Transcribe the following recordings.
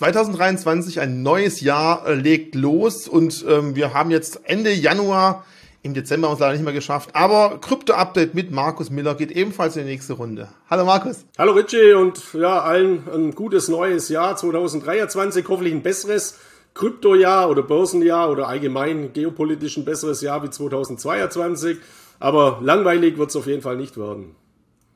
2023, ein neues Jahr äh, legt los und ähm, wir haben jetzt Ende Januar. Im Dezember haben wir es leider nicht mehr geschafft. Aber Krypto-Update mit Markus Miller geht ebenfalls in die nächste Runde. Hallo Markus. Hallo Richie und ja, allen ein gutes neues Jahr 2023, hoffentlich ein besseres Kryptojahr oder Börsenjahr oder allgemein geopolitisch ein besseres Jahr wie 2022. Aber langweilig wird es auf jeden Fall nicht werden.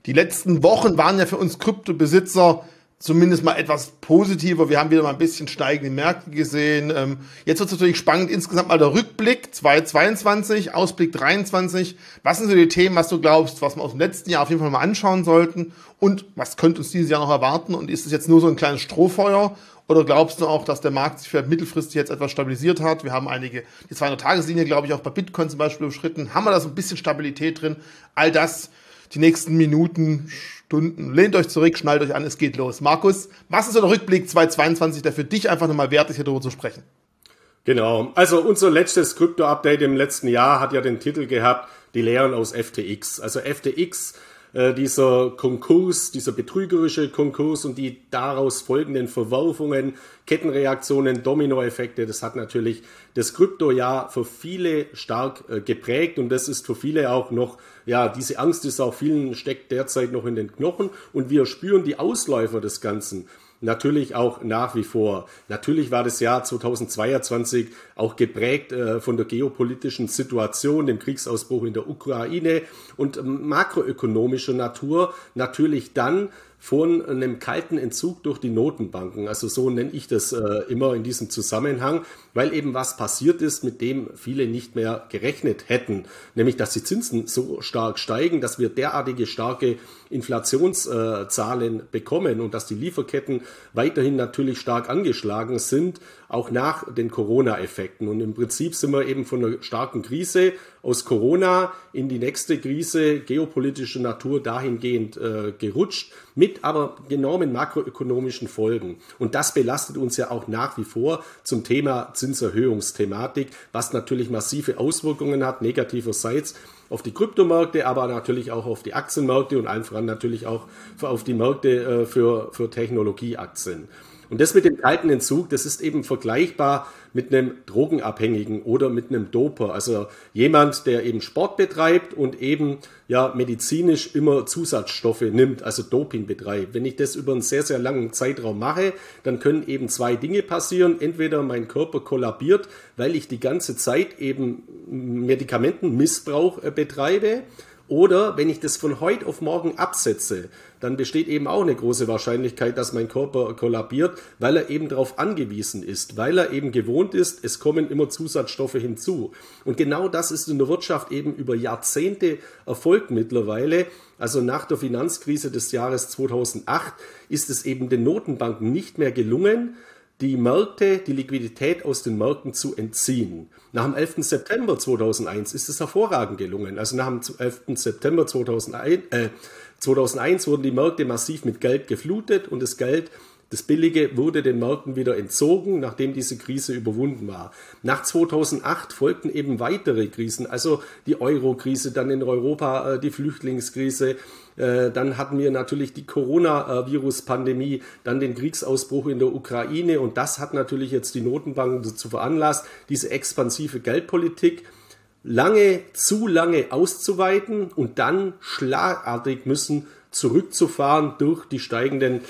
Die letzten Wochen waren ja für uns Kryptobesitzer zumindest mal etwas positiver. Wir haben wieder mal ein bisschen steigende Märkte gesehen. Ähm, jetzt wird es natürlich spannend. Insgesamt mal der Rückblick 2022, Ausblick 23. Was sind so die Themen, was du glaubst, was wir aus dem letzten Jahr auf jeden Fall mal anschauen sollten? Und was könnte uns dieses Jahr noch erwarten? Und ist es jetzt nur so ein kleines Strohfeuer? Oder glaubst du auch, dass der Markt sich vielleicht mittelfristig jetzt etwas stabilisiert hat? Wir haben einige, die 200-Tageslinie, glaube ich, auch bei Bitcoin zum Beispiel überschritten. Haben wir da so ein bisschen Stabilität drin? All das die nächsten Minuten, Stunden. Lehnt euch zurück, schnallt euch an, es geht los. Markus, was ist so der Rückblick 2022, der für dich einfach nochmal wert ist, hier darüber zu sprechen? Genau. Also unser letztes Krypto-Update im letzten Jahr hat ja den Titel gehabt, die Lehren aus FTX. Also FTX äh, dieser Konkurs, dieser betrügerische Konkurs und die daraus folgenden Verwerfungen, Kettenreaktionen, Dominoeffekte, das hat natürlich das Kryptojahr für viele stark äh, geprägt und das ist für viele auch noch, ja, diese Angst ist auch vielen steckt derzeit noch in den Knochen und wir spüren die Ausläufer des Ganzen natürlich auch nach wie vor. Natürlich war das Jahr 2022 auch geprägt äh, von der geopolitischen Situation, dem Kriegsausbruch in der Ukraine und ähm, makroökonomischer Natur natürlich dann von einem kalten Entzug durch die Notenbanken. Also so nenne ich das äh, immer in diesem Zusammenhang, weil eben was passiert ist, mit dem viele nicht mehr gerechnet hätten, nämlich dass die Zinsen so stark steigen, dass wir derartige starke Inflationszahlen bekommen und dass die Lieferketten weiterhin natürlich stark angeschlagen sind, auch nach den Corona-Effekten. Und im Prinzip sind wir eben von einer starken Krise aus Corona in die nächste Krise geopolitischer Natur dahingehend äh, gerutscht, mit aber enormen makroökonomischen Folgen. Und das belastet uns ja auch nach wie vor zum Thema Zinserhöhungsthematik, was natürlich massive Auswirkungen hat, negativerseits auf die Kryptomärkte, aber natürlich auch auf die Aktienmärkte und allen voran natürlich auch auf die Märkte äh, für, für Technologieaktien. Und das mit dem kalten Entzug, das ist eben vergleichbar mit einem Drogenabhängigen oder mit einem Doper. Also jemand, der eben Sport betreibt und eben ja medizinisch immer Zusatzstoffe nimmt, also Doping betreibt. Wenn ich das über einen sehr, sehr langen Zeitraum mache, dann können eben zwei Dinge passieren. Entweder mein Körper kollabiert, weil ich die ganze Zeit eben Medikamentenmissbrauch äh, betreibe oder wenn ich das von heute auf morgen absetze, dann besteht eben auch eine große Wahrscheinlichkeit, dass mein Körper kollabiert, weil er eben darauf angewiesen ist, weil er eben gewohnt ist, es kommen immer Zusatzstoffe hinzu. Und genau das ist in der Wirtschaft eben über Jahrzehnte erfolgt mittlerweile. Also nach der Finanzkrise des Jahres 2008 ist es eben den Notenbanken nicht mehr gelungen, die Märkte, die Liquidität aus den Märkten zu entziehen. Nach dem 11. September 2001 ist es hervorragend gelungen. Also nach dem 11. September 2001, äh, 2001 wurden die Märkte massiv mit Geld geflutet und das Geld das Billige wurde den Märkten wieder entzogen, nachdem diese Krise überwunden war. Nach 2008 folgten eben weitere Krisen, also die Euro-Krise, dann in Europa äh, die Flüchtlingskrise, äh, dann hatten wir natürlich die Coronavirus-Pandemie, dann den Kriegsausbruch in der Ukraine und das hat natürlich jetzt die Notenbanken dazu veranlasst, diese expansive Geldpolitik lange, zu lange auszuweiten und dann schlagartig müssen zurückzufahren durch die steigenden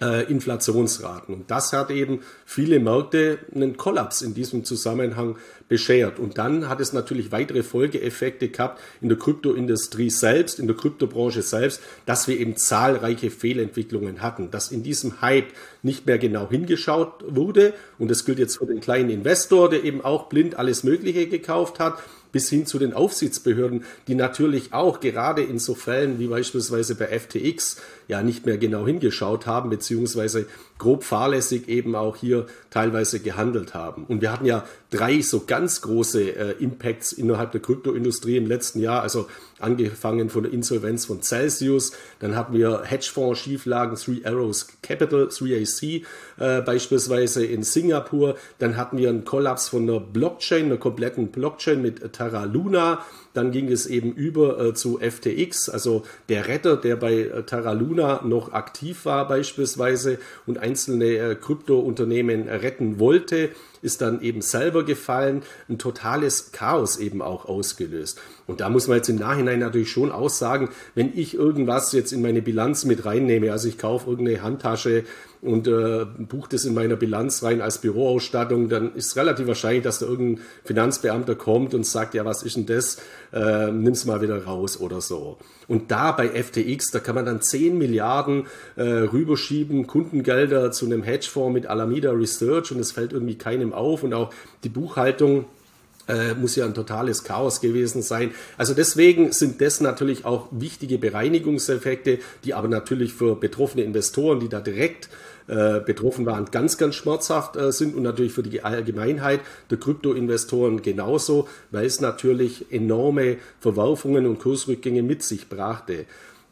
äh, Inflationsraten. Und das hat eben viele Märkte einen Kollaps in diesem Zusammenhang beschert. Und dann hat es natürlich weitere Folgeeffekte gehabt in der Kryptoindustrie selbst, in der Kryptobranche selbst, dass wir eben zahlreiche Fehlentwicklungen hatten, dass in diesem Hype nicht mehr genau hingeschaut wurde. Und das gilt jetzt für den kleinen Investor, der eben auch blind alles Mögliche gekauft hat bis hin zu den Aufsichtsbehörden, die natürlich auch gerade in so Fällen wie beispielsweise bei FTX ja nicht mehr genau hingeschaut haben, beziehungsweise grob fahrlässig eben auch hier teilweise gehandelt haben. Und wir hatten ja drei so ganz große äh, Impacts innerhalb der Kryptoindustrie im letzten Jahr, also angefangen von der Insolvenz von Celsius, dann hatten wir Hedgefonds-Schieflagen, Three Arrows Capital, 3AC äh, beispielsweise in Singapur, dann hatten wir einen Kollaps von der Blockchain, einer kompletten Blockchain mit Terra Luna, Dann ging es eben über äh, zu FTX, also der Retter, der bei äh, Terra Luna noch aktiv war beispielsweise und einzelne äh, Kryptounternehmen retten wollte ist dann eben selber gefallen, ein totales Chaos eben auch ausgelöst. Und da muss man jetzt im Nachhinein natürlich schon aussagen, wenn ich irgendwas jetzt in meine Bilanz mit reinnehme, also ich kaufe irgendeine Handtasche, und äh, bucht es in meiner Bilanz rein als Büroausstattung, dann ist relativ wahrscheinlich, dass da irgendein Finanzbeamter kommt und sagt, ja, was ist denn das? Äh, nimm's mal wieder raus oder so. Und da bei FTX, da kann man dann 10 Milliarden äh, rüberschieben, Kundengelder zu einem Hedgefonds mit Alameda Research und es fällt irgendwie keinem auf und auch die Buchhaltung äh, muss ja ein totales Chaos gewesen sein. Also deswegen sind das natürlich auch wichtige Bereinigungseffekte, die aber natürlich für betroffene Investoren, die da direkt äh, betroffen waren, ganz, ganz schmerzhaft äh, sind und natürlich für die Allgemeinheit der Kryptoinvestoren genauso, weil es natürlich enorme Verwerfungen und Kursrückgänge mit sich brachte.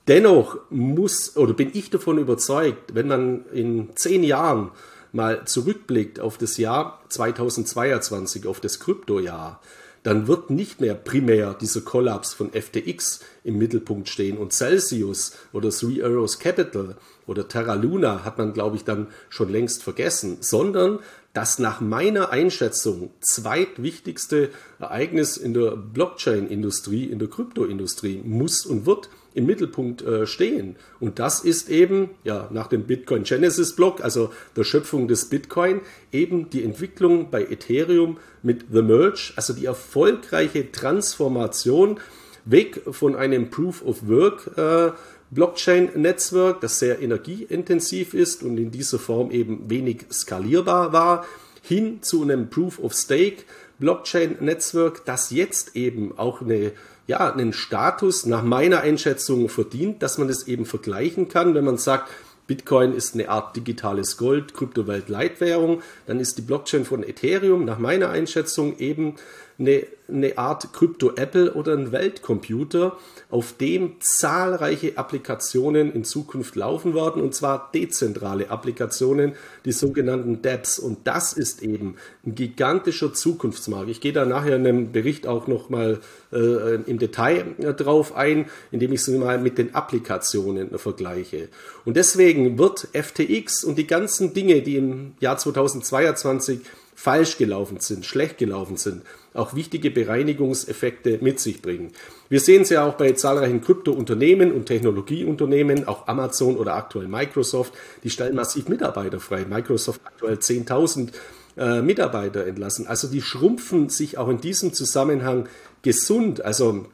Dennoch muss oder bin ich davon überzeugt, wenn man in zehn Jahren mal zurückblickt auf das Jahr 2022, auf das Kryptojahr, dann wird nicht mehr primär dieser Kollaps von FTX im Mittelpunkt stehen und Celsius oder Three Arrows Capital oder Terra Luna hat man, glaube ich, dann schon längst vergessen, sondern das nach meiner Einschätzung zweitwichtigste Ereignis in der Blockchain-Industrie, in der Kryptoindustrie muss und wird im Mittelpunkt äh, stehen. Und das ist eben, ja, nach dem Bitcoin Genesis Block, also der Schöpfung des Bitcoin, eben die Entwicklung bei Ethereum mit The Merge, also die erfolgreiche Transformation weg von einem Proof of Work äh, Blockchain-Netzwerk, das sehr energieintensiv ist und in dieser Form eben wenig skalierbar war, hin zu einem Proof of Stake Blockchain-Netzwerk, das jetzt eben auch eine ja, einen Status nach meiner Einschätzung verdient, dass man das eben vergleichen kann, wenn man sagt, Bitcoin ist eine Art digitales Gold, Kryptowelt-Leitwährung, dann ist die Blockchain von Ethereum nach meiner Einschätzung eben eine, eine Art Krypto-Apple oder ein Weltcomputer, auf dem zahlreiche Applikationen in Zukunft laufen werden, und zwar dezentrale Applikationen, die sogenannten DApps. Und das ist eben ein gigantischer Zukunftsmarkt. Ich gehe da nachher in einem Bericht auch nochmal äh, im Detail äh, drauf ein, indem ich sie mal mit den Applikationen vergleiche. Und deswegen wird FTX und die ganzen Dinge, die im Jahr 2022 falsch gelaufen sind, schlecht gelaufen sind, auch wichtige Bereinigungseffekte mit sich bringen. Wir sehen es ja auch bei zahlreichen Kryptounternehmen und Technologieunternehmen, auch Amazon oder aktuell Microsoft, die stellen massiv Mitarbeiter frei. Microsoft aktuell 10.000 äh, Mitarbeiter entlassen. Also die schrumpfen sich auch in diesem Zusammenhang gesund. Also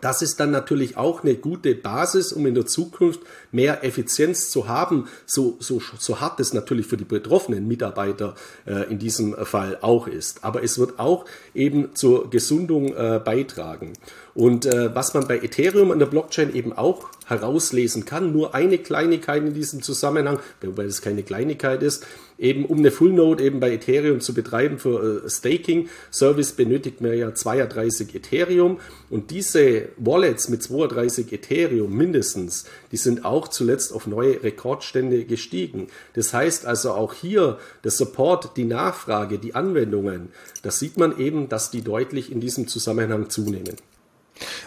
das ist dann natürlich auch eine gute Basis, um in der Zukunft mehr Effizienz zu haben, so, so, so hart es natürlich für die betroffenen Mitarbeiter äh, in diesem Fall auch ist. Aber es wird auch eben zur Gesundung äh, beitragen. Und äh, was man bei Ethereum an der Blockchain eben auch herauslesen kann, nur eine Kleinigkeit in diesem Zusammenhang, wobei das keine Kleinigkeit ist, eben um eine Full Node eben bei Ethereum zu betreiben für äh, Staking Service benötigt man ja 32 Ethereum und diese Wallets mit 32 Ethereum mindestens, die sind auch zuletzt auf neue Rekordstände gestiegen. Das heißt also auch hier der Support, die Nachfrage, die Anwendungen, das sieht man eben, dass die deutlich in diesem Zusammenhang zunehmen.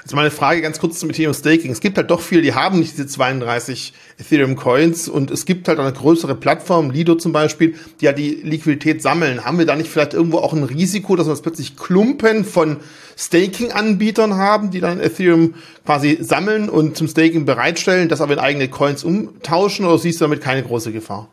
Also meine Frage ganz kurz zum Ethereum Staking. Es gibt halt doch viele, die haben nicht diese 32 Ethereum Coins und es gibt halt eine größere Plattform, Lido zum Beispiel, die ja die Liquidität sammeln. Haben wir da nicht vielleicht irgendwo auch ein Risiko, dass wir jetzt plötzlich Klumpen von Staking-Anbietern haben, die dann Ethereum quasi sammeln und zum Staking bereitstellen, das aber in eigene Coins umtauschen oder siehst du damit keine große Gefahr?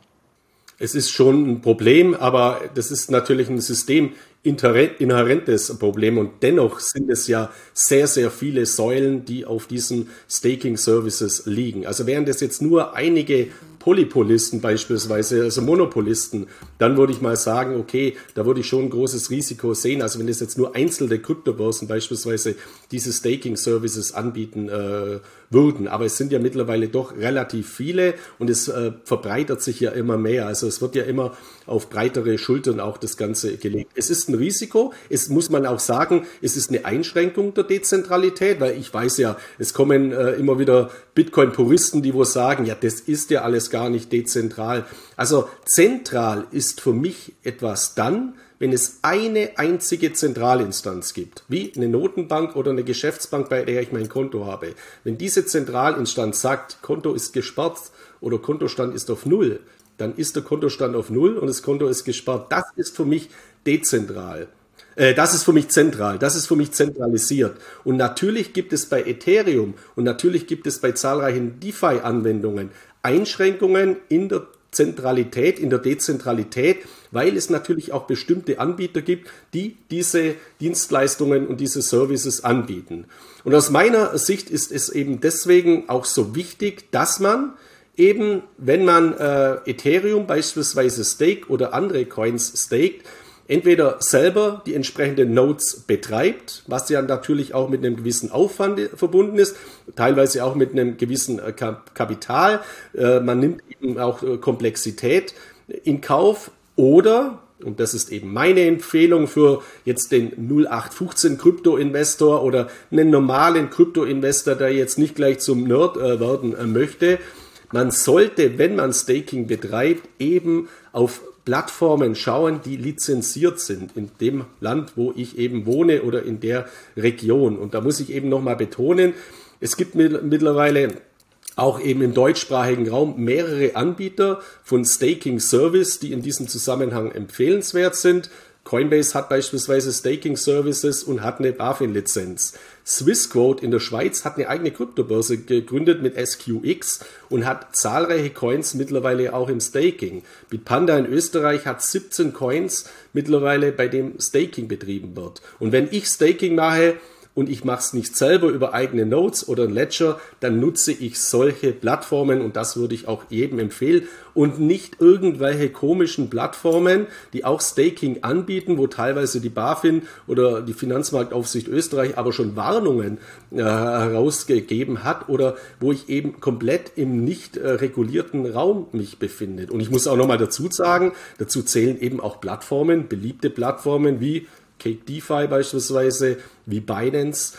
Es ist schon ein Problem, aber das ist natürlich ein System inhärentes Problem und dennoch sind es ja sehr, sehr viele Säulen, die auf diesen Staking Services liegen. Also wären das jetzt nur einige Polypolisten beispielsweise, also Monopolisten, dann würde ich mal sagen, okay, da würde ich schon ein großes Risiko sehen. Also wenn es jetzt nur einzelne Kryptobörsen beispielsweise diese Staking-Services anbieten äh, würden. Aber es sind ja mittlerweile doch relativ viele und es äh, verbreitert sich ja immer mehr. Also es wird ja immer auf breitere Schultern auch das Ganze gelegt. Es ist ein Risiko. Es muss man auch sagen, es ist eine Einschränkung der Dezentralität, weil ich weiß ja, es kommen äh, immer wieder Bitcoin-Puristen, die wo sagen, ja, das ist ja alles gar nicht dezentral. Also zentral ist für mich etwas dann, wenn es eine einzige Zentralinstanz gibt, wie eine Notenbank oder eine Geschäftsbank, bei der ich mein Konto habe. Wenn diese Zentralinstanz sagt, Konto ist gesperrt oder Kontostand ist auf Null, dann ist der Kontostand auf Null und das Konto ist gesperrt. Das ist für mich dezentral. Äh, das ist für mich zentral, das ist für mich zentralisiert. Und natürlich gibt es bei Ethereum und natürlich gibt es bei zahlreichen DeFi-Anwendungen Einschränkungen in der Zentralität, in der Dezentralität, weil es natürlich auch bestimmte Anbieter gibt, die diese Dienstleistungen und diese Services anbieten. Und aus meiner Sicht ist es eben deswegen auch so wichtig, dass man eben, wenn man äh, Ethereum beispielsweise stake oder andere Coins staked, entweder selber die entsprechenden Nodes betreibt, was ja natürlich auch mit einem gewissen Aufwand verbunden ist, teilweise auch mit einem gewissen äh, Kapital. Äh, man nimmt eben auch äh, Komplexität in Kauf oder und das ist eben meine Empfehlung für jetzt den 0815 Krypto-Investor oder einen normalen Krypto-Investor, der jetzt nicht gleich zum Nerd werden möchte. Man sollte, wenn man Staking betreibt, eben auf Plattformen schauen, die lizenziert sind in dem Land, wo ich eben wohne oder in der Region. Und da muss ich eben nochmal betonen, es gibt mittlerweile auch eben im deutschsprachigen Raum mehrere Anbieter von Staking Service, die in diesem Zusammenhang empfehlenswert sind. Coinbase hat beispielsweise Staking Services und hat eine BaFin-Lizenz. Swissquote in der Schweiz hat eine eigene Kryptobörse gegründet mit SQX und hat zahlreiche Coins mittlerweile auch im Staking. Bitpanda in Österreich hat 17 Coins mittlerweile, bei dem Staking betrieben wird. Und wenn ich Staking mache, und ich mache es nicht selber über eigene Notes oder ein Ledger, dann nutze ich solche Plattformen und das würde ich auch jedem empfehlen und nicht irgendwelche komischen Plattformen, die auch Staking anbieten, wo teilweise die BaFin oder die Finanzmarktaufsicht Österreich aber schon Warnungen äh, herausgegeben hat oder wo ich eben komplett im nicht äh, regulierten Raum mich befinde. Und ich muss auch nochmal dazu sagen, dazu zählen eben auch Plattformen, beliebte Plattformen wie Cake DeFi beispielsweise, wie Binance,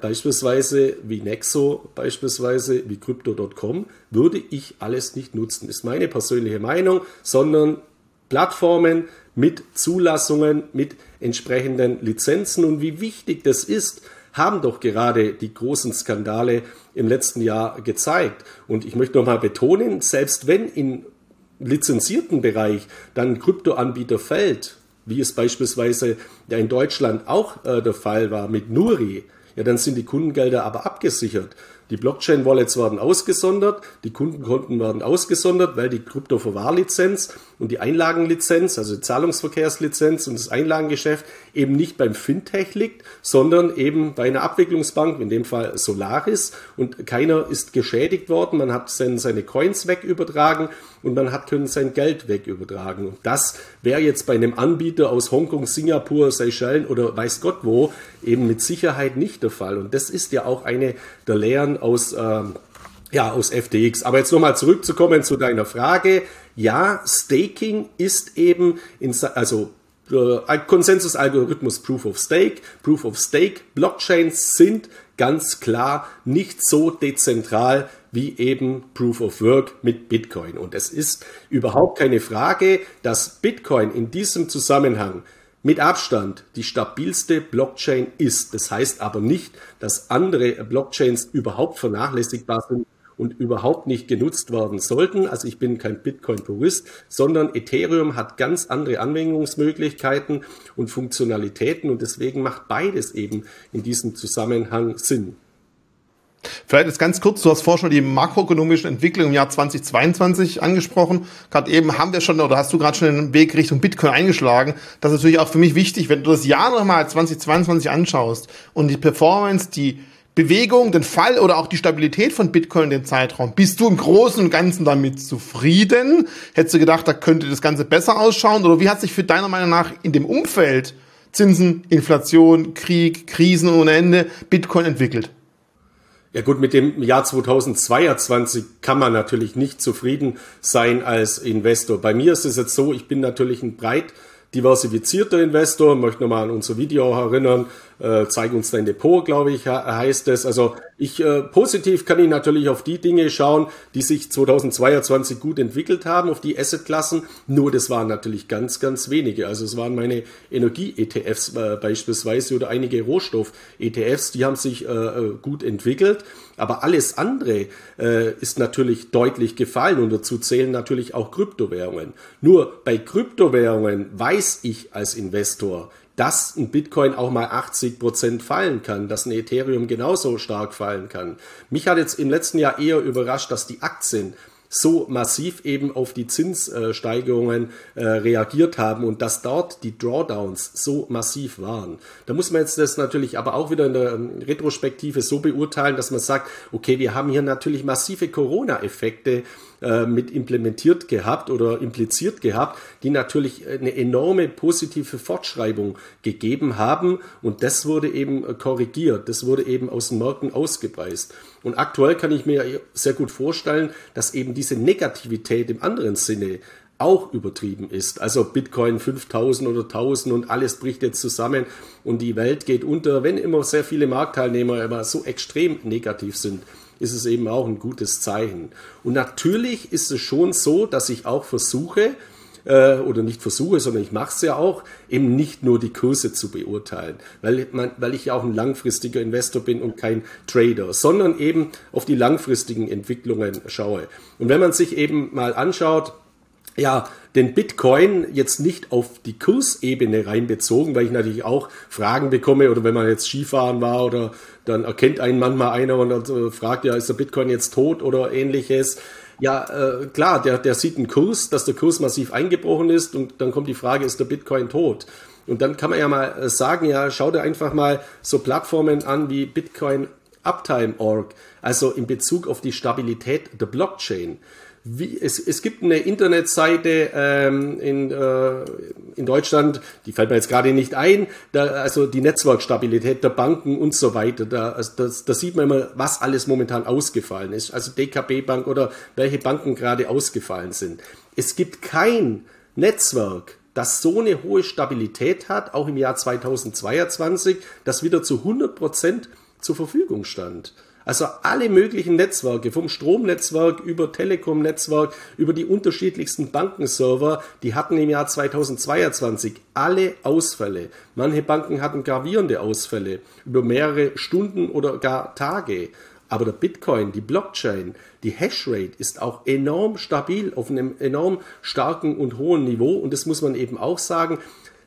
beispielsweise wie Nexo, beispielsweise wie Crypto.com, würde ich alles nicht nutzen. Ist meine persönliche Meinung, sondern Plattformen mit Zulassungen, mit entsprechenden Lizenzen und wie wichtig das ist, haben doch gerade die großen Skandale im letzten Jahr gezeigt. Und ich möchte nochmal betonen, selbst wenn im lizenzierten Bereich dann ein Kryptoanbieter fällt, wie es beispielsweise ja in Deutschland auch äh, der Fall war mit Nuri, ja, dann sind die Kundengelder aber abgesichert. Die Blockchain-Wallets werden ausgesondert, die Kundenkonten werden ausgesondert, weil die Kryptoverwahrlizenz und die Einlagenlizenz, also die Zahlungsverkehrslizenz und das Einlagengeschäft eben nicht beim Fintech liegt, sondern eben bei einer Abwicklungsbank, in dem Fall Solaris. Und keiner ist geschädigt worden. Man hat seine Coins wegübertragen und man hat können sein Geld wegübertragen. Und das wäre jetzt bei einem Anbieter aus Hongkong, Singapur, Seychellen oder weiß Gott wo eben mit Sicherheit nicht der Fall. Und das ist ja auch eine der Lehren aus, ähm, ja, aus FTX. Aber jetzt nochmal zurückzukommen zu deiner Frage. Ja, Staking ist eben, in, also äh, Konsensusalgorithmus Proof of Stake, Proof of Stake, Blockchains sind ganz klar nicht so dezentral wie eben Proof of Work mit Bitcoin. Und es ist überhaupt keine Frage, dass Bitcoin in diesem Zusammenhang mit Abstand die stabilste Blockchain ist. Das heißt aber nicht, dass andere Blockchains überhaupt vernachlässigbar sind und überhaupt nicht genutzt werden sollten. Also ich bin kein Bitcoin-Purist, sondern Ethereum hat ganz andere Anwendungsmöglichkeiten und Funktionalitäten und deswegen macht beides eben in diesem Zusammenhang Sinn. Vielleicht jetzt ganz kurz, du hast vorher schon die makroökonomischen Entwicklungen im Jahr 2022 angesprochen. Gerade eben haben wir schon, oder hast du gerade schon den Weg Richtung Bitcoin eingeschlagen. Das ist natürlich auch für mich wichtig, wenn du das Jahr nochmal 2022 anschaust und die Performance, die Bewegung, den Fall oder auch die Stabilität von Bitcoin in dem Zeitraum. Bist du im Großen und Ganzen damit zufrieden? Hättest du gedacht, da könnte das Ganze besser ausschauen? Oder wie hat sich für deiner Meinung nach in dem Umfeld Zinsen, Inflation, Krieg, Krisen ohne Ende Bitcoin entwickelt? Ja gut, mit dem Jahr 2022 kann man natürlich nicht zufrieden sein als Investor. Bei mir ist es jetzt so, ich bin natürlich ein breit diversifizierter Investor, möchte nochmal an unser Video erinnern, äh, zeig uns dein Depot, glaube ich, heißt es. Also ich äh, positiv kann ich natürlich auf die Dinge schauen, die sich 2022 gut entwickelt haben, auf die Assetklassen. Nur das waren natürlich ganz, ganz wenige. Also es waren meine Energie-ETFs äh, beispielsweise oder einige Rohstoff-ETFs, die haben sich äh, äh, gut entwickelt. Aber alles andere äh, ist natürlich deutlich gefallen und dazu zählen natürlich auch Kryptowährungen. Nur bei Kryptowährungen weiß ich als Investor, dass ein Bitcoin auch mal 80 Prozent fallen kann, dass ein Ethereum genauso stark fallen kann. Mich hat jetzt im letzten Jahr eher überrascht, dass die Aktien so massiv eben auf die Zinssteigerungen äh, reagiert haben und dass dort die Drawdowns so massiv waren. Da muss man jetzt das natürlich aber auch wieder in der ähm, Retrospektive so beurteilen, dass man sagt, okay, wir haben hier natürlich massive Corona-Effekte äh, mit implementiert gehabt oder impliziert gehabt, die natürlich eine enorme positive Fortschreibung gegeben haben und das wurde eben korrigiert, das wurde eben aus den Märkten ausgepreist. Und aktuell kann ich mir sehr gut vorstellen, dass eben diese Negativität im anderen Sinne auch übertrieben ist. Also Bitcoin 5000 oder 1000 und alles bricht jetzt zusammen und die Welt geht unter, wenn immer sehr viele Marktteilnehmer immer so extrem negativ sind ist es eben auch ein gutes Zeichen. Und natürlich ist es schon so, dass ich auch versuche, äh, oder nicht versuche, sondern ich mache es ja auch, eben nicht nur die Kurse zu beurteilen, weil, man, weil ich ja auch ein langfristiger Investor bin und kein Trader, sondern eben auf die langfristigen Entwicklungen schaue. Und wenn man sich eben mal anschaut, ja, den Bitcoin jetzt nicht auf die Kursebene reinbezogen, weil ich natürlich auch Fragen bekomme oder wenn man jetzt Skifahren war oder dann erkennt einen manchmal einer und dann fragt, ja, ist der Bitcoin jetzt tot oder ähnliches. Ja, äh, klar, der, der sieht einen Kurs, dass der Kurs massiv eingebrochen ist und dann kommt die Frage, ist der Bitcoin tot? Und dann kann man ja mal äh, sagen, ja, schau dir einfach mal so Plattformen an wie Bitcoin Uptime.org, also in Bezug auf die Stabilität der Blockchain wie, es, es gibt eine Internetseite ähm, in, äh, in Deutschland, die fällt mir jetzt gerade nicht ein, da, also die Netzwerkstabilität der Banken und so weiter. Da, also das, da sieht man immer, was alles momentan ausgefallen ist. Also DKB Bank oder welche Banken gerade ausgefallen sind. Es gibt kein Netzwerk, das so eine hohe Stabilität hat, auch im Jahr 2022, das wieder zu 100 Prozent zur Verfügung stand. Also alle möglichen Netzwerke, vom Stromnetzwerk über Telekom-Netzwerk, über die unterschiedlichsten Bankenserver, die hatten im Jahr 2022 alle Ausfälle. Manche Banken hatten gravierende Ausfälle über mehrere Stunden oder gar Tage. Aber der Bitcoin, die Blockchain, die Hashrate ist auch enorm stabil auf einem enorm starken und hohen Niveau. Und das muss man eben auch sagen.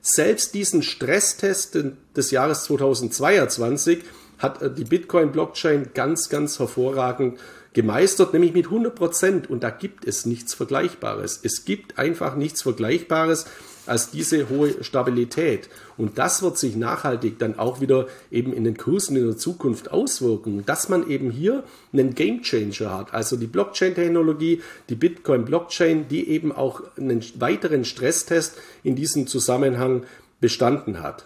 Selbst diesen Stresstest des Jahres 2022 hat äh, die Bitcoin-Blockchain ganz, ganz hervorragend gemeistert, nämlich mit 100 Prozent. Und da gibt es nichts Vergleichbares. Es gibt einfach nichts Vergleichbares als diese hohe Stabilität. Und das wird sich nachhaltig dann auch wieder eben in den Kursen in der Zukunft auswirken, dass man eben hier einen Game Changer hat. Also die Blockchain-Technologie, die Bitcoin-Blockchain, die eben auch einen weiteren Stresstest in diesem Zusammenhang bestanden hat.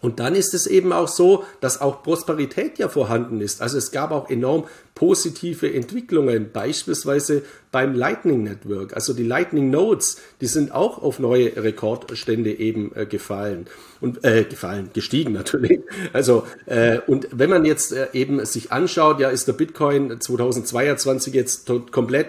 Und dann ist es eben auch so, dass auch Prosperität ja vorhanden ist. Also es gab auch enorm positive Entwicklungen, beispielsweise beim Lightning Network. Also die Lightning Nodes, die sind auch auf neue Rekordstände eben äh, gefallen und äh, gefallen, gestiegen natürlich. Also äh, und wenn man jetzt äh, eben sich anschaut, ja, ist der Bitcoin 2022 jetzt komplett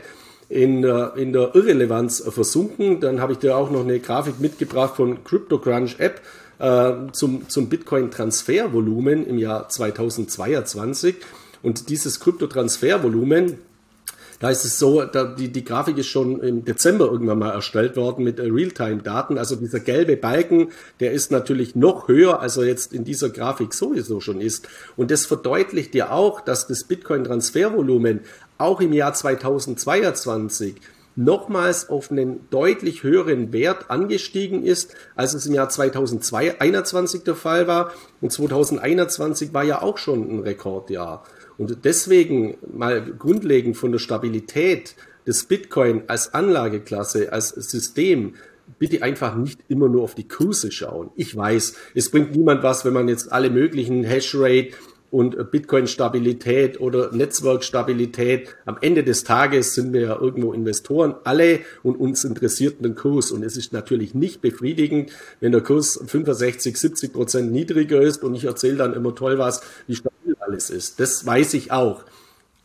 in, in der Irrelevanz versunken. Dann habe ich dir auch noch eine Grafik mitgebracht von CryptoCrunch App äh, zum, zum Bitcoin-Transfervolumen im Jahr 2022. Und dieses Kryptotransfervolumen, da ist es so, da die, die Grafik ist schon im Dezember irgendwann mal erstellt worden mit äh, Realtime-Daten. Also dieser gelbe Balken, der ist natürlich noch höher, als er jetzt in dieser Grafik sowieso schon ist. Und das verdeutlicht dir auch, dass das Bitcoin-Transfervolumen auch im Jahr 2022 nochmals auf einen deutlich höheren Wert angestiegen ist, als es im Jahr 2021 der Fall war. Und 2021 war ja auch schon ein Rekordjahr. Und deswegen mal grundlegend von der Stabilität des Bitcoin als Anlageklasse, als System, bitte einfach nicht immer nur auf die Kurse schauen. Ich weiß, es bringt niemand was, wenn man jetzt alle möglichen Hashrate und Bitcoin-Stabilität oder Netzwerkstabilität. Am Ende des Tages sind wir ja irgendwo Investoren, alle und uns interessiert den Kurs. Und es ist natürlich nicht befriedigend, wenn der Kurs 65, 70 Prozent niedriger ist und ich erzähle dann immer toll was, wie stabil alles ist. Das weiß ich auch.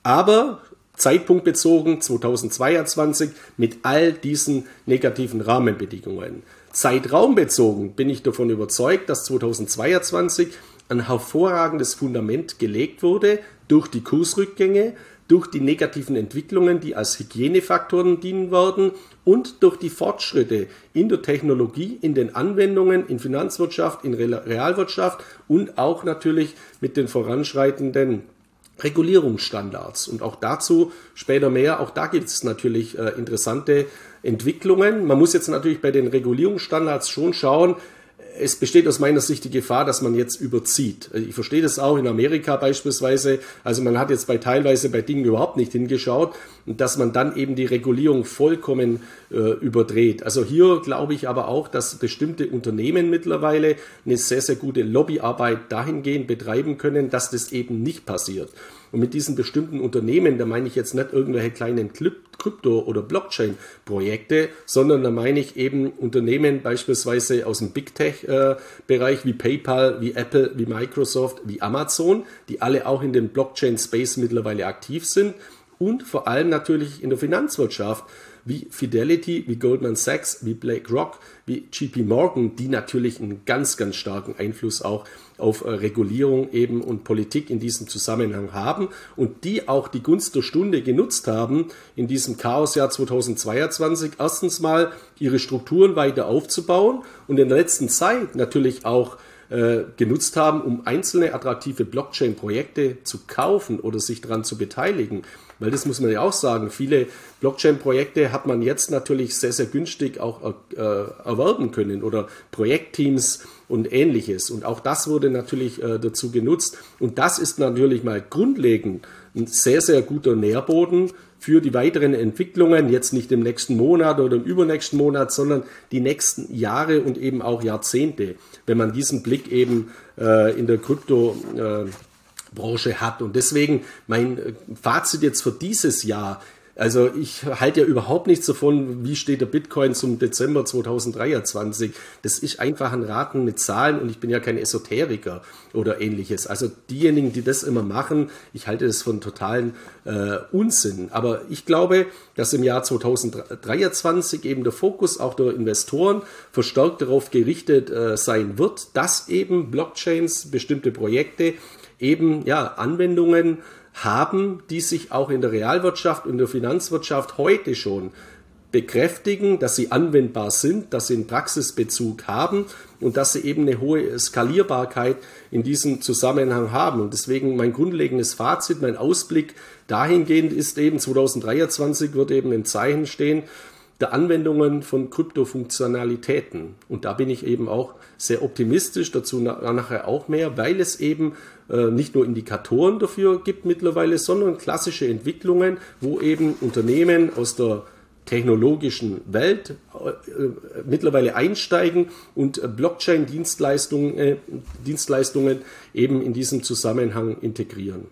Aber zeitpunktbezogen 2022 mit all diesen negativen Rahmenbedingungen. Zeitraumbezogen bin ich davon überzeugt, dass 2022 ein hervorragendes Fundament gelegt wurde durch die Kursrückgänge, durch die negativen Entwicklungen, die als Hygienefaktoren dienen werden und durch die Fortschritte in der Technologie, in den Anwendungen, in Finanzwirtschaft, in Realwirtschaft und auch natürlich mit den voranschreitenden Regulierungsstandards. Und auch dazu später mehr. Auch da gibt es natürlich äh, interessante Entwicklungen. Man muss jetzt natürlich bei den Regulierungsstandards schon schauen, es besteht aus meiner Sicht die Gefahr, dass man jetzt überzieht. Ich verstehe das auch in Amerika beispielsweise. Also man hat jetzt bei teilweise bei Dingen überhaupt nicht hingeschaut dass man dann eben die Regulierung vollkommen äh, überdreht. Also hier glaube ich aber auch, dass bestimmte Unternehmen mittlerweile eine sehr, sehr gute Lobbyarbeit dahingehend betreiben können, dass das eben nicht passiert. Und mit diesen bestimmten Unternehmen, da meine ich jetzt nicht irgendwelche kleinen Krypto- oder Blockchain-Projekte, sondern da meine ich eben Unternehmen beispielsweise aus dem Big Tech-Bereich wie PayPal, wie Apple, wie Microsoft, wie Amazon, die alle auch in dem Blockchain-Space mittlerweile aktiv sind. Und vor allem natürlich in der Finanzwirtschaft wie Fidelity, wie Goldman Sachs, wie BlackRock, wie JP Morgan, die natürlich einen ganz, ganz starken Einfluss auch äh, Regulierung eben und Politik in diesem Zusammenhang haben und die auch die Gunst der Stunde genutzt haben, in diesem Chaosjahr 2022 erstens mal ihre Strukturen weiter aufzubauen und in der letzten Zeit natürlich auch äh, genutzt haben, um einzelne attraktive Blockchain-Projekte zu kaufen oder sich daran zu beteiligen. Weil das muss man ja auch sagen, viele Blockchain-Projekte hat man jetzt natürlich sehr, sehr günstig auch äh, erwerben können oder Projektteams und ähnliches. Und auch das wurde natürlich äh, dazu genutzt. Und das ist natürlich mal grundlegend ein sehr, sehr guter Nährboden für die weiteren Entwicklungen, jetzt nicht im nächsten Monat oder im übernächsten Monat, sondern die nächsten Jahre und eben auch Jahrzehnte, wenn man diesen Blick eben äh, in der Krypto äh, hat. Und deswegen mein äh, Fazit jetzt für dieses Jahr. Also ich halte ja überhaupt nichts davon, wie steht der Bitcoin zum Dezember 2023. Das ist einfach ein Raten mit Zahlen und ich bin ja kein Esoteriker oder ähnliches. Also diejenigen, die das immer machen, ich halte das von totalen äh, Unsinn. Aber ich glaube, dass im Jahr 2023 eben der Fokus auch der Investoren verstärkt darauf gerichtet äh, sein wird, dass eben Blockchains, bestimmte Projekte eben ja, Anwendungen haben, die sich auch in der Realwirtschaft und der Finanzwirtschaft heute schon bekräftigen, dass sie anwendbar sind, dass sie einen Praxisbezug haben und dass sie eben eine hohe Skalierbarkeit in diesem Zusammenhang haben. Und deswegen mein grundlegendes Fazit, mein Ausblick dahingehend ist eben 2023 wird eben im Zeichen stehen der Anwendungen von Kryptofunktionalitäten. Und da bin ich eben auch sehr optimistisch, dazu nachher auch mehr, weil es eben äh, nicht nur Indikatoren dafür gibt mittlerweile, sondern klassische Entwicklungen, wo eben Unternehmen aus der technologischen Welt äh, äh mittlerweile einsteigen und Blockchain-Dienstleistungen Dienstleistungen eben in diesem Zusammenhang integrieren.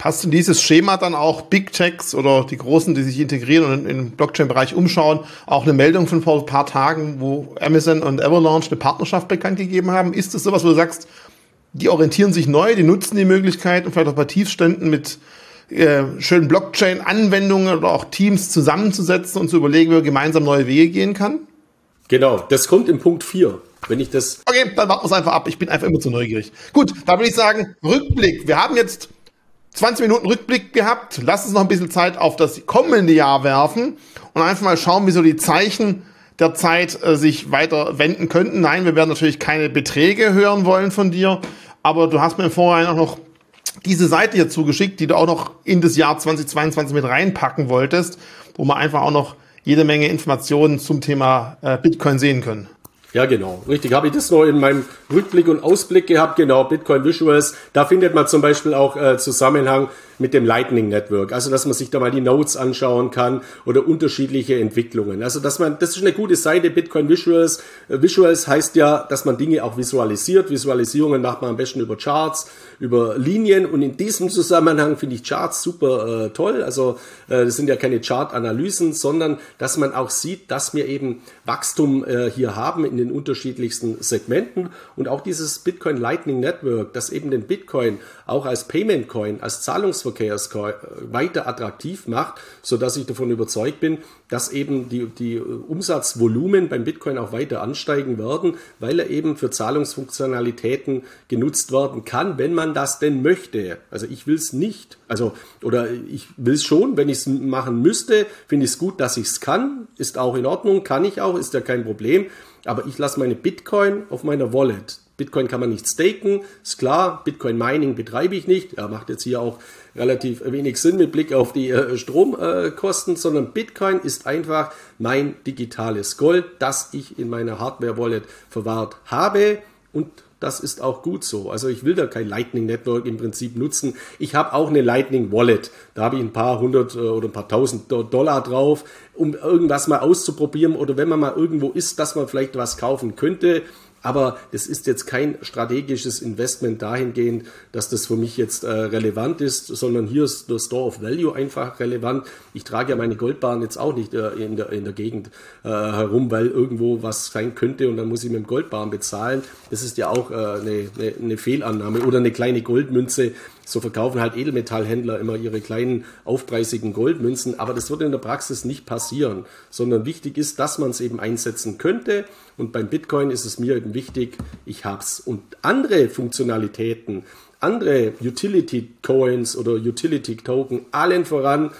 Passt in dieses Schema dann auch Big Techs oder die Großen, die sich integrieren und im Blockchain-Bereich umschauen, auch eine Meldung von vor ein paar Tagen, wo Amazon und Avalanche eine Partnerschaft bekannt gegeben haben? Ist das sowas, wo du sagst, die orientieren sich neu, die nutzen die Möglichkeit und vielleicht auch bei Tiefständen mit äh, schönen Blockchain-Anwendungen oder auch Teams zusammenzusetzen und zu überlegen, wie man gemeinsam neue Wege gehen kann? Genau, das kommt im Punkt 4. Wenn ich das. Okay, dann warten wir es einfach ab. Ich bin einfach immer zu neugierig. Gut, da würde ich sagen, Rückblick. Wir haben jetzt 20 Minuten Rückblick gehabt. Lass uns noch ein bisschen Zeit auf das kommende Jahr werfen und einfach mal schauen, wie so die Zeichen der Zeit äh, sich weiter wenden könnten. Nein, wir werden natürlich keine Beträge hören wollen von dir, aber du hast mir vorher auch noch diese Seite hier zugeschickt, die du auch noch in das Jahr 2022 mit reinpacken wolltest, wo wir einfach auch noch jede Menge Informationen zum Thema äh, Bitcoin sehen können. Ja, genau. Richtig. Habe ich das noch in meinem Rückblick und Ausblick gehabt? Genau, Bitcoin Visuals. Da findet man zum Beispiel auch äh, Zusammenhang mit dem Lightning Network. Also, dass man sich da mal die Notes anschauen kann oder unterschiedliche Entwicklungen. Also, dass man, das ist eine gute Seite, Bitcoin Visuals. Äh, Visuals heißt ja, dass man Dinge auch visualisiert. Visualisierungen macht man am besten über Charts, über Linien und in diesem Zusammenhang finde ich Charts super äh, toll. Also, äh, das sind ja keine Chart-Analysen, sondern dass man auch sieht, dass wir eben Wachstum äh, hier haben in den unterschiedlichsten Segmenten und auch dieses Bitcoin Lightning Network, das eben den Bitcoin auch als Payment Coin, als Zahlungsverkehrscoin weiter attraktiv macht, so dass ich davon überzeugt bin, dass eben die, die Umsatzvolumen beim Bitcoin auch weiter ansteigen werden, weil er eben für Zahlungsfunktionalitäten genutzt werden kann, wenn man das denn möchte. Also ich will es nicht. Also, oder ich will es schon, wenn ich es machen müsste, finde ich es gut, dass ich es kann. Ist auch in Ordnung, kann ich auch, ist ja kein Problem. Aber ich lasse meine Bitcoin auf meiner Wallet. Bitcoin kann man nicht staken, ist klar. Bitcoin Mining betreibe ich nicht. Ja, macht jetzt hier auch relativ wenig Sinn mit Blick auf die äh, Stromkosten, äh, sondern Bitcoin ist einfach mein digitales Gold, das ich in meiner Hardware-Wallet verwahrt habe und das ist auch gut so. Also ich will da kein Lightning Network im Prinzip nutzen. Ich habe auch eine Lightning Wallet. Da habe ich ein paar hundert äh, oder ein paar tausend Dollar drauf, um irgendwas mal auszuprobieren oder wenn man mal irgendwo ist, dass man vielleicht was kaufen könnte. Aber es ist jetzt kein strategisches Investment dahingehend, dass das für mich jetzt äh, relevant ist, sondern hier ist der Store of Value einfach relevant. Ich trage ja meine Goldbahn jetzt auch nicht äh, in, der, in der Gegend äh, herum, weil irgendwo was sein könnte und dann muss ich mit dem Goldbahn bezahlen. Das ist ja auch äh, eine, eine, eine Fehlannahme oder eine kleine Goldmünze, so verkaufen halt Edelmetallhändler immer ihre kleinen aufpreisigen Goldmünzen, aber das wird in der Praxis nicht passieren, sondern wichtig ist, dass man es eben einsetzen könnte. Und beim Bitcoin ist es mir eben wichtig, ich hab's. Und andere Funktionalitäten, andere Utility Coins oder Utility Token, allen voran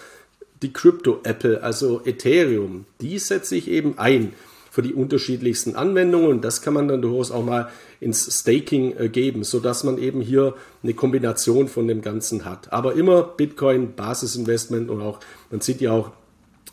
die Crypto Apple, also Ethereum, die setze ich eben ein für die unterschiedlichsten Anwendungen. Und das kann man dann durchaus auch mal ins Staking äh, geben, sodass man eben hier eine Kombination von dem Ganzen hat. Aber immer Bitcoin, Basisinvestment und auch, man sieht ja auch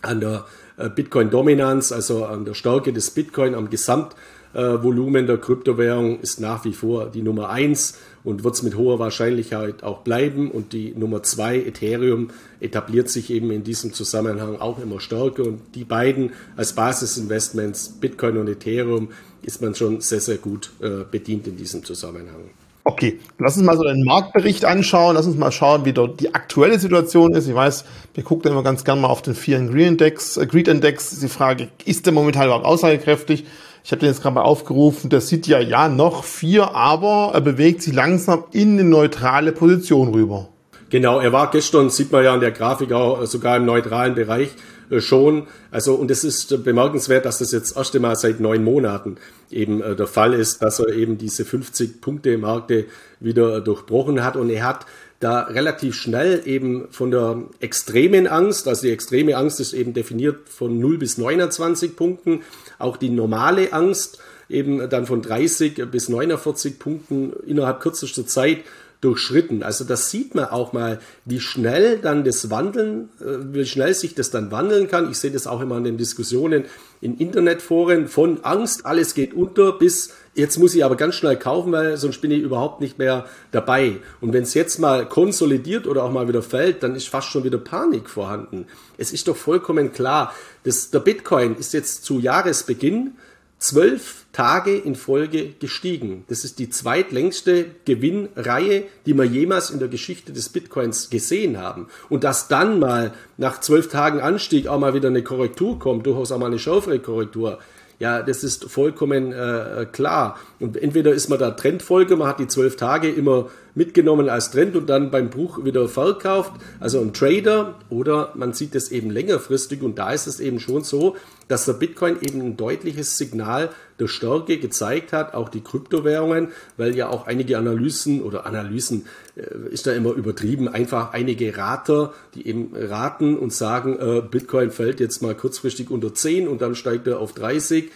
an der äh, Bitcoin-Dominanz, also an der Stärke des Bitcoin am Gesamtvolumen der Kryptowährung ist nach wie vor die Nummer eins und wird es mit hoher Wahrscheinlichkeit auch bleiben. Und die Nummer zwei, Ethereum, etabliert sich eben in diesem Zusammenhang auch immer stärker. Und die beiden als Basisinvestments, Bitcoin und Ethereum, ist man schon sehr, sehr gut äh, bedient in diesem Zusammenhang. Okay, lass uns mal so einen Marktbericht anschauen. Lass uns mal schauen, wie dort die aktuelle Situation ist. Ich weiß, wir gucken immer ganz gerne mal auf den and Greed Index. Äh, Greed Index die Frage, ist der momentan überhaupt aussagekräftig? Ich habe den jetzt gerade mal aufgerufen, der sieht ja ja noch vier, aber er bewegt sich langsam in eine neutrale Position rüber. Genau, er war gestern, sieht man ja an der Grafik auch sogar im neutralen Bereich äh, schon. Also, und es ist bemerkenswert, dass das jetzt erst einmal seit neun Monaten eben äh, der Fall ist, dass er eben diese 50-Punkte-Marke wieder durchbrochen hat. Und er hat da relativ schnell eben von der extremen Angst, also die extreme Angst ist eben definiert von 0 bis 29 Punkten, auch die normale Angst eben dann von 30 bis 49 Punkten innerhalb kürzester Zeit durchschritten. Also das sieht man auch mal, wie schnell dann das Wandeln, äh, wie schnell sich das dann wandeln kann. Ich sehe das auch immer in den Diskussionen in Internetforen von Angst, alles geht unter, bis jetzt muss ich aber ganz schnell kaufen, weil sonst bin ich überhaupt nicht mehr dabei. Und wenn es jetzt mal konsolidiert oder auch mal wieder fällt, dann ist fast schon wieder Panik vorhanden. Es ist doch vollkommen klar, dass der Bitcoin ist jetzt zu Jahresbeginn zwölf Tage in Folge gestiegen. Das ist die zweitlängste Gewinnreihe, die wir jemals in der Geschichte des Bitcoins gesehen haben. Und dass dann mal nach zwölf Tagen Anstieg auch mal wieder eine Korrektur kommt, durchaus auch mal eine schärfere Korrektur, ja, das ist vollkommen äh, klar. Und entweder ist man da Trendfolge, man hat die zwölf Tage immer mitgenommen als Trend und dann beim Bruch wieder verkauft, also ein Trader, oder man sieht es eben längerfristig und da ist es eben schon so, dass der Bitcoin eben ein deutliches Signal der Stärke gezeigt hat, auch die Kryptowährungen, weil ja auch einige Analysen oder Analysen äh, ist da immer übertrieben, einfach einige Rater, die eben raten und sagen, äh, Bitcoin fällt jetzt mal kurzfristig unter 10 und dann steigt er auf 30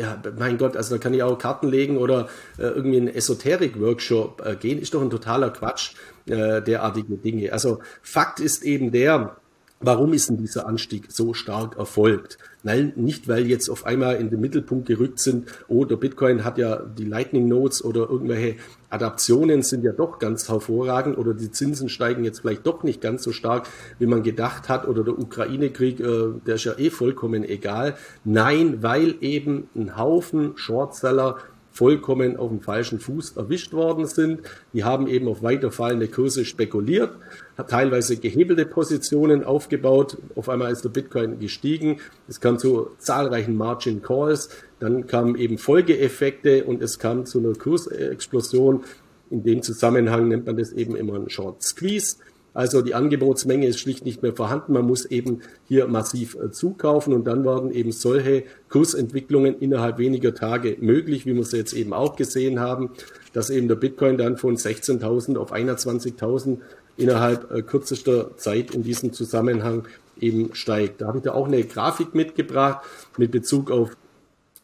ja, mein Gott, also da kann ich auch Karten legen oder äh, irgendwie einen Esoterik-Workshop äh, gehen, ist doch ein totaler Quatsch, äh, derartige Dinge. Also Fakt ist eben der, Warum ist denn dieser Anstieg so stark erfolgt? Nein, nicht weil jetzt auf einmal in den Mittelpunkt gerückt sind, oh, der Bitcoin hat ja die Lightning Notes oder irgendwelche Adaptionen sind ja doch ganz hervorragend oder die Zinsen steigen jetzt vielleicht doch nicht ganz so stark, wie man gedacht hat oder der Ukraine-Krieg, äh, der ist ja eh vollkommen egal. Nein, weil eben ein Haufen Shortseller vollkommen auf dem falschen Fuß erwischt worden sind. Die haben eben auf weiterfallende Kurse spekuliert, hat teilweise gehebelte Positionen aufgebaut. Auf einmal ist der Bitcoin gestiegen. Es kam zu zahlreichen Margin Calls. Dann kamen eben Folgeeffekte und es kam zu einer Kursexplosion. In dem Zusammenhang nennt man das eben immer einen Short Squeeze. Also die Angebotsmenge ist schlicht nicht mehr vorhanden. Man muss eben hier massiv äh, zukaufen und dann werden eben solche Kursentwicklungen innerhalb weniger Tage möglich, wie wir es jetzt eben auch gesehen haben, dass eben der Bitcoin dann von 16.000 auf 21.000 innerhalb äh, kürzester Zeit in diesem Zusammenhang eben steigt. Da habe ich da auch eine Grafik mitgebracht mit Bezug auf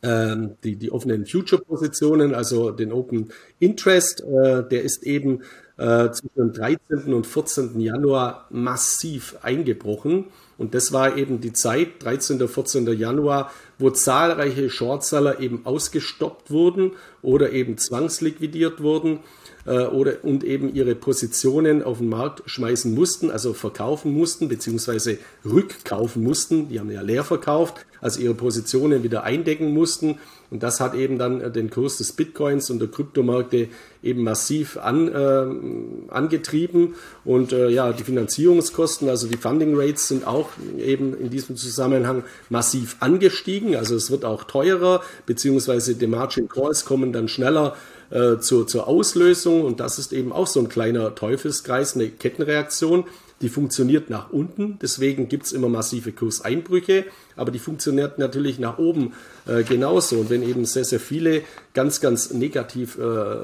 ähm, die, die offenen Future-Positionen, also den Open Interest. Äh, der ist eben äh, zwischen dem 13. und 14. Januar massiv eingebrochen. Und das war eben die Zeit, 13. und 14. Januar, wo zahlreiche Shortseller eben ausgestoppt wurden oder eben zwangsliquidiert wurden äh, oder und eben ihre Positionen auf den Markt schmeißen mussten, also verkaufen mussten, beziehungsweise rückkaufen mussten. Die haben ja leer verkauft, also ihre Positionen wieder eindecken mussten. Und das hat eben dann äh, den Kurs des Bitcoins und der Kryptomärkte eben massiv an, äh, angetrieben. Und äh, ja, die Finanzierungskosten, also die Funding Rates sind auch eben in diesem Zusammenhang massiv angestiegen. Also es wird auch teurer, beziehungsweise die Margin Calls kommen dann schneller äh, zur, zur Auslösung. Und das ist eben auch so ein kleiner Teufelskreis, eine Kettenreaktion. Die funktioniert nach unten, deswegen gibt es immer massive Kurseinbrüche, aber die funktioniert natürlich nach oben äh, genauso. Und wenn eben sehr, sehr viele ganz, ganz negativ äh,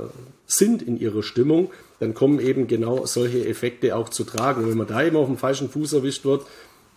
sind in ihrer Stimmung, dann kommen eben genau solche Effekte auch zu tragen. Und wenn man da eben auf dem falschen Fuß erwischt wird,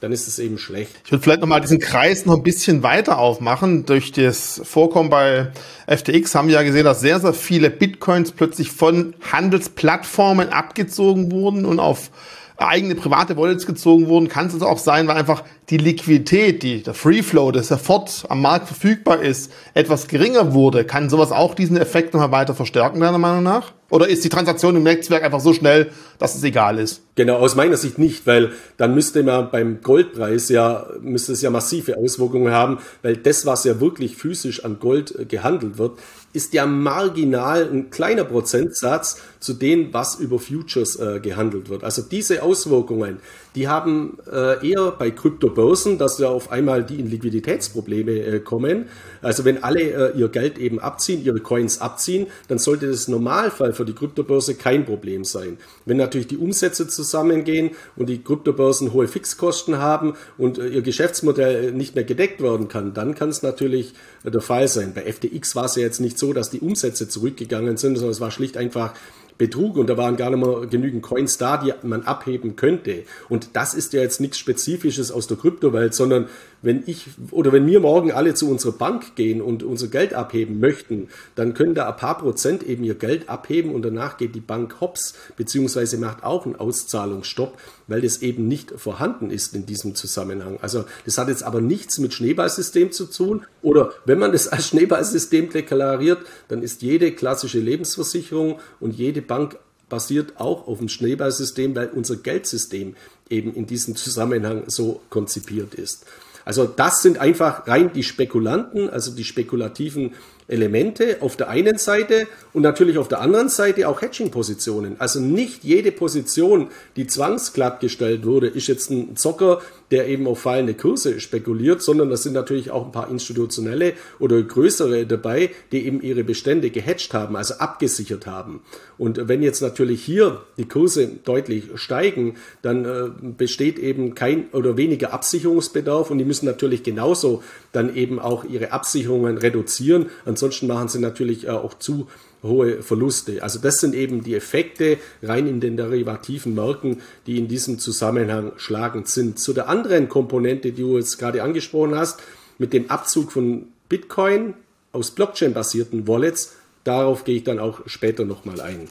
dann ist es eben schlecht. Ich würde vielleicht nochmal diesen Kreis noch ein bisschen weiter aufmachen. Durch das Vorkommen bei FTX haben wir ja gesehen, dass sehr, sehr viele Bitcoins plötzlich von Handelsplattformen abgezogen wurden und auf eigene private Wallets gezogen wurden, kann es also auch sein, weil einfach die Liquidität, die, der Free Flow, das sofort am Markt verfügbar ist, etwas geringer wurde. Kann sowas auch diesen Effekt nochmal weiter verstärken, deiner Meinung nach? Oder ist die Transaktion im Netzwerk einfach so schnell, dass es egal ist? Genau, aus meiner Sicht nicht, weil dann müsste man beim Goldpreis ja, müsste es ja massive Auswirkungen haben, weil das, was ja wirklich physisch an Gold gehandelt wird, ist ja marginal ein kleiner Prozentsatz zu dem, was über Futures äh, gehandelt wird. Also diese Auswirkungen, die haben äh, eher bei Kryptobörsen, dass ja auf einmal die in Liquiditätsprobleme äh, kommen. Also wenn alle äh, ihr Geld eben abziehen, ihre Coins abziehen, dann sollte das Normalfall für die Kryptobörse kein Problem sein. Wenn natürlich die Umsätze zusammengehen und die Kryptobörsen hohe Fixkosten haben und äh, ihr Geschäftsmodell nicht mehr gedeckt werden kann, dann kann es natürlich äh, der Fall sein. Bei FTX war es ja jetzt nicht so, dass die Umsätze zurückgegangen sind, sondern es war schlicht einfach Betrug und da waren gar nicht mehr genügend Coins da, die man abheben könnte. Und das ist ja jetzt nichts Spezifisches aus der Kryptowelt, sondern wenn ich oder wenn wir morgen alle zu unserer Bank gehen und unser Geld abheben möchten, dann können da ein paar Prozent eben ihr Geld abheben und danach geht die Bank hops, beziehungsweise macht auch einen Auszahlungsstopp, weil das eben nicht vorhanden ist in diesem Zusammenhang. Also das hat jetzt aber nichts mit Schneeballsystem zu tun oder wenn man das als Schneeballsystem deklariert, dann ist jede klassische Lebensversicherung und jede Bank basiert auch auf dem Schneeballsystem, weil unser Geldsystem eben in diesem Zusammenhang so konzipiert ist. Also das sind einfach rein die Spekulanten, also die spekulativen Elemente auf der einen Seite und natürlich auf der anderen Seite auch Hedging-Positionen. Also nicht jede Position, die zwangsglatt gestellt wurde, ist jetzt ein Zocker, der eben auf fallende Kurse spekuliert, sondern das sind natürlich auch ein paar institutionelle oder größere dabei, die eben ihre Bestände gehatcht haben, also abgesichert haben. Und wenn jetzt natürlich hier die Kurse deutlich steigen, dann äh, besteht eben kein oder weniger Absicherungsbedarf und die müssen natürlich genauso dann eben auch ihre Absicherungen reduzieren. Ansonsten machen sie natürlich äh, auch zu hohe Verluste. Also das sind eben die Effekte rein in den derivativen Märkten, die in diesem Zusammenhang schlagend sind. Zu der anderen Komponente, die du jetzt gerade angesprochen hast, mit dem Abzug von Bitcoin aus Blockchain-basierten Wallets, darauf gehe ich dann auch später nochmal ein.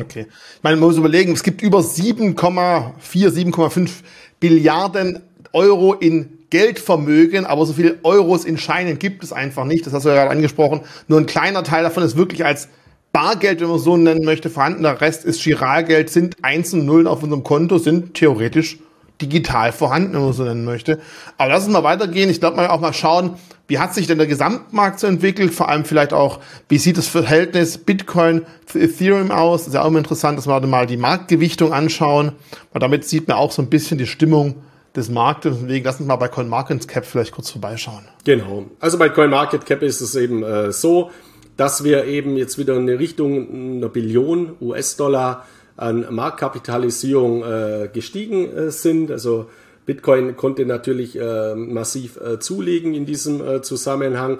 Okay. Ich meine, man muss überlegen, es gibt über 7,4, 7,5 Billiarden Euro in Geldvermögen, aber so viele Euros in Scheinen gibt es einfach nicht. Das hast du ja gerade angesprochen. Nur ein kleiner Teil davon ist wirklich als Bargeld, wenn man so nennen möchte, vorhanden. Der Rest ist Giralgeld, sind Eins und Nullen auf unserem Konto, sind theoretisch digital vorhanden, wenn man so nennen möchte. Aber lass uns mal weitergehen. Ich glaube mal auch mal schauen, wie hat sich denn der Gesamtmarkt so entwickelt? Vor allem vielleicht auch, wie sieht das Verhältnis Bitcoin zu Ethereum aus? Das ist ja auch immer interessant, dass wir mal die Marktgewichtung anschauen, weil damit sieht man auch so ein bisschen die Stimmung des Marktes. Deswegen lass uns mal bei CoinMarketCap vielleicht kurz vorbeischauen. Genau. Also bei CoinMarketCap ist es eben äh, so, dass wir eben jetzt wieder in Richtung einer Billion US-Dollar an Marktkapitalisierung äh, gestiegen äh, sind. Also Bitcoin konnte natürlich äh, massiv äh, zulegen in diesem äh, Zusammenhang.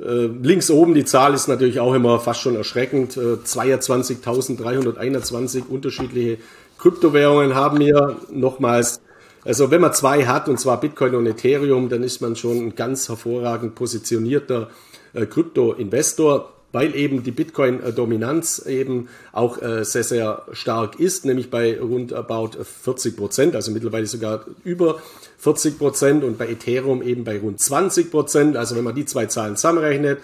Äh, links oben die Zahl ist natürlich auch immer fast schon erschreckend. 22.321 unterschiedliche Kryptowährungen haben wir nochmals. Also wenn man zwei hat, und zwar Bitcoin und Ethereum, dann ist man schon ein ganz hervorragend positionierter Krypto-Investor weil eben die Bitcoin-Dominanz eben auch äh, sehr, sehr stark ist, nämlich bei rund about 40 Prozent, also mittlerweile sogar über 40 Prozent und bei Ethereum eben bei rund 20 Prozent. Also wenn man die zwei Zahlen zusammenrechnet,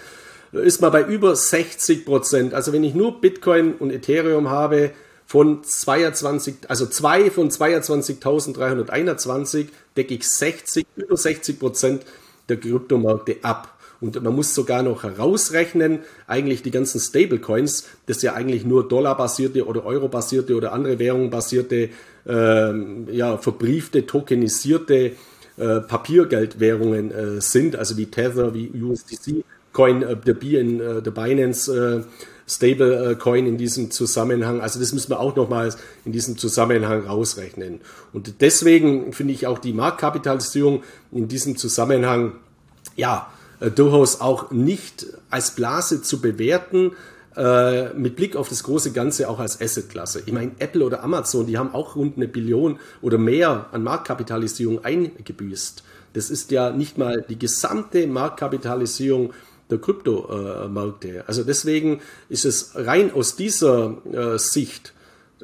ist man bei über 60 Prozent. Also wenn ich nur Bitcoin und Ethereum habe, von 22, also zwei von 22.321 decke ich 60, über 60 Prozent der Kryptomärkte ab. Und man muss sogar noch herausrechnen, eigentlich die ganzen Stablecoins, das ja eigentlich nur Dollar-basierte oder Euro-basierte oder andere Währungen basierte, äh, ja, verbriefte, tokenisierte äh, Papiergeldwährungen äh, sind, also wie Tether, wie USDC, Coin, äh, der, BN, äh, der Binance, äh, Stablecoin in diesem Zusammenhang. Also das müssen wir auch nochmal in diesem Zusammenhang rausrechnen. Und deswegen finde ich auch die Marktkapitalisierung in diesem Zusammenhang, ja, äh, durchaus auch nicht als Blase zu bewerten, äh, mit Blick auf das große Ganze auch als Assetklasse. Ich meine, Apple oder Amazon, die haben auch rund eine Billion oder mehr an Marktkapitalisierung eingebüßt. Das ist ja nicht mal die gesamte Marktkapitalisierung der Kryptomärkte. Also deswegen ist es rein aus dieser äh, Sicht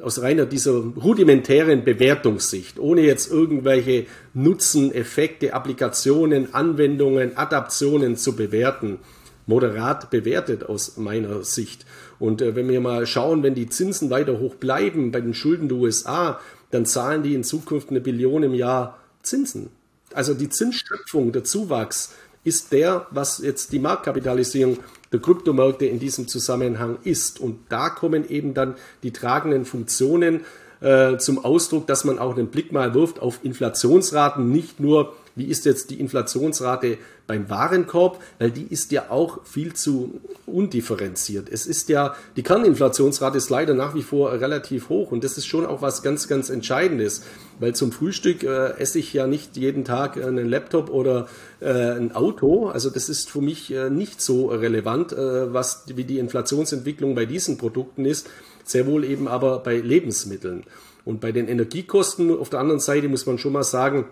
aus reiner dieser rudimentären Bewertungssicht, ohne jetzt irgendwelche Nutzen, Effekte, Applikationen, Anwendungen, Adaptionen zu bewerten, moderat bewertet aus meiner Sicht. Und äh, wenn wir mal schauen, wenn die Zinsen weiter hoch bleiben bei den Schulden der USA, dann zahlen die in Zukunft eine Billion im Jahr Zinsen. Also die Zinsschöpfung, der Zuwachs ist der, was jetzt die Marktkapitalisierung der Kryptomärkte in diesem Zusammenhang ist. Und da kommen eben dann die tragenden Funktionen äh, zum Ausdruck, dass man auch einen Blick mal wirft auf Inflationsraten, nicht nur wie ist jetzt die Inflationsrate beim Warenkorb, weil die ist ja auch viel zu undifferenziert. Es ist ja, die Kerninflationsrate ist leider nach wie vor relativ hoch und das ist schon auch was ganz, ganz Entscheidendes, weil zum Frühstück äh, esse ich ja nicht jeden Tag einen Laptop oder äh, ein Auto. Also das ist für mich äh, nicht so relevant, äh, was wie die Inflationsentwicklung bei diesen Produkten ist, sehr wohl eben aber bei Lebensmitteln. Und bei den Energiekosten auf der anderen Seite muss man schon mal sagen,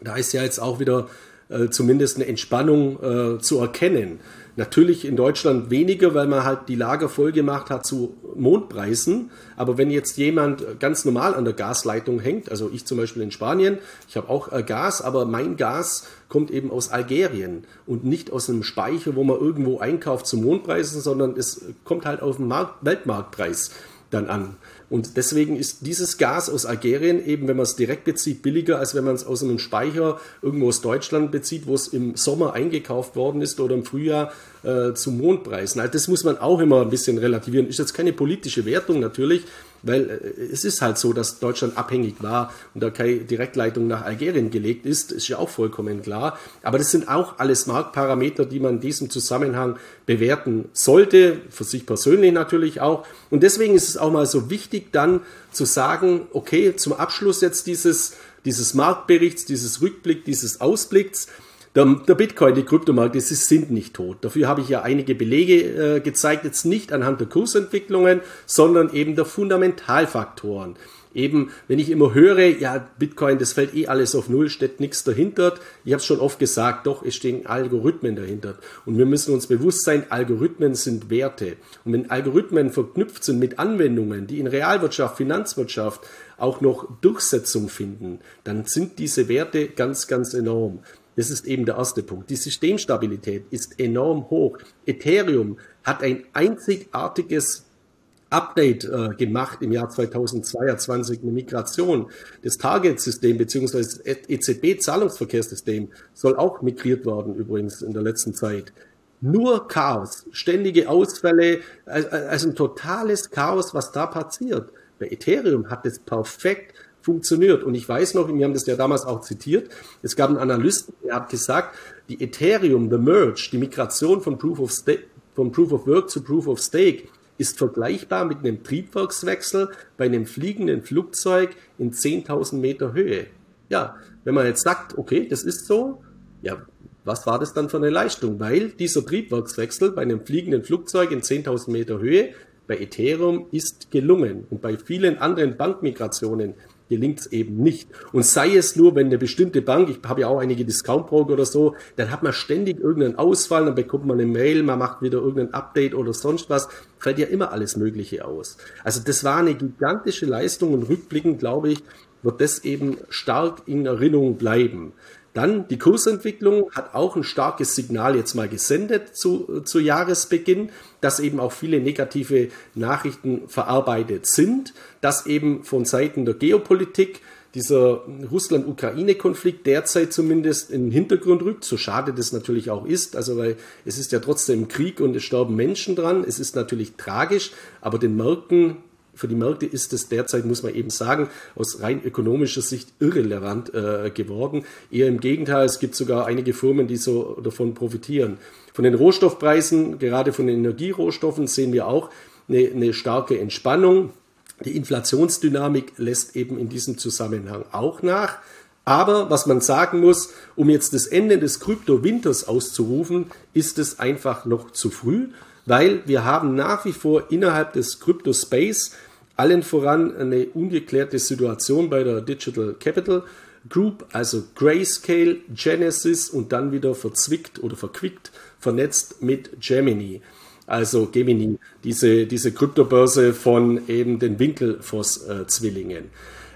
da ist ja jetzt auch wieder äh, zumindest eine Entspannung äh, zu erkennen. Natürlich in Deutschland weniger, weil man halt die Lager voll gemacht hat zu Mondpreisen. Aber wenn jetzt jemand ganz normal an der Gasleitung hängt, also ich zum Beispiel in Spanien, ich habe auch äh, Gas, aber mein Gas kommt eben aus Algerien und nicht aus einem Speicher, wo man irgendwo einkauft zu Mondpreisen, sondern es kommt halt auf den Markt, Weltmarktpreis dann an. Und deswegen ist dieses Gas aus Algerien eben, wenn man es direkt bezieht, billiger, als wenn man es aus einem Speicher irgendwo aus Deutschland bezieht, wo es im Sommer eingekauft worden ist oder im Frühjahr äh, zu Mondpreisen. Also das muss man auch immer ein bisschen relativieren. Ist jetzt keine politische Wertung natürlich, weil äh, es ist halt so, dass Deutschland abhängig war und da keine Direktleitung nach Algerien gelegt ist, ist ja auch vollkommen klar. Aber das sind auch alles Marktparameter, die man in diesem Zusammenhang bewerten sollte, für sich persönlich natürlich auch. Und deswegen ist es auch mal so wichtig, dann zu sagen, okay, zum Abschluss jetzt dieses, dieses Marktberichts, dieses Rückblick, dieses Ausblicks, der, der Bitcoin, die Kryptomärkte, sie sind nicht tot. Dafür habe ich ja einige Belege äh, gezeigt, jetzt nicht anhand der Kursentwicklungen, sondern eben der Fundamentalfaktoren. eben, wenn ich immer höre, ja, Bitcoin, das fällt eh alles auf Null, steht nichts dahinter. Ich habe es schon oft gesagt, doch, es stehen Algorithmen dahinter. Und wir müssen uns bewusst sein, Algorithmen sind Werte. Und wenn Algorithmen verknüpft sind mit Anwendungen, die in Realwirtschaft, Finanzwirtschaft auch noch Durchsetzung finden, dann sind diese Werte ganz, ganz enorm. Das ist eben der erste Punkt. Die Systemstabilität ist enorm hoch. Ethereum hat ein einzigartiges Update äh, gemacht im Jahr 2022, eine Migration. Das Target-System bzw. EZB-Zahlungsverkehrssystem soll auch migriert werden, übrigens in der letzten Zeit. Nur Chaos, ständige Ausfälle, also ein totales Chaos, was da passiert. Bei Ethereum hat es perfekt funktioniert. Und ich weiß noch, wir haben das ja damals auch zitiert, es gab einen Analysten, der hat gesagt, die Ethereum, the Merge, die Migration von Proof of, Stake, von Proof of Work zu Proof of Stake, ist vergleichbar mit einem Triebwerkswechsel bei einem fliegenden Flugzeug in 10.000 Meter Höhe. Ja, wenn man jetzt sagt, okay, das ist so, ja, was war das dann für eine Leistung? Weil dieser Triebwerkswechsel bei einem fliegenden Flugzeug in 10.000 Meter Höhe bei Ethereum ist gelungen und bei vielen anderen Bankmigrationen gelingt es eben nicht. Und sei es nur, wenn eine bestimmte Bank, ich habe ja auch einige Discount-Broker oder so, dann hat man ständig irgendeinen Ausfall, dann bekommt man eine Mail, man macht wieder irgendein Update oder sonst was, fällt ja immer alles Mögliche aus. Also das war eine gigantische Leistung und rückblickend, glaube ich, wird das eben stark in Erinnerung bleiben. Dann die Kursentwicklung hat auch ein starkes Signal jetzt mal gesendet zu, zu Jahresbeginn, dass eben auch viele negative Nachrichten verarbeitet sind, dass eben von Seiten der Geopolitik dieser Russland-Ukraine-Konflikt derzeit zumindest in den Hintergrund rückt, so schade das natürlich auch ist, also weil es ist ja trotzdem Krieg und es sterben Menschen dran, es ist natürlich tragisch, aber den Märkten für die Märkte ist es derzeit, muss man eben sagen, aus rein ökonomischer Sicht irrelevant äh, geworden. Eher im Gegenteil, es gibt sogar einige Firmen, die so davon profitieren. Von den Rohstoffpreisen, gerade von den Energierohstoffen, sehen wir auch eine, eine starke Entspannung. Die Inflationsdynamik lässt eben in diesem Zusammenhang auch nach. Aber was man sagen muss, um jetzt das Ende des Kryptowinters auszurufen, ist es einfach noch zu früh, weil wir haben nach wie vor innerhalb des Kryptospace allen voran eine ungeklärte Situation bei der Digital Capital Group, also Grayscale, Genesis und dann wieder verzwickt oder verquickt, vernetzt mit Gemini. Also Gemini, diese, diese Kryptobörse von eben den Winkelfoss-Zwillingen.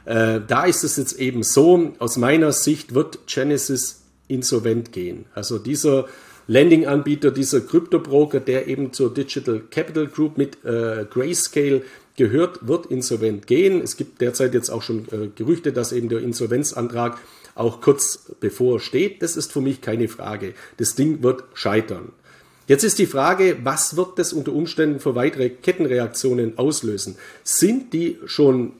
Äh, da ist es jetzt eben so, aus meiner Sicht wird Genesis insolvent gehen. Also dieser Landing-Anbieter, dieser Kryptobroker, der eben zur Digital Capital Group mit äh, Grayscale gehört, wird insolvent gehen. Es gibt derzeit jetzt auch schon äh, Gerüchte, dass eben der Insolvenzantrag auch kurz bevor steht. Das ist für mich keine Frage. Das Ding wird scheitern. Jetzt ist die Frage, was wird das unter Umständen für weitere Kettenreaktionen auslösen? Sind die schon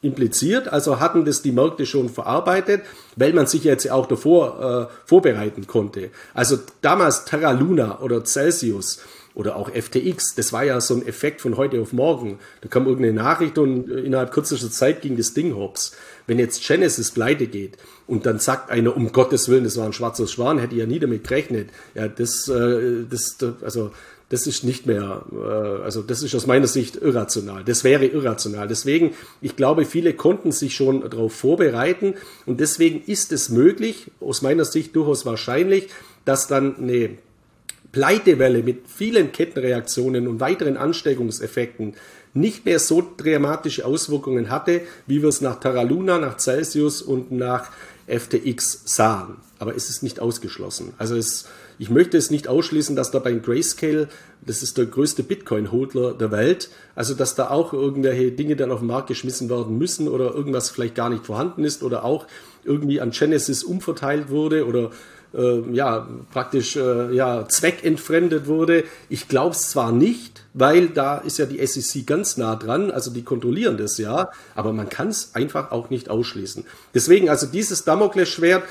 impliziert, also hatten das die Märkte schon verarbeitet, weil man sich jetzt auch davor äh, vorbereiten konnte. Also damals Terra Luna oder Celsius oder auch FTX, das war ja so ein Effekt von heute auf morgen. Da kam irgendeine Nachricht und äh, innerhalb kürzester Zeit ging das Ding hops. Wenn jetzt Genesis pleite geht und dann sagt einer, um Gottes Willen, das war ein schwarzer Schwan, hätte ich ja nie damit gerechnet. Ja, das, äh, das, also das ist nicht mehr, äh, also das ist aus meiner Sicht irrational. Das wäre irrational. Deswegen, ich glaube, viele konnten sich schon darauf vorbereiten und deswegen ist es möglich, aus meiner Sicht durchaus wahrscheinlich, dass dann eine Pleitewelle mit vielen Kettenreaktionen und weiteren Ansteckungseffekten nicht mehr so dramatische Auswirkungen hatte, wie wir es nach Terra Luna, nach Celsius und nach FTX sahen. Aber es ist nicht ausgeschlossen. Also es, ich möchte es nicht ausschließen, dass da bei Grayscale, das ist der größte Bitcoin-Hodler der Welt, also dass da auch irgendwelche Dinge dann auf den Markt geschmissen werden müssen oder irgendwas vielleicht gar nicht vorhanden ist oder auch irgendwie an Genesis umverteilt wurde oder äh, ja, praktisch äh, ja, zweckentfremdet wurde. Ich glaube es zwar nicht, weil da ist ja die SEC ganz nah dran, also die kontrollieren das ja, aber man kann es einfach auch nicht ausschließen. Deswegen also dieses Damoklesschwert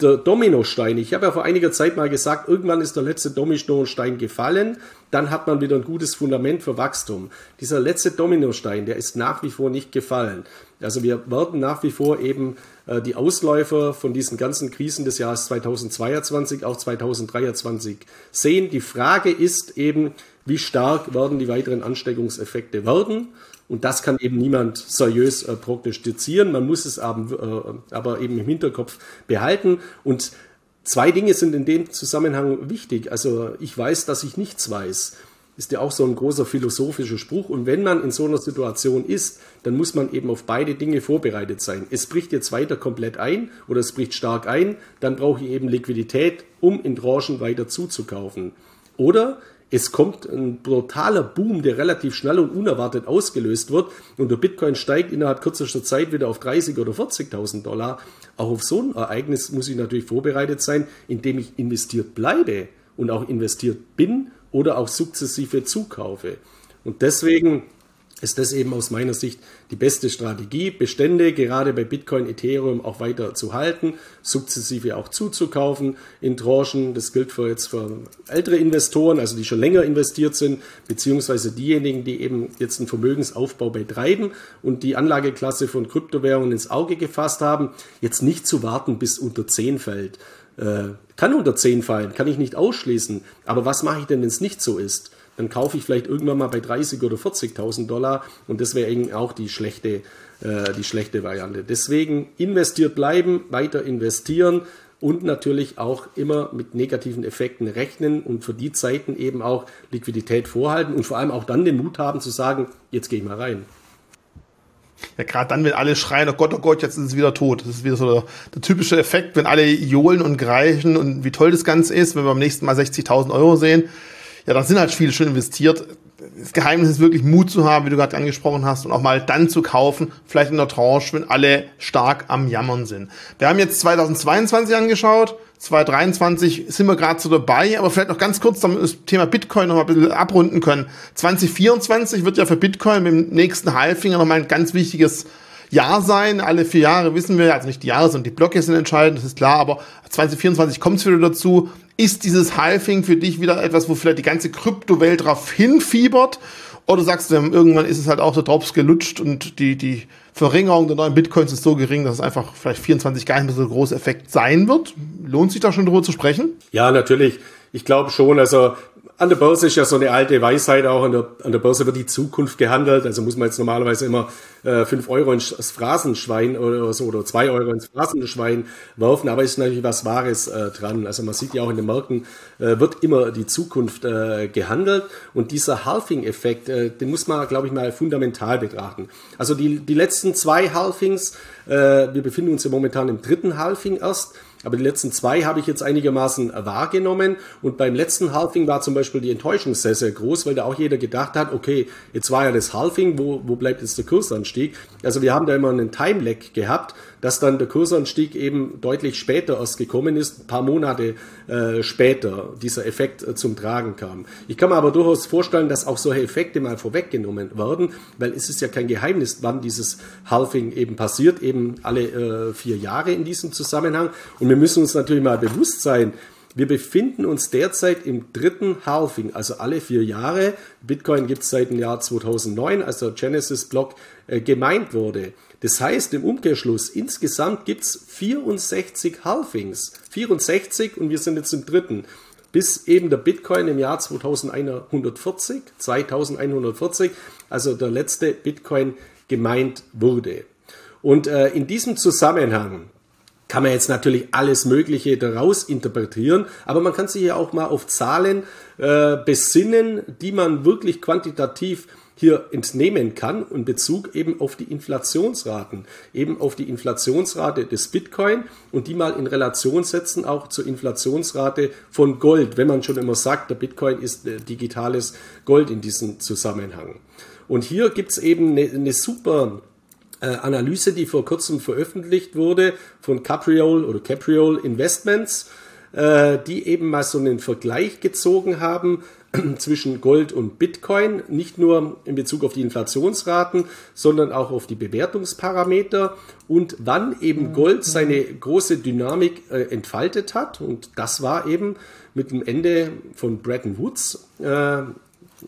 der Dominostein. Ich habe ja vor einiger Zeit mal gesagt, irgendwann ist der letzte Dominostein gefallen, dann hat man wieder ein gutes Fundament für Wachstum. Dieser letzte Dominostein, der ist nach wie vor nicht gefallen. Also wir werden nach wie vor eben äh, die Ausläufer von diesen ganzen Krisen des Jahres 2022, auch 2023 sehen. Die Frage ist eben, wie stark werden die weiteren Ansteckungseffekte werden. Und das kann eben niemand seriös äh, prognostizieren. Man muss es aber, äh, aber eben im Hinterkopf behalten. Und zwei Dinge sind in dem Zusammenhang wichtig. Also ich weiß, dass ich nichts weiß ist ja auch so ein großer philosophischer Spruch. Und wenn man in so einer Situation ist, dann muss man eben auf beide Dinge vorbereitet sein. Es bricht jetzt weiter komplett ein oder es bricht stark ein, dann brauche ich eben Liquidität, um in Tranchen weiter zuzukaufen. Oder es kommt ein brutaler Boom, der relativ schnell und unerwartet ausgelöst wird und der Bitcoin steigt innerhalb kürzester Zeit wieder auf 30 oder 40.000 Dollar. Auch auf so ein Ereignis muss ich natürlich vorbereitet sein, indem ich investiert bleibe und auch investiert bin oder auch sukzessive zukaufe. Und deswegen ist das eben aus meiner Sicht die beste Strategie, Bestände gerade bei Bitcoin, Ethereum auch weiter zu halten, sukzessive auch zuzukaufen in Tranchen. Das gilt für jetzt für ältere Investoren, also die schon länger investiert sind, beziehungsweise diejenigen, die eben jetzt einen Vermögensaufbau betreiben und die Anlageklasse von Kryptowährungen ins Auge gefasst haben, jetzt nicht zu warten, bis unter 10 fällt. Äh, kann unter 10 fallen, kann ich nicht ausschließen. Aber was mache ich denn, wenn es nicht so ist? Dann kaufe ich vielleicht irgendwann mal bei 30 oder 40.000 Dollar und das wäre eben auch die schlechte, äh, die schlechte Variante. Deswegen investiert bleiben, weiter investieren und natürlich auch immer mit negativen Effekten rechnen und für die Zeiten eben auch Liquidität vorhalten und vor allem auch dann den Mut haben zu sagen, jetzt gehe ich mal rein. Ja, gerade dann, wenn alle schreien, oh Gott, oh Gott, jetzt ist es wieder tot. Das ist wieder so der, der typische Effekt, wenn alle johlen und greifen und wie toll das Ganze ist, wenn wir beim nächsten Mal 60.000 Euro sehen. Ja, dann sind halt viele schon investiert. Das Geheimnis ist wirklich Mut zu haben, wie du gerade angesprochen hast, und auch mal dann zu kaufen, vielleicht in der Tranche, wenn alle stark am Jammern sind. Wir haben jetzt 2022 angeschaut 2023 sind wir gerade so dabei, aber vielleicht noch ganz kurz, damit wir das Thema Bitcoin noch mal ein bisschen abrunden können. 2024 wird ja für Bitcoin mit dem nächsten Halfinger noch mal ein ganz wichtiges Jahr sein. Alle vier Jahre wissen wir, also nicht die Jahre, sondern die Blöcke sind entscheidend, das ist klar, aber 2024 kommt es wieder dazu. Ist dieses Halving für dich wieder etwas, wo vielleicht die ganze Kryptowelt drauf hinfiebert? Oder sagst du, irgendwann ist es halt auch so Drops gelutscht und die, die Verringerung der neuen Bitcoins ist so gering, dass es einfach vielleicht 24 gar nicht mehr so ein großer Effekt sein wird. Lohnt sich da schon drüber zu sprechen? Ja, natürlich. Ich glaube schon. Also an der Börse ist ja so eine alte Weisheit auch, an der, an der Börse wird die Zukunft gehandelt, also muss man jetzt normalerweise immer äh, 5 Euro ins Phrasenschwein oder so oder 2 Euro ins Phrasenschwein werfen, aber ist natürlich was Wahres äh, dran. Also man sieht ja auch in den Märkten, äh, wird immer die Zukunft äh, gehandelt und dieser Halving-Effekt, äh, den muss man, glaube ich, mal fundamental betrachten. Also die, die letzten zwei Halvings, äh, wir befinden uns ja momentan im dritten Halving erst, aber die letzten zwei habe ich jetzt einigermaßen wahrgenommen. Und beim letzten Halving war zum Beispiel die Enttäuschung sehr, sehr groß, weil da auch jeder gedacht hat, okay, jetzt war ja das Halving, wo, wo bleibt jetzt der Kursanstieg? Also wir haben da immer einen Time-Lag gehabt, dass dann der Kursanstieg eben deutlich später erst gekommen ist, ein paar Monate äh, später dieser Effekt äh, zum Tragen kam. Ich kann mir aber durchaus vorstellen, dass auch solche Effekte mal vorweggenommen werden, weil es ist ja kein Geheimnis, wann dieses Halving eben passiert, eben alle äh, vier Jahre in diesem Zusammenhang. Und wir müssen uns natürlich mal bewusst sein, wir befinden uns derzeit im dritten Halving, also alle vier Jahre. Bitcoin gibt es seit dem Jahr 2009, als der Genesis-Block äh, gemeint wurde. Das heißt im Umkehrschluss, insgesamt gibt es 64 Halvings. 64 und wir sind jetzt im dritten. Bis eben der Bitcoin im Jahr 2140, 2140, also der letzte Bitcoin gemeint wurde. Und äh, in diesem Zusammenhang kann man jetzt natürlich alles Mögliche daraus interpretieren, aber man kann sich ja auch mal auf Zahlen äh, besinnen, die man wirklich quantitativ hier entnehmen kann in Bezug eben auf die Inflationsraten, eben auf die Inflationsrate des Bitcoin und die mal in Relation setzen auch zur Inflationsrate von Gold, wenn man schon immer sagt, der Bitcoin ist äh, digitales Gold in diesem Zusammenhang. Und hier gibt's eben eine, eine super äh, Analyse, die vor kurzem veröffentlicht wurde von Capriol oder Capriol Investments, äh, die eben mal so einen Vergleich gezogen haben zwischen Gold und Bitcoin, nicht nur in Bezug auf die Inflationsraten, sondern auch auf die Bewertungsparameter und wann eben Gold seine große Dynamik äh, entfaltet hat. Und das war eben mit dem Ende von Bretton Woods, äh,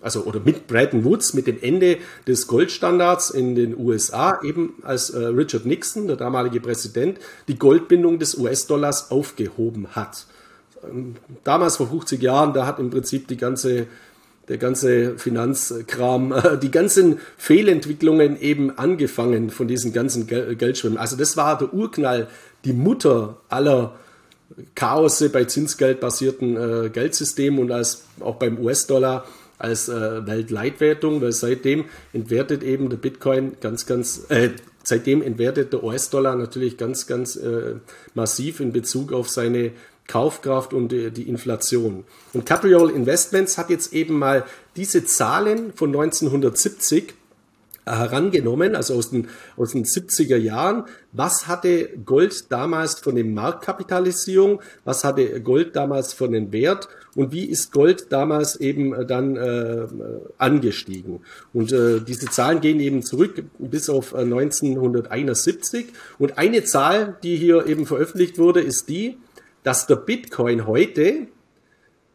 also oder mit Bretton Woods, mit dem Ende des Goldstandards in den USA, eben als äh, Richard Nixon, der damalige Präsident, die Goldbindung des US-Dollars aufgehoben hat damals vor 50 Jahren, da hat im Prinzip die ganze der ganze Finanzkram, die ganzen Fehlentwicklungen eben angefangen von diesen ganzen Geldschwimmen. Also das war der Urknall, die Mutter aller Chaose bei zinsgeldbasierten äh, Geldsystemen und als auch beim US-Dollar als äh, Weltleitwertung, weil seitdem entwertet eben der Bitcoin ganz, ganz, äh, seitdem entwertet der US-Dollar natürlich ganz, ganz äh, massiv in Bezug auf seine Kaufkraft und äh, die Inflation. Und Capriol Investments hat jetzt eben mal diese Zahlen von 1970 äh, herangenommen, also aus den, aus den 70er Jahren. Was hatte Gold damals von der Marktkapitalisierung? Was hatte Gold damals von dem Wert? Und wie ist Gold damals eben äh, dann äh, angestiegen? Und äh, diese Zahlen gehen eben zurück bis auf 1971. Und eine Zahl, die hier eben veröffentlicht wurde, ist die, dass der Bitcoin heute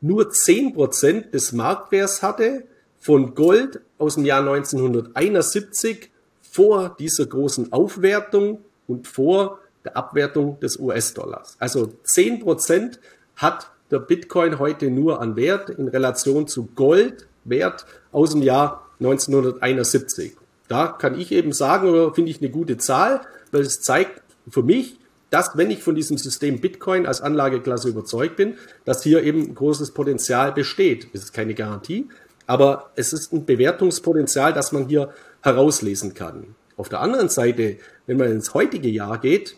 nur 10% des Marktwerts hatte von Gold aus dem Jahr 1971 vor dieser großen Aufwertung und vor der Abwertung des US-Dollars. Also 10% hat der Bitcoin heute nur an Wert in Relation zu Goldwert aus dem Jahr 1971. Da kann ich eben sagen, finde ich eine gute Zahl, weil es zeigt für mich, dass, wenn ich von diesem System Bitcoin als Anlageklasse überzeugt bin, dass hier eben großes Potenzial besteht. Das ist keine Garantie, aber es ist ein Bewertungspotenzial, das man hier herauslesen kann. Auf der anderen Seite, wenn man ins heutige Jahr geht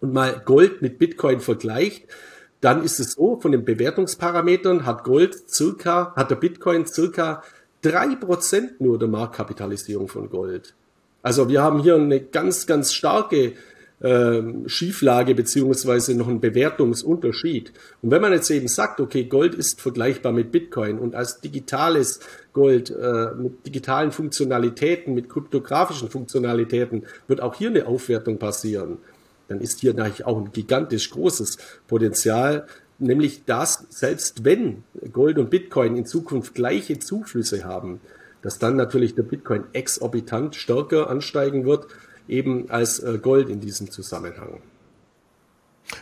und mal Gold mit Bitcoin vergleicht, dann ist es so, von den Bewertungsparametern hat Gold circa, hat der Bitcoin circa drei Prozent nur der Marktkapitalisierung von Gold. Also wir haben hier eine ganz, ganz starke äh, Schieflage beziehungsweise noch ein Bewertungsunterschied. Und wenn man jetzt eben sagt, okay, Gold ist vergleichbar mit Bitcoin und als digitales Gold äh, mit digitalen Funktionalitäten, mit kryptografischen Funktionalitäten wird auch hier eine Aufwertung passieren, dann ist hier natürlich auch ein gigantisch großes Potenzial, nämlich dass selbst wenn Gold und Bitcoin in Zukunft gleiche Zuflüsse haben, dass dann natürlich der Bitcoin exorbitant stärker ansteigen wird eben als äh, Gold in diesem Zusammenhang.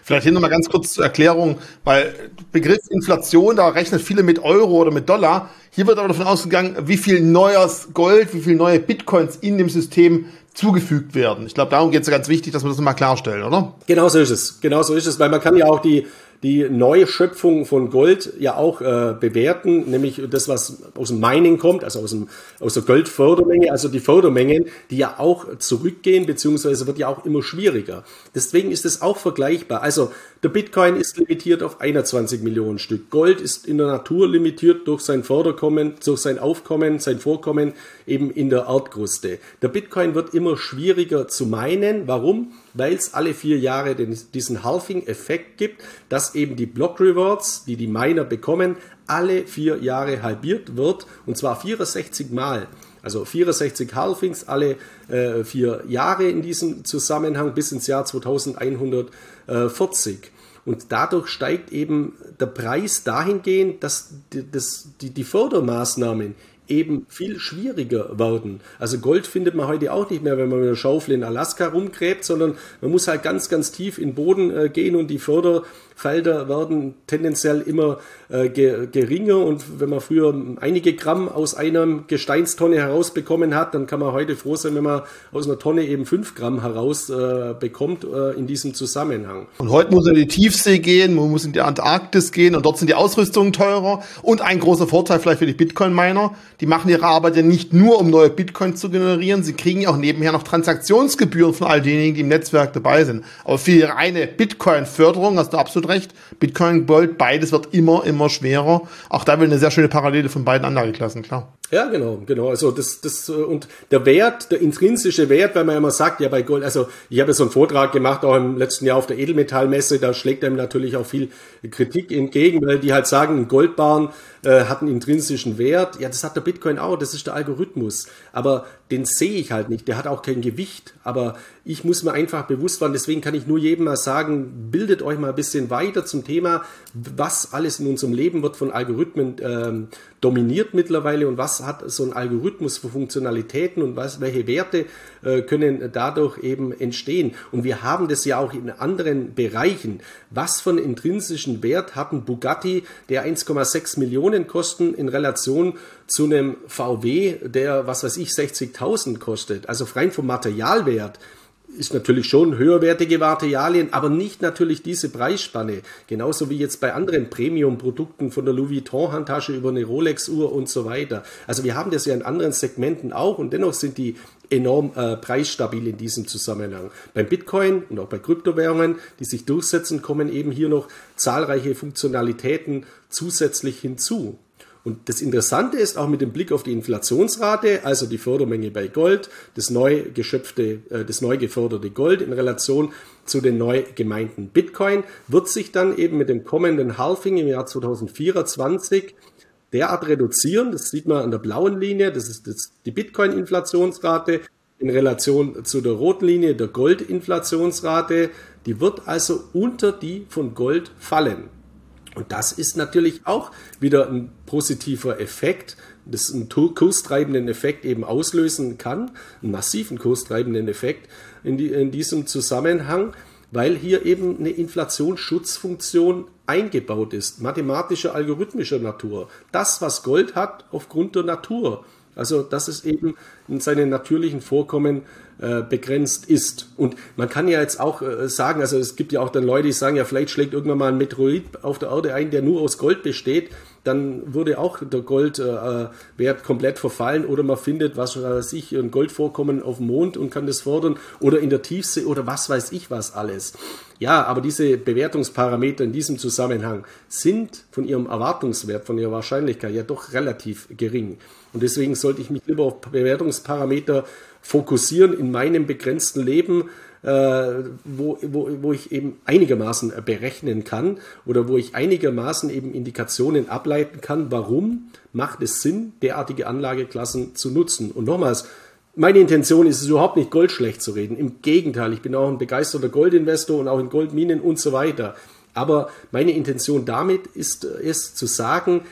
Vielleicht hier nochmal ganz kurz zur Erklärung, weil Begriff Inflation, da rechnen viele mit Euro oder mit Dollar. Hier wird aber davon ausgegangen, wie viel neues Gold, wie viel neue Bitcoins in dem System zugefügt werden. Ich glaube, darum geht es ja ganz wichtig, dass wir das nochmal klarstellen, oder? Genau so ist es. Genau so ist es, weil man kann ja auch die, die neue Schöpfung von Gold ja auch äh, bewerten, nämlich das, was aus dem Mining kommt, also aus, dem, aus der Goldfördermenge, also die Fördermengen, die ja auch zurückgehen, beziehungsweise wird ja auch immer schwieriger. Deswegen ist es auch vergleichbar. Also der Bitcoin ist limitiert auf 21 Millionen Stück. Gold ist in der Natur limitiert durch sein Förderkommen, durch sein Aufkommen, sein Vorkommen eben in der Erdkruste. Der Bitcoin wird immer schwieriger zu meinen. Warum? Weil es alle vier Jahre den, diesen Halving-Effekt gibt, dass eben die Block Rewards, die die Miner bekommen, alle vier Jahre halbiert wird und zwar 64 Mal. Also 64 Halvings alle äh, vier Jahre in diesem Zusammenhang bis ins Jahr 2140. Und dadurch steigt eben der Preis dahingehend, dass die, das, die, die Fördermaßnahmen eben viel schwieriger werden. Also Gold findet man heute auch nicht mehr, wenn man mit einer Schaufel in Alaska rumgräbt, sondern man muss halt ganz, ganz tief in den Boden äh, gehen und die Förderfelder werden tendenziell immer äh, ge geringer und wenn man früher einige Gramm aus einer Gesteinstonne herausbekommen hat, dann kann man heute froh sein, wenn man aus einer Tonne eben fünf Gramm herausbekommt äh, äh, in diesem Zusammenhang. Und heute muss man in die Tiefsee gehen, man muss in die Antarktis gehen und dort sind die Ausrüstungen teurer und ein großer Vorteil vielleicht für die Bitcoin-Miner, die machen ihre Arbeit ja nicht nur, um neue Bitcoins zu generieren, sie kriegen ja auch nebenher noch Transaktionsgebühren von all denjenigen, die im Netzwerk dabei sind. Aber für ihre reine Bitcoin-Förderung, hast du absolut recht, Bitcoin, Gold, beides wird immer, immer schwerer. Auch da will eine sehr schöne Parallele von beiden Anlageklassen, klar. Ja, genau, genau. Also das, das äh, und der Wert, der intrinsische Wert, weil man immer sagt, ja bei Gold, also ich habe so einen Vortrag gemacht auch im letzten Jahr auf der Edelmetallmesse, da schlägt einem natürlich auch viel Kritik entgegen, weil die halt sagen, ein Goldbarren äh, hat einen intrinsischen Wert. Ja, das hat der Bitcoin auch, das ist der Algorithmus. Aber den sehe ich halt nicht, der hat auch kein Gewicht. Aber ich muss mir einfach bewusst werden, deswegen kann ich nur jedem mal sagen, bildet euch mal ein bisschen weiter zum Thema, was alles in unserem Leben wird von Algorithmen ähm, dominiert mittlerweile und was hat so ein Algorithmus für Funktionalitäten und was, welche Werte äh, können dadurch eben entstehen. Und wir haben das ja auch in anderen Bereichen. Was von intrinsischen Wert hat ein Bugatti, der 1,6 Millionen kosten in Relation zu einem VW, der, was weiß ich, 60.000 kostet. Also rein vom Materialwert ist natürlich schon höherwertige Materialien, aber nicht natürlich diese Preisspanne. Genauso wie jetzt bei anderen Premium-Produkten von der Louis Vuitton-Handtasche über eine Rolex-Uhr und so weiter. Also wir haben das ja in anderen Segmenten auch und dennoch sind die enorm äh, preisstabil in diesem Zusammenhang. Beim Bitcoin und auch bei Kryptowährungen, die sich durchsetzen, kommen eben hier noch zahlreiche Funktionalitäten zusätzlich hinzu. Und das Interessante ist auch mit dem Blick auf die Inflationsrate, also die Fördermenge bei Gold, das neu geschöpfte, äh, das neu geförderte Gold in Relation zu den neu gemeinten Bitcoin, wird sich dann eben mit dem kommenden Halving im Jahr 2024 derart reduzieren. Das sieht man an der blauen Linie, das ist die Bitcoin-Inflationsrate in Relation zu der roten Linie der Gold-Inflationsrate. Die wird also unter die von Gold fallen. Und das ist natürlich auch wieder ein positiver Effekt, das einen kurstreibenden Effekt eben auslösen kann, einen massiven kurstreibenden Effekt in, die, in diesem Zusammenhang, weil hier eben eine Inflationsschutzfunktion eingebaut ist, mathematischer, algorithmischer Natur. Das, was Gold hat, aufgrund der Natur. Also, dass es eben in seinen natürlichen Vorkommen äh, begrenzt ist. Und man kann ja jetzt auch äh, sagen, also es gibt ja auch dann Leute, die sagen, ja, vielleicht schlägt irgendwann mal ein Meteorit auf der Erde ein, der nur aus Gold besteht. Dann würde auch der Goldwert äh, komplett verfallen oder man findet, was weiß ich, ein Goldvorkommen auf dem Mond und kann das fordern oder in der Tiefsee oder was weiß ich was alles. Ja, aber diese Bewertungsparameter in diesem Zusammenhang sind von ihrem Erwartungswert, von ihrer Wahrscheinlichkeit ja doch relativ gering. Und deswegen sollte ich mich lieber auf Bewertungsparameter fokussieren in meinem begrenzten Leben, äh, wo, wo, wo ich eben einigermaßen berechnen kann oder wo ich einigermaßen eben Indikationen ableiten kann, warum macht es Sinn, derartige Anlageklassen zu nutzen. Und nochmals, meine Intention ist es überhaupt nicht, Gold schlecht zu reden. Im Gegenteil, ich bin auch ein begeisterter Goldinvestor und auch in Goldminen und so weiter. Aber meine Intention damit ist, ist zu sagen,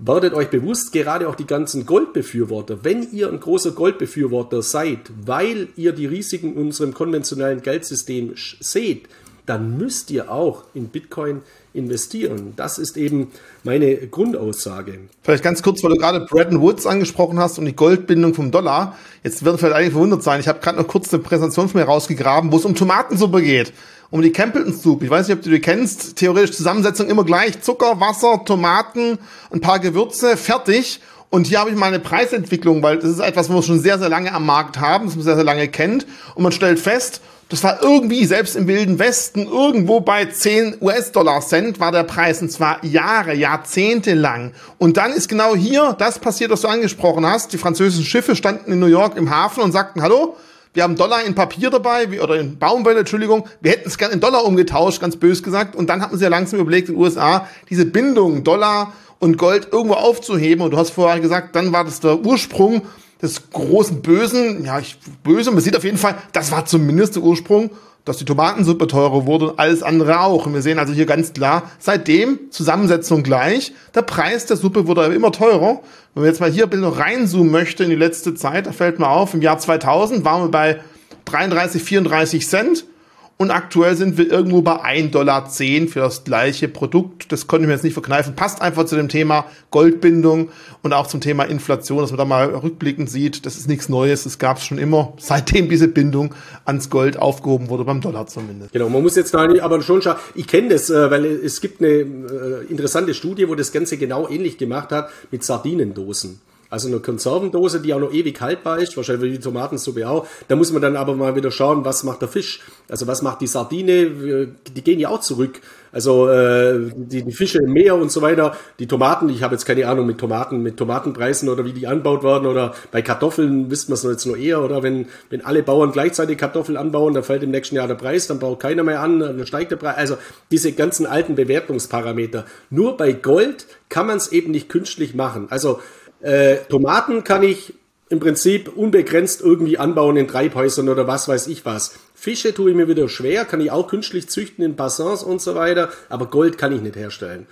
Werdet euch bewusst, gerade auch die ganzen Goldbefürworter, wenn ihr ein großer Goldbefürworter seid, weil ihr die Risiken unserem konventionellen Geldsystem seht, dann müsst ihr auch in Bitcoin investieren. Das ist eben meine Grundaussage. Vielleicht ganz kurz, weil du gerade Bretton Woods angesprochen hast und die Goldbindung vom Dollar. Jetzt werden vielleicht einige verwundert sein. Ich habe gerade noch kurz eine Präsentation von mir rausgegraben, wo es um Tomatensuppe geht um die Campbellton Soup. Ich weiß nicht, ob du die kennst. Theoretisch Zusammensetzung immer gleich. Zucker, Wasser, Tomaten, ein paar Gewürze, fertig. Und hier habe ich mal eine Preisentwicklung, weil das ist etwas, wo wir schon sehr, sehr lange am Markt haben, das man sehr, sehr lange kennt. Und man stellt fest, das war irgendwie, selbst im Wilden Westen, irgendwo bei 10 US-Dollar Cent war der Preis, und zwar Jahre, Jahrzehnte lang. Und dann ist genau hier das passiert, was du angesprochen hast. Die französischen Schiffe standen in New York im Hafen und sagten, hallo, wir haben Dollar in Papier dabei, oder in Baumwolle, Entschuldigung, wir hätten es gerne in Dollar umgetauscht, ganz bös gesagt, und dann hat man sich ja langsam überlegt, in den USA diese Bindung Dollar und Gold irgendwo aufzuheben, und du hast vorher gesagt, dann war das der Ursprung des großen Bösen, ja, ich, böse, man sieht auf jeden Fall, das war zumindest der Ursprung, dass die Tomatensuppe teurer wurde und alles andere auch. Und wir sehen also hier ganz klar, seitdem Zusammensetzung gleich, der Preis der Suppe wurde immer teurer. Wenn man jetzt mal hier ein bisschen reinzoomen möchte in die letzte Zeit, da fällt mir auf, im Jahr 2000 waren wir bei 33, 34 Cent. Und aktuell sind wir irgendwo bei 1,10 Dollar für das gleiche Produkt. Das konnte ich mir jetzt nicht verkneifen. Passt einfach zu dem Thema Goldbindung und auch zum Thema Inflation, dass man da mal rückblickend sieht. Das ist nichts Neues. Das gab es schon immer, seitdem diese Bindung ans Gold aufgehoben wurde, beim Dollar zumindest. Genau, man muss jetzt da nicht, aber schon schauen. Ich kenne das, äh, weil es gibt eine äh, interessante Studie, wo das Ganze genau ähnlich gemacht hat mit Sardinendosen. Also eine Konservendose, die auch noch ewig haltbar ist, wahrscheinlich wie die Tomatensuppe auch. Da muss man dann aber mal wieder schauen, was macht der Fisch? Also was macht die Sardine? Die gehen ja auch zurück. Also äh, die, die Fische im Meer und so weiter. Die Tomaten, ich habe jetzt keine Ahnung mit Tomaten, mit Tomatenpreisen oder wie die anbaut werden oder bei Kartoffeln wisst man es jetzt nur eher. Oder wenn, wenn alle Bauern gleichzeitig Kartoffeln anbauen, dann fällt im nächsten Jahr der Preis, dann baut keiner mehr an, dann steigt der Preis. Also diese ganzen alten Bewertungsparameter. Nur bei Gold kann man es eben nicht künstlich machen. Also äh, Tomaten kann ich im Prinzip unbegrenzt irgendwie anbauen in Treibhäusern oder was weiß ich was. Fische tue ich mir wieder schwer, kann ich auch künstlich züchten in Bassins und so weiter, aber Gold kann ich nicht herstellen.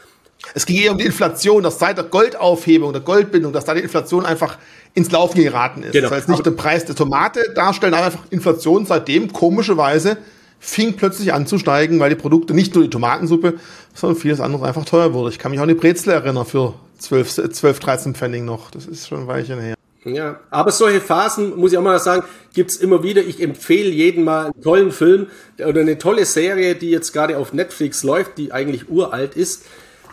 Es ging eher um die Inflation, dass seit der Goldaufhebung, der Goldbindung, dass da die Inflation einfach ins Laufen geraten ist. Genau. Das heißt nicht der Preis der Tomate darstellen, aber einfach Inflation seitdem komischerweise fing plötzlich an zu steigen, weil die Produkte, nicht nur die Tomatensuppe, sondern vieles andere einfach teuer wurde. Ich kann mich auch an die Brezel erinnern für 12, 12 13 Pfennig noch. Das ist schon ein Weilchen her. Ja, aber solche Phasen, muss ich auch mal sagen, gibt's immer wieder. Ich empfehle jedem mal einen tollen Film oder eine tolle Serie, die jetzt gerade auf Netflix läuft, die eigentlich uralt ist.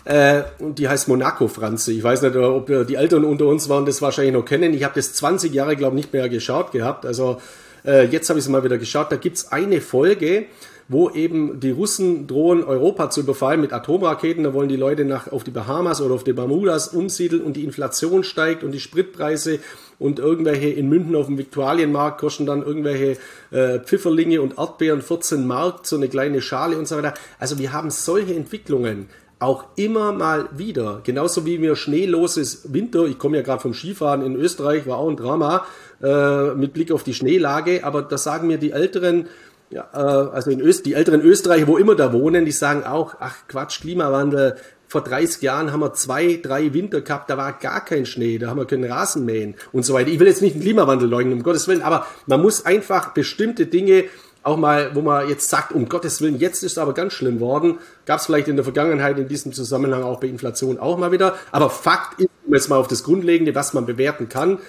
Äh, und die heißt Monaco, Franze. Ich weiß nicht, ob die Eltern unter uns waren, das wahrscheinlich noch kennen. Ich habe das 20 Jahre, glaube ich, nicht mehr geschaut gehabt. Also äh, jetzt habe ich es mal wieder geschaut. Da gibt's eine Folge, wo eben die Russen drohen, Europa zu überfallen mit Atomraketen. Da wollen die Leute nach, auf die Bahamas oder auf die Bermudas umsiedeln und die Inflation steigt und die Spritpreise und irgendwelche in München auf dem Viktualienmarkt kosten dann irgendwelche äh, Pfifferlinge und Erdbeeren 14 Mark, so eine kleine Schale und so weiter. Also wir haben solche Entwicklungen auch immer mal wieder. Genauso wie wir schneeloses Winter, ich komme ja gerade vom Skifahren in Österreich, war auch ein Drama äh, mit Blick auf die Schneelage, aber da sagen mir die Älteren, ja, äh, also in Öst, die älteren Österreicher, wo immer da wohnen, die sagen auch, ach Quatsch, Klimawandel, vor 30 Jahren haben wir zwei, drei Winter gehabt, da war gar kein Schnee, da haben wir können Rasen mähen und so weiter. Ich will jetzt nicht den Klimawandel leugnen, um Gottes Willen, aber man muss einfach bestimmte Dinge auch mal, wo man jetzt sagt, um Gottes Willen, jetzt ist es aber ganz schlimm worden. Gab es vielleicht in der Vergangenheit in diesem Zusammenhang auch bei Inflation auch mal wieder. Aber Fakt ist, um jetzt mal auf das Grundlegende, was man bewerten kann,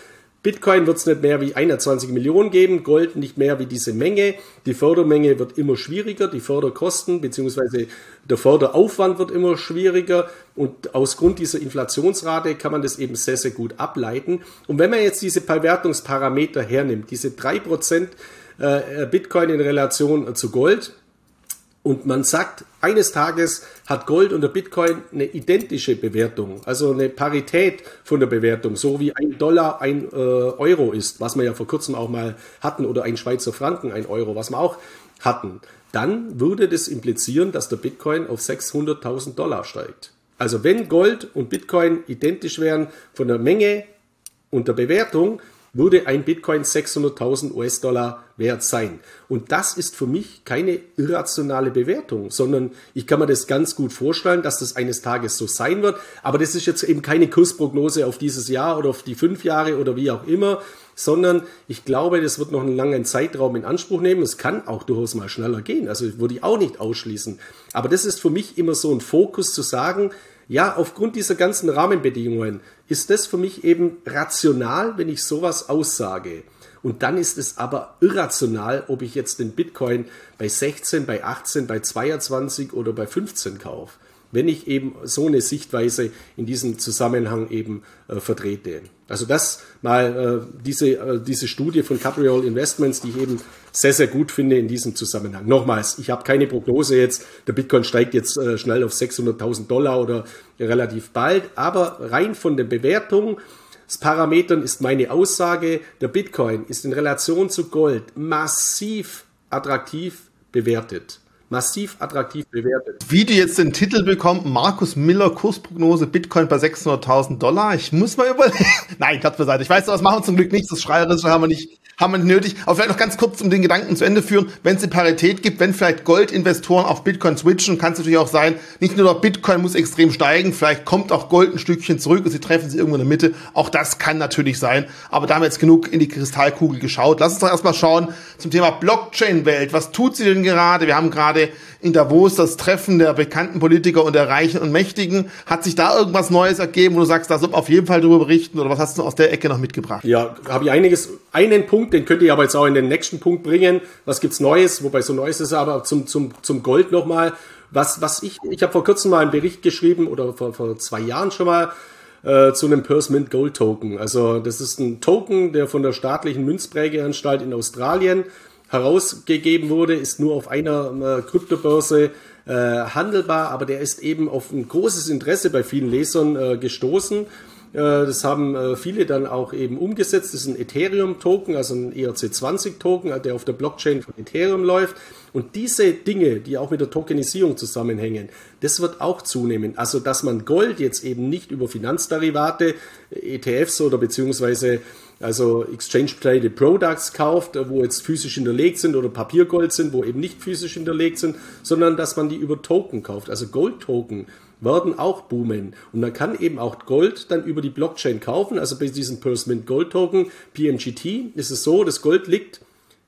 Bitcoin wird es nicht mehr wie 21 Millionen geben, Gold nicht mehr wie diese Menge. Die Fördermenge wird immer schwieriger, die Förderkosten bzw. der Förderaufwand wird immer schwieriger und aus Grund dieser Inflationsrate kann man das eben sehr, sehr gut ableiten. Und wenn man jetzt diese Bewertungsparameter hernimmt, diese 3% äh, Bitcoin in Relation zu Gold, und man sagt, eines Tages hat Gold und der Bitcoin eine identische Bewertung, also eine Parität von der Bewertung, so wie ein Dollar ein äh, Euro ist, was wir ja vor kurzem auch mal hatten, oder ein Schweizer Franken ein Euro, was wir auch hatten. Dann würde das implizieren, dass der Bitcoin auf 600.000 Dollar steigt. Also wenn Gold und Bitcoin identisch wären von der Menge und der Bewertung, würde ein Bitcoin 600.000 US-Dollar wert sein. Und das ist für mich keine irrationale Bewertung, sondern ich kann mir das ganz gut vorstellen, dass das eines Tages so sein wird. Aber das ist jetzt eben keine Kursprognose auf dieses Jahr oder auf die fünf Jahre oder wie auch immer, sondern ich glaube, das wird noch einen langen Zeitraum in Anspruch nehmen. Es kann auch durchaus mal schneller gehen. Also würde ich auch nicht ausschließen. Aber das ist für mich immer so ein Fokus zu sagen, ja, aufgrund dieser ganzen Rahmenbedingungen ist das für mich eben rational, wenn ich sowas aussage. Und dann ist es aber irrational, ob ich jetzt den Bitcoin bei 16, bei 18, bei 22 oder bei 15 kaufe wenn ich eben so eine Sichtweise in diesem Zusammenhang eben äh, vertrete. Also das mal äh, diese, äh, diese Studie von Capriol Investments, die ich eben sehr, sehr gut finde in diesem Zusammenhang. Nochmals, ich habe keine Prognose jetzt, der Bitcoin steigt jetzt äh, schnell auf 600.000 Dollar oder relativ bald, aber rein von der Bewertung, Parametern ist meine Aussage, der Bitcoin ist in Relation zu Gold massiv attraktiv bewertet massiv attraktiv bewertet. Wie du jetzt den Titel bekommst, Markus Miller Kursprognose Bitcoin bei 600.000 Dollar. Ich muss mal überlegen. Nein, Platz beiseite. Ich weiß, das machen wir zum Glück nicht. Das Schreierische haben wir nicht haben wir nötig. Aber vielleicht noch ganz kurz, um den Gedanken zu Ende führen, wenn es eine Parität gibt, wenn vielleicht Goldinvestoren auf Bitcoin switchen, kann es natürlich auch sein, nicht nur der Bitcoin muss extrem steigen, vielleicht kommt auch Gold ein Stückchen zurück und sie treffen sich irgendwo in der Mitte. Auch das kann natürlich sein. Aber da haben wir jetzt genug in die Kristallkugel geschaut. Lass uns doch erstmal schauen zum Thema Blockchain-Welt. Was tut sie denn gerade? Wir haben gerade in Davos das Treffen der bekannten Politiker und der Reichen und Mächtigen. Hat sich da irgendwas Neues ergeben, wo du sagst, da soll auf jeden Fall darüber berichten oder was hast du aus der Ecke noch mitgebracht? Ja, habe ich einiges, einen Punkt, den könnte ich aber jetzt auch in den nächsten Punkt bringen. Was gibt's Neues? Wobei so Neues ist aber zum, zum, zum Gold nochmal. Was, was ich, ich habe vor kurzem mal einen Bericht geschrieben oder vor, vor zwei Jahren schon mal äh, zu einem Purse Mint Gold Token. Also das ist ein Token, der von der staatlichen Münzprägeanstalt in Australien herausgegeben wurde, ist nur auf einer äh, Kryptobörse äh, handelbar, aber der ist eben auf ein großes Interesse bei vielen Lesern äh, gestoßen. Äh, das haben äh, viele dann auch eben umgesetzt. Das ist ein Ethereum-Token, also ein ERC20-Token, der auf der Blockchain von Ethereum läuft. Und diese Dinge, die auch mit der Tokenisierung zusammenhängen, das wird auch zunehmen. Also, dass man Gold jetzt eben nicht über Finanzderivate, ETFs oder beziehungsweise also Exchange Traded Products kauft, wo jetzt physisch hinterlegt sind oder Papiergold sind, wo eben nicht physisch hinterlegt sind, sondern dass man die über Token kauft. Also Gold-Token werden auch boomen. Und man kann eben auch Gold dann über die Blockchain kaufen. Also bei diesem Pulse Mint Gold Token, PMGT, ist es so, das Gold liegt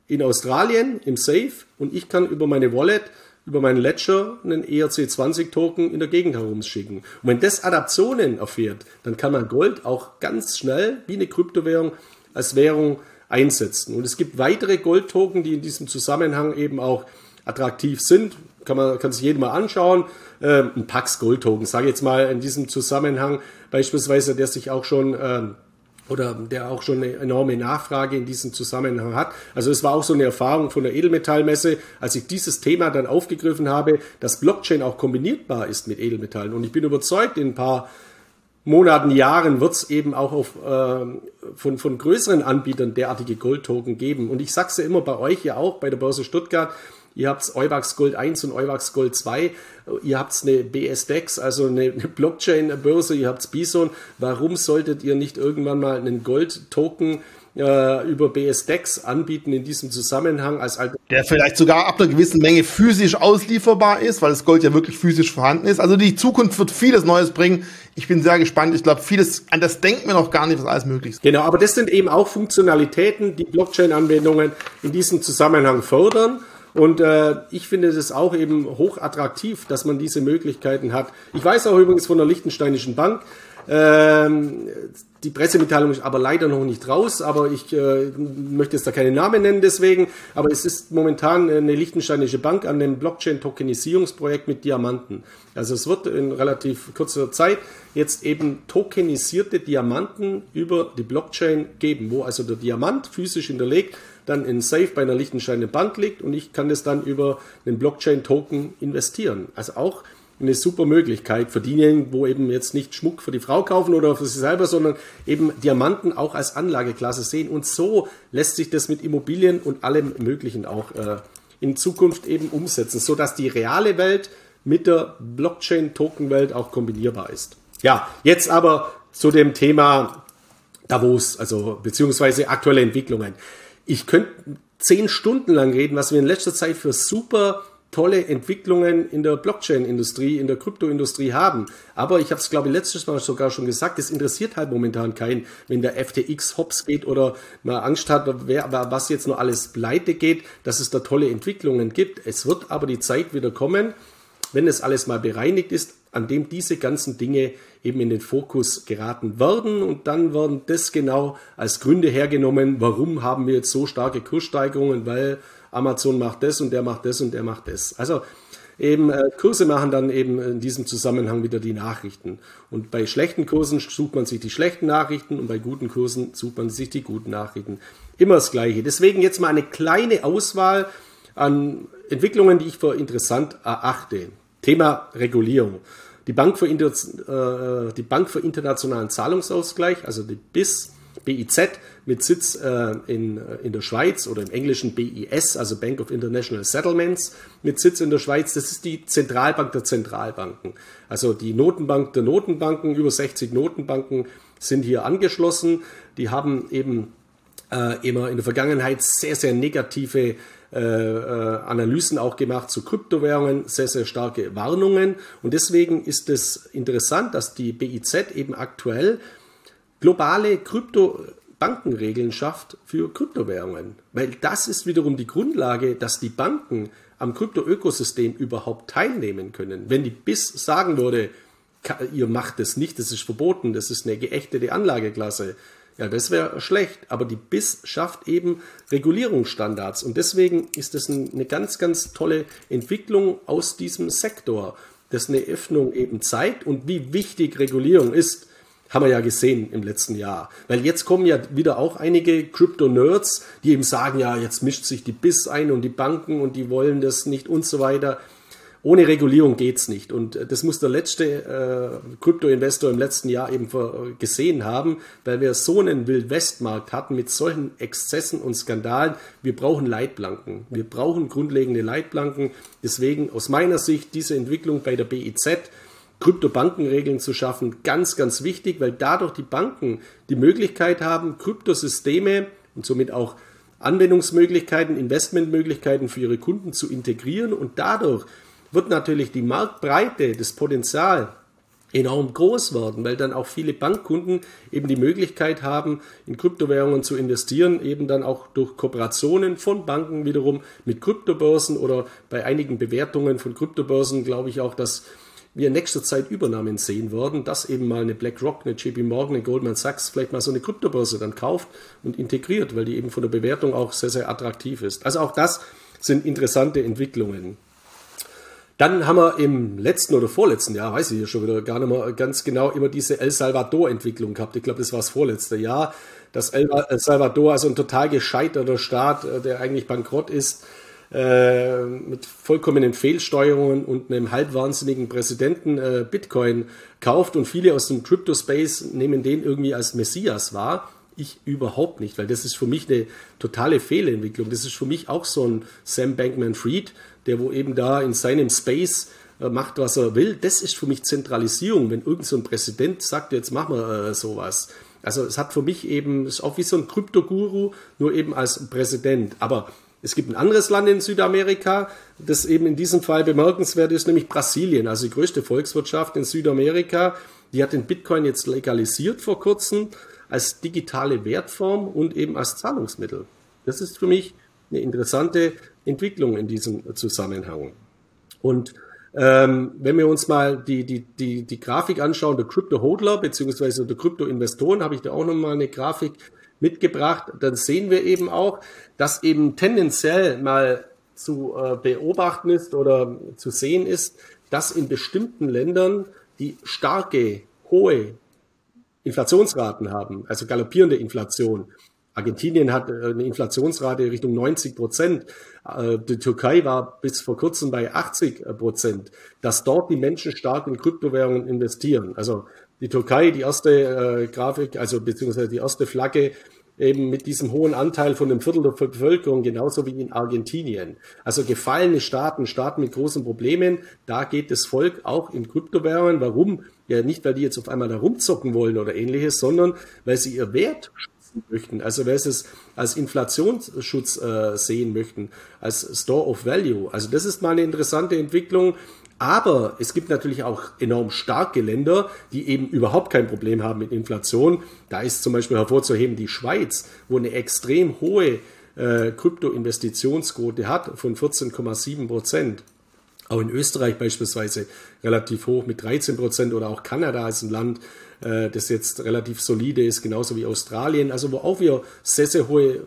in Australien im Safe und ich kann über meine Wallet über meinen Ledger einen ERC20-Token in der Gegend herumschicken. Und wenn das Adaptionen erfährt, dann kann man Gold auch ganz schnell wie eine Kryptowährung als Währung einsetzen. Und es gibt weitere Gold-Token, die in diesem Zusammenhang eben auch attraktiv sind. Kann man kann sich jedem mal anschauen. Ähm, ein Pax Gold-Token, sage ich jetzt mal in diesem Zusammenhang beispielsweise, der sich auch schon ähm, oder der auch schon eine enorme Nachfrage in diesem Zusammenhang hat. Also es war auch so eine Erfahrung von der Edelmetallmesse, als ich dieses Thema dann aufgegriffen habe, dass Blockchain auch kombinierbar ist mit Edelmetallen. Und ich bin überzeugt, in ein paar Monaten, Jahren wird es eben auch auf, äh, von, von größeren Anbietern derartige Goldtoken geben. Und ich sage es ja immer bei euch ja auch, bei der Börse Stuttgart, Ihr habt Euwax Gold 1 und Euwax Gold 2. Ihr habt eine BSDEX, also eine, Blockchain-Börse. Ihr habt Bison. Warum solltet ihr nicht irgendwann mal einen Gold-Token äh, über BSDEX anbieten in diesem Zusammenhang als Der vielleicht sogar ab einer gewissen Menge physisch auslieferbar ist, weil das Gold ja wirklich physisch vorhanden ist. Also die Zukunft wird vieles Neues bringen. Ich bin sehr gespannt. Ich glaube, vieles, an das denken wir noch gar nicht, was alles möglich ist. Genau, aber das sind eben auch Funktionalitäten, die Blockchain-Anwendungen in diesem Zusammenhang fördern. Und äh, ich finde es auch eben hoch attraktiv, dass man diese Möglichkeiten hat. Ich weiß auch übrigens von der Liechtensteinischen Bank, ähm, die Pressemitteilung ist aber leider noch nicht raus, aber ich äh, möchte jetzt da keine Namen nennen deswegen. Aber es ist momentan eine liechtensteinische Bank an dem Blockchain-Tokenisierungsprojekt mit Diamanten. Also es wird in relativ kurzer Zeit jetzt eben tokenisierte Diamanten über die Blockchain geben, wo also der Diamant physisch hinterlegt dann in Safe bei einer Liechtensteiner Bank liegt und ich kann das dann über einen Blockchain-Token investieren. Also auch eine super Möglichkeit für diejenigen, wo eben jetzt nicht Schmuck für die Frau kaufen oder für sie selber, sondern eben Diamanten auch als Anlageklasse sehen. Und so lässt sich das mit Immobilien und allem Möglichen auch äh, in Zukunft eben umsetzen, so dass die reale Welt mit der Blockchain-Token-Welt auch kombinierbar ist. Ja, jetzt aber zu dem Thema Davos, also beziehungsweise aktuelle Entwicklungen. Ich könnte zehn Stunden lang reden, was wir in letzter Zeit für super tolle Entwicklungen in der Blockchain-Industrie, in der Kryptoindustrie haben. Aber ich habe es, glaube ich, letztes Mal sogar schon gesagt, es interessiert halt momentan keinen, wenn der FTX hops geht oder man Angst hat, wer, was jetzt noch alles pleite geht, dass es da tolle Entwicklungen gibt. Es wird aber die Zeit wieder kommen, wenn es alles mal bereinigt ist, an dem diese ganzen Dinge eben in den Fokus geraten werden und dann werden das genau als Gründe hergenommen, warum haben wir jetzt so starke Kurssteigerungen, weil Amazon macht das und der macht das und der macht das. Also eben äh, Kurse machen dann eben in diesem Zusammenhang wieder die Nachrichten. Und bei schlechten Kursen sucht man sich die schlechten Nachrichten und bei guten Kursen sucht man sich die guten Nachrichten. Immer das Gleiche. Deswegen jetzt mal eine kleine Auswahl an Entwicklungen, die ich für interessant erachte. Thema Regulierung. Die Bank für, Inter äh, die Bank für internationalen Zahlungsausgleich, also die BIS, BIZ mit Sitz äh, in, in der Schweiz oder im englischen BIS, also Bank of International Settlements, mit Sitz in der Schweiz. Das ist die Zentralbank der Zentralbanken. Also die Notenbank der Notenbanken, über 60 Notenbanken sind hier angeschlossen. Die haben eben äh, immer in der Vergangenheit sehr, sehr negative äh, äh, Analysen auch gemacht zu Kryptowährungen, sehr, sehr starke Warnungen. Und deswegen ist es interessant, dass die BIZ eben aktuell globale Kryptobankenregeln schafft für Kryptowährungen. Weil das ist wiederum die Grundlage, dass die Banken am Krypto-Ökosystem überhaupt teilnehmen können. Wenn die BIS sagen würde, ihr macht das nicht, das ist verboten, das ist eine geächtete Anlageklasse, ja, das wäre schlecht, aber die BIS schafft eben Regulierungsstandards und deswegen ist das eine ganz, ganz tolle Entwicklung aus diesem Sektor, das eine Öffnung eben zeigt und wie wichtig Regulierung ist. Haben wir ja gesehen im letzten Jahr. Weil jetzt kommen ja wieder auch einige Crypto-Nerds, die eben sagen, ja, jetzt mischt sich die BIS ein und die Banken und die wollen das nicht und so weiter. Ohne Regulierung geht's nicht. Und das muss der letzte äh, Krypto-Investor im letzten Jahr eben gesehen haben, weil wir so einen Wildwestmarkt hatten mit solchen Exzessen und Skandalen. Wir brauchen Leitplanken. Wir brauchen grundlegende Leitplanken. Deswegen aus meiner Sicht diese Entwicklung bei der BIZ Kryptobankenregeln zu schaffen, ganz, ganz wichtig, weil dadurch die Banken die Möglichkeit haben, Kryptosysteme und somit auch Anwendungsmöglichkeiten, Investmentmöglichkeiten für ihre Kunden zu integrieren und dadurch wird natürlich die Marktbreite, das Potenzial enorm groß werden, weil dann auch viele Bankkunden eben die Möglichkeit haben, in Kryptowährungen zu investieren, eben dann auch durch Kooperationen von Banken wiederum mit Kryptobörsen oder bei einigen Bewertungen von Kryptobörsen glaube ich auch, dass wir in nächster Zeit Übernahmen sehen werden, dass eben mal eine BlackRock, eine JP Morgan, eine Goldman Sachs vielleicht mal so eine Kryptobörse dann kauft und integriert, weil die eben von der Bewertung auch sehr, sehr attraktiv ist. Also auch das sind interessante Entwicklungen. Dann haben wir im letzten oder vorletzten Jahr, weiß ich ja schon wieder gar nicht mehr ganz genau, immer diese El Salvador-Entwicklung gehabt. Ich glaube, das war das vorletzte Jahr, dass El Salvador, also ein total gescheiterter Staat, äh, der eigentlich bankrott ist, äh, mit vollkommenen Fehlsteuerungen und einem halbwahnsinnigen Präsidenten äh, Bitcoin kauft und viele aus dem Crypto-Space nehmen den irgendwie als Messias wahr. Ich überhaupt nicht, weil das ist für mich eine totale Fehlentwicklung. Das ist für mich auch so ein Sam Bankman-Fried, der wo eben da in seinem Space äh, macht, was er will. Das ist für mich Zentralisierung, wenn irgend so ein Präsident sagt, jetzt machen wir äh, sowas. Also es hat für mich eben, ist auch wie so ein Kryptoguru, nur eben als Präsident. Aber es gibt ein anderes Land in Südamerika, das eben in diesem Fall bemerkenswert ist, nämlich Brasilien, also die größte Volkswirtschaft in Südamerika. Die hat den Bitcoin jetzt legalisiert vor kurzem als digitale Wertform und eben als Zahlungsmittel. Das ist für mich eine interessante Entwicklung in diesem Zusammenhang. Und ähm, wenn wir uns mal die, die, die, die Grafik anschauen, der Crypto-Hodler beziehungsweise der Crypto-Investoren, habe ich da auch nochmal eine Grafik mitgebracht, dann sehen wir eben auch, dass eben tendenziell mal zu äh, beobachten ist oder zu sehen ist, dass in bestimmten Ländern die starke, hohe Inflationsraten haben, also galoppierende Inflation, Argentinien hat äh, eine Inflationsrate Richtung 90 Prozent. Äh, die Türkei war bis vor kurzem bei 80 Prozent, dass dort die Menschen stark in Kryptowährungen investieren. Also die Türkei, die erste äh, Grafik, also beziehungsweise die erste Flagge eben mit diesem hohen Anteil von einem Viertel der Bevölkerung, genauso wie in Argentinien. Also gefallene Staaten, Staaten mit großen Problemen, da geht das Volk auch in Kryptowährungen. Warum? Ja, nicht, weil die jetzt auf einmal da rumzocken wollen oder ähnliches, sondern weil sie ihr Wert möchten. Also wer es als Inflationsschutz äh, sehen möchten, als Store of Value. Also das ist mal eine interessante Entwicklung. Aber es gibt natürlich auch enorm starke Länder, die eben überhaupt kein Problem haben mit Inflation. Da ist zum Beispiel hervorzuheben die Schweiz, wo eine extrem hohe äh, Krypto-Investitionsquote hat von 14,7 Prozent. Auch in Österreich beispielsweise relativ hoch mit 13 Prozent oder auch Kanada ist ein Land, äh, das jetzt relativ solide ist, genauso wie Australien, also wo auch wir sehr, sehr hohe äh,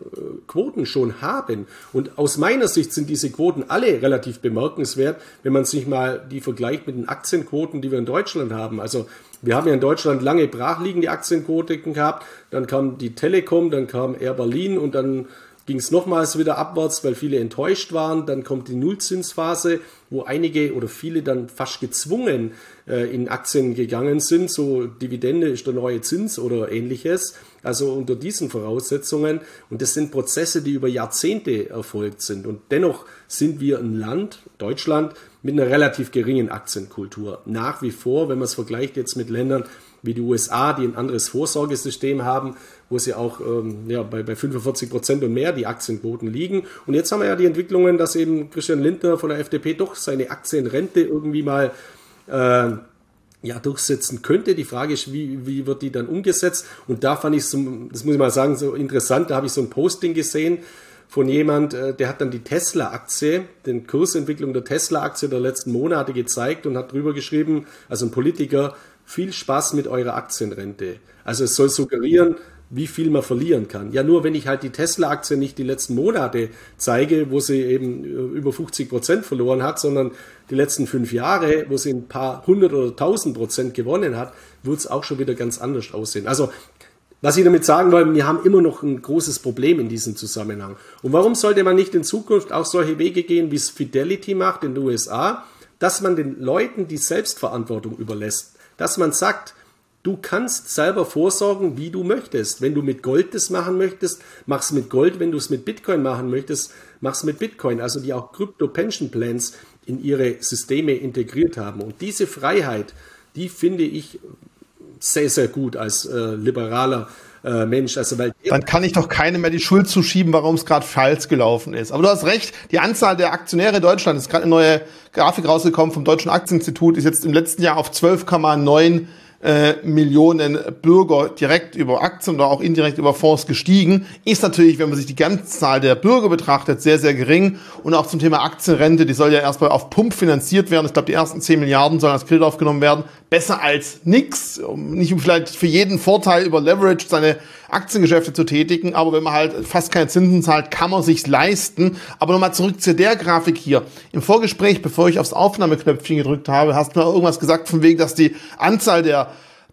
Quoten schon haben. Und aus meiner Sicht sind diese Quoten alle relativ bemerkenswert, wenn man sich mal die vergleicht mit den Aktienquoten, die wir in Deutschland haben. Also wir haben ja in Deutschland lange brachliegende Aktienquoten gehabt, dann kam die Telekom, dann kam Air Berlin und dann ging es nochmals wieder abwärts, weil viele enttäuscht waren. Dann kommt die Nullzinsphase, wo einige oder viele dann fast gezwungen äh, in Aktien gegangen sind. So Dividende ist der neue Zins oder ähnliches. Also unter diesen Voraussetzungen. Und das sind Prozesse, die über Jahrzehnte erfolgt sind. Und dennoch sind wir ein Land, Deutschland, mit einer relativ geringen Aktienkultur. Nach wie vor, wenn man es vergleicht jetzt mit Ländern, wie die USA, die ein anderes Vorsorgesystem haben, wo sie auch ähm, ja, bei, bei 45 Prozent und mehr die Aktienquoten liegen. Und jetzt haben wir ja die Entwicklungen, dass eben Christian Lindner von der FDP doch seine Aktienrente irgendwie mal äh, ja, durchsetzen könnte. Die Frage ist, wie, wie wird die dann umgesetzt? Und da fand ich so, das muss ich mal sagen, so interessant, da habe ich so ein Posting gesehen von jemand, äh, der hat dann die Tesla-Aktie, den Kursentwicklung der Tesla-Aktie der letzten Monate gezeigt und hat drüber geschrieben, also ein Politiker, viel Spaß mit eurer Aktienrente. Also es soll suggerieren, wie viel man verlieren kann. Ja, nur wenn ich halt die Tesla-Aktie nicht die letzten Monate zeige, wo sie eben äh, über 50 Prozent verloren hat, sondern die letzten fünf Jahre, wo sie ein paar hundert oder tausend Prozent gewonnen hat, wird es auch schon wieder ganz anders aussehen. Also, was ich damit sagen will, wir haben immer noch ein großes Problem in diesem Zusammenhang. Und warum sollte man nicht in Zukunft auch solche Wege gehen, wie es Fidelity macht in den USA, dass man den Leuten die Selbstverantwortung überlässt? dass man sagt, du kannst selber vorsorgen, wie du möchtest. Wenn du mit Gold das machen möchtest, mach's mit Gold. Wenn du es mit Bitcoin machen möchtest, mach's mit Bitcoin. Also die auch Crypto Pension Plans in ihre Systeme integriert haben. Und diese Freiheit die finde ich sehr, sehr gut als äh, liberaler äh, Mensch. Also weil Dann kann ich doch keinem mehr die Schuld zuschieben, warum es gerade falsch gelaufen ist. Aber du hast recht, die Anzahl der Aktionäre in Deutschland, ist gerade eine neue Grafik rausgekommen vom Deutschen Aktieninstitut, ist jetzt im letzten Jahr auf 12,9 äh, Millionen Bürger direkt über Aktien oder auch indirekt über Fonds gestiegen, ist natürlich, wenn man sich die ganze Zahl der Bürger betrachtet, sehr, sehr gering. Und auch zum Thema Aktienrente, die soll ja erstmal auf Pump finanziert werden. Ich glaube, die ersten 10 Milliarden sollen als Kredit aufgenommen werden. Besser als nix. Nicht um vielleicht für jeden Vorteil über Leverage seine Aktiengeschäfte zu tätigen, aber wenn man halt fast keine Zinsen zahlt, kann man sich's leisten. Aber nochmal zurück zu der Grafik hier. Im Vorgespräch, bevor ich aufs Aufnahmeknöpfchen gedrückt habe, hast du mir irgendwas gesagt von wegen, dass die Anzahl der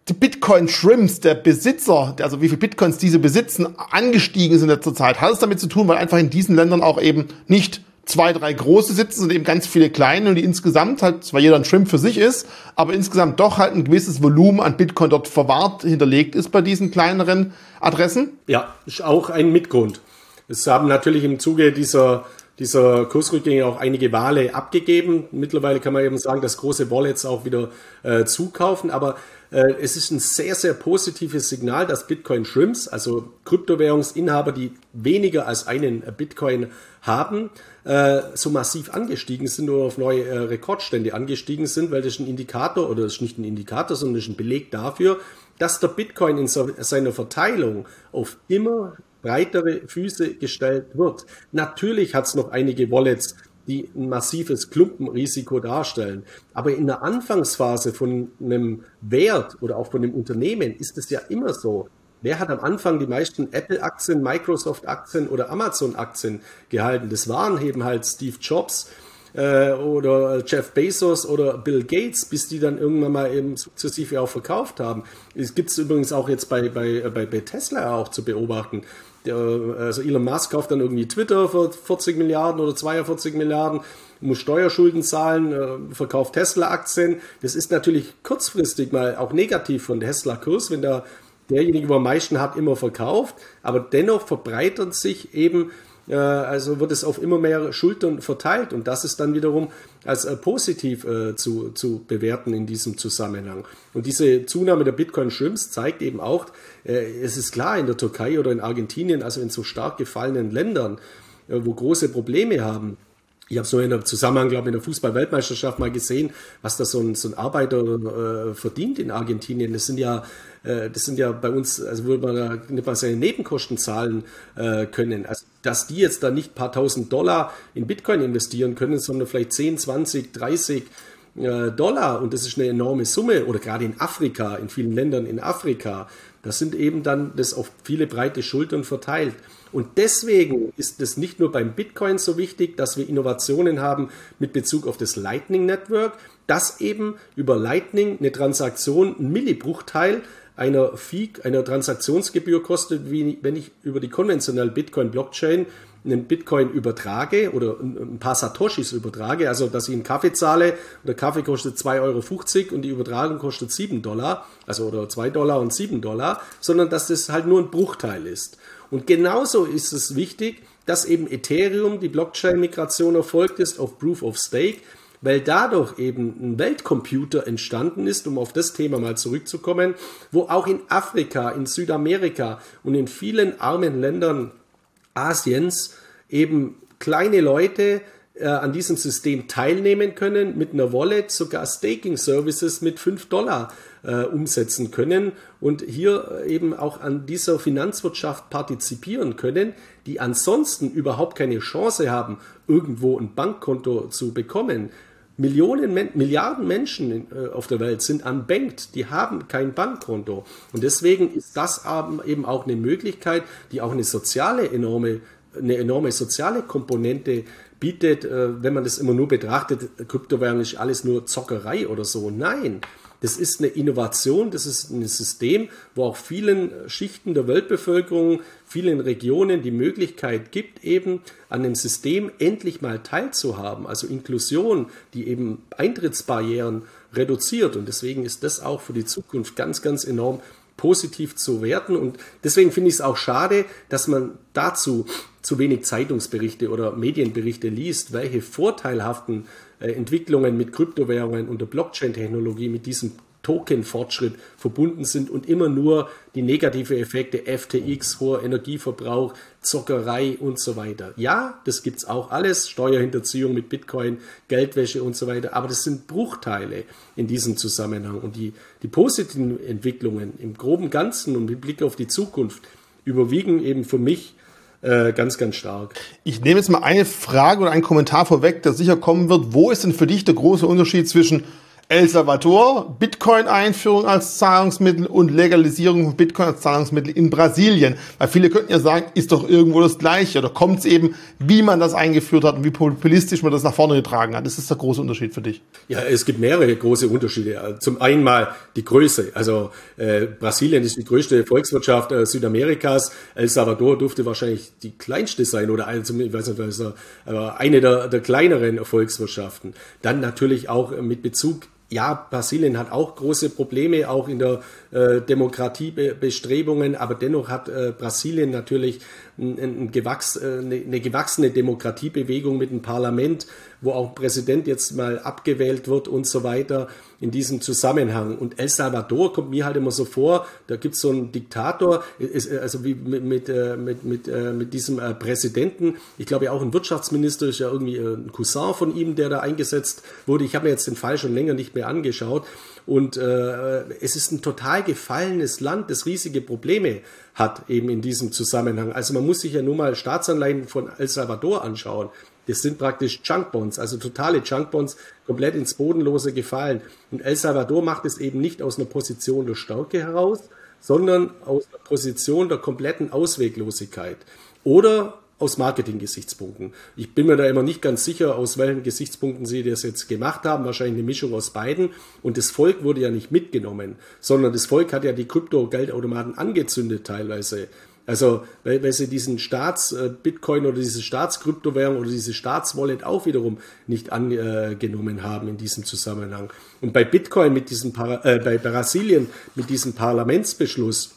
die Bitcoin-Shrimps, der Besitzer, also wie viele Bitcoins diese besitzen, angestiegen sind in letzter Zeit. Hat es damit zu tun, weil einfach in diesen Ländern auch eben nicht zwei, drei große sitzen und eben ganz viele kleine und die insgesamt halt, zwar jeder ein Shrimp für sich ist, aber insgesamt doch halt ein gewisses Volumen an Bitcoin dort verwahrt, hinterlegt ist bei diesen kleineren Adressen? Ja, ist auch ein Mitgrund. Es haben natürlich im Zuge dieser dieser Kursrückgänge auch einige Wale abgegeben. Mittlerweile kann man eben sagen, dass große Wallets auch wieder äh, zukaufen, aber es ist ein sehr, sehr positives Signal, dass Bitcoin Shrimps, also Kryptowährungsinhaber, die weniger als einen Bitcoin haben, äh, so massiv angestiegen sind oder auf neue äh, Rekordstände angestiegen sind, weil das ist ein Indikator oder das ist nicht ein Indikator, sondern das ist ein Beleg dafür, dass der Bitcoin in seiner Verteilung auf immer breitere Füße gestellt wird. Natürlich hat es noch einige Wallets, die ein massives Klumpenrisiko darstellen. Aber in der Anfangsphase von einem Wert oder auch von einem Unternehmen ist es ja immer so. Wer hat am Anfang die meisten Apple-Aktien, Microsoft-Aktien oder Amazon-Aktien gehalten? Das waren eben halt Steve Jobs äh, oder Jeff Bezos oder Bill Gates, bis die dann irgendwann mal eben sukzessive auch verkauft haben. Es gibt es übrigens auch jetzt bei, bei, bei, bei Tesla auch zu beobachten also Elon Musk kauft dann irgendwie Twitter für 40 Milliarden oder 42 Milliarden, muss Steuerschulden zahlen, äh, verkauft Tesla-Aktien. Das ist natürlich kurzfristig mal auch negativ von Tesla-Kurs, wenn da derjenige, der am meisten hat, immer verkauft. Aber dennoch verbreitert sich eben äh, also wird es auf immer mehr Schultern verteilt und das ist dann wiederum als äh, positiv äh, zu, zu bewerten in diesem Zusammenhang. Und diese Zunahme der Bitcoin-Shrimps zeigt eben auch, es ist klar, in der Türkei oder in Argentinien, also in so stark gefallenen Ländern, wo große Probleme haben, ich habe es nur in der Zusammenhang, glaube ich, in der Fußball-Weltmeisterschaft mal gesehen, was da so ein, so ein Arbeiter äh, verdient in Argentinien. Das sind ja, äh, das sind ja bei uns, also würde man da nicht mal seine Nebenkosten zahlen äh, können. Also, dass die jetzt da nicht ein paar tausend Dollar in Bitcoin investieren können, sondern vielleicht 10, 20, 30 Dollar und das ist eine enorme Summe oder gerade in Afrika, in vielen Ländern in Afrika, das sind eben dann das auf viele breite Schultern verteilt. Und deswegen ist es nicht nur beim Bitcoin so wichtig, dass wir Innovationen haben mit Bezug auf das Lightning Network, dass eben über Lightning eine Transaktion ein Millibruchteil einer Fee, einer Transaktionsgebühr kostet, wie wenn ich über die konventionelle Bitcoin-Blockchain einen Bitcoin übertrage oder ein paar Satoshis übertrage, also dass ich einen Kaffee zahle und der Kaffee kostet 2,50 Euro und die Übertragung kostet 7 Dollar, also oder 2 Dollar und 7 Dollar, sondern dass das halt nur ein Bruchteil ist. Und genauso ist es wichtig, dass eben Ethereum, die Blockchain-Migration erfolgt ist auf Proof of Stake, weil dadurch eben ein Weltcomputer entstanden ist, um auf das Thema mal zurückzukommen, wo auch in Afrika, in Südamerika und in vielen armen Ländern Asiens eben kleine Leute äh, an diesem System teilnehmen können, mit einer Wallet sogar Staking Services mit 5 Dollar äh, umsetzen können und hier eben auch an dieser Finanzwirtschaft partizipieren können, die ansonsten überhaupt keine Chance haben, irgendwo ein Bankkonto zu bekommen. Millionen, Milliarden Menschen äh, auf der Welt sind unbanked, die haben kein Bankkonto. Und deswegen ist das eben auch eine Möglichkeit, die auch eine soziale enorme, eine enorme soziale Komponente bietet, äh, wenn man das immer nur betrachtet, Kryptowährung ist alles nur Zockerei oder so. Nein, das ist eine Innovation, das ist ein System, wo auch vielen Schichten der Weltbevölkerung, vielen Regionen die Möglichkeit gibt, eben an dem System endlich mal teilzuhaben. Also Inklusion, die eben Eintrittsbarrieren reduziert. Und deswegen ist das auch für die Zukunft ganz, ganz enorm positiv zu werten. Und deswegen finde ich es auch schade, dass man dazu zu wenig Zeitungsberichte oder Medienberichte liest, welche vorteilhaften äh, Entwicklungen mit Kryptowährungen und der Blockchain-Technologie, mit diesem Token-Fortschritt verbunden sind und immer nur die negative Effekte FTX, hoher Energieverbrauch, Zockerei und so weiter. Ja, das gibt's auch alles, Steuerhinterziehung mit Bitcoin, Geldwäsche und so weiter, aber das sind Bruchteile in diesem Zusammenhang und die, die positiven Entwicklungen im groben Ganzen und mit Blick auf die Zukunft überwiegen eben für mich äh, ganz, ganz stark. Ich nehme jetzt mal eine Frage oder einen Kommentar vorweg, der sicher kommen wird. Wo ist denn für dich der große Unterschied zwischen El Salvador, Bitcoin-Einführung als Zahlungsmittel und Legalisierung von Bitcoin als Zahlungsmittel in Brasilien. Weil viele könnten ja sagen, ist doch irgendwo das Gleiche. Oder kommt es eben, wie man das eingeführt hat und wie populistisch man das nach vorne getragen hat. Das ist der große Unterschied für dich. Ja, es gibt mehrere große Unterschiede. Zum einen mal die Größe. Also äh, Brasilien ist die größte Volkswirtschaft äh, Südamerikas. El Salvador dürfte wahrscheinlich die kleinste sein oder eine, ich weiß nicht, eine der, der kleineren Volkswirtschaften. Dann natürlich auch mit Bezug ja, Brasilien hat auch große Probleme, auch in der äh, Demokratiebestrebungen, aber dennoch hat äh, Brasilien natürlich ein, ein gewachs, äh, eine, eine gewachsene Demokratiebewegung mit einem Parlament, wo auch Präsident jetzt mal abgewählt wird und so weiter in diesem Zusammenhang. Und El Salvador kommt mir halt immer so vor, da gibt es so einen Diktator, ist, also wie mit, mit, äh, mit, mit, äh, mit diesem äh, Präsidenten, ich glaube ja auch ein Wirtschaftsminister ist ja irgendwie ein Cousin von ihm, der da eingesetzt wurde. Ich habe mir jetzt den Fall schon länger nicht mehr angeschaut. Und äh, es ist ein total gefallenes Land, das riesige Probleme hat eben in diesem Zusammenhang. Also man muss sich ja nur mal Staatsanleihen von El Salvador anschauen. Das sind praktisch Junkbonds, also totale Junkbonds, komplett ins Bodenlose gefallen. Und El Salvador macht es eben nicht aus einer Position der Stärke heraus, sondern aus einer Position der kompletten Ausweglosigkeit. Oder aus Marketing-Gesichtspunkten. Ich bin mir da immer nicht ganz sicher, aus welchen Gesichtspunkten sie das jetzt gemacht haben. Wahrscheinlich eine Mischung aus beiden. Und das Volk wurde ja nicht mitgenommen, sondern das Volk hat ja die Krypto-Geldautomaten angezündet teilweise. Also, weil, weil sie diesen Staats-Bitcoin äh, oder diese Staatskryptowährung oder diese Staatswallet auch wiederum nicht angenommen haben in diesem Zusammenhang. Und bei Bitcoin mit diesem, Para äh, bei Brasilien mit diesem Parlamentsbeschluss,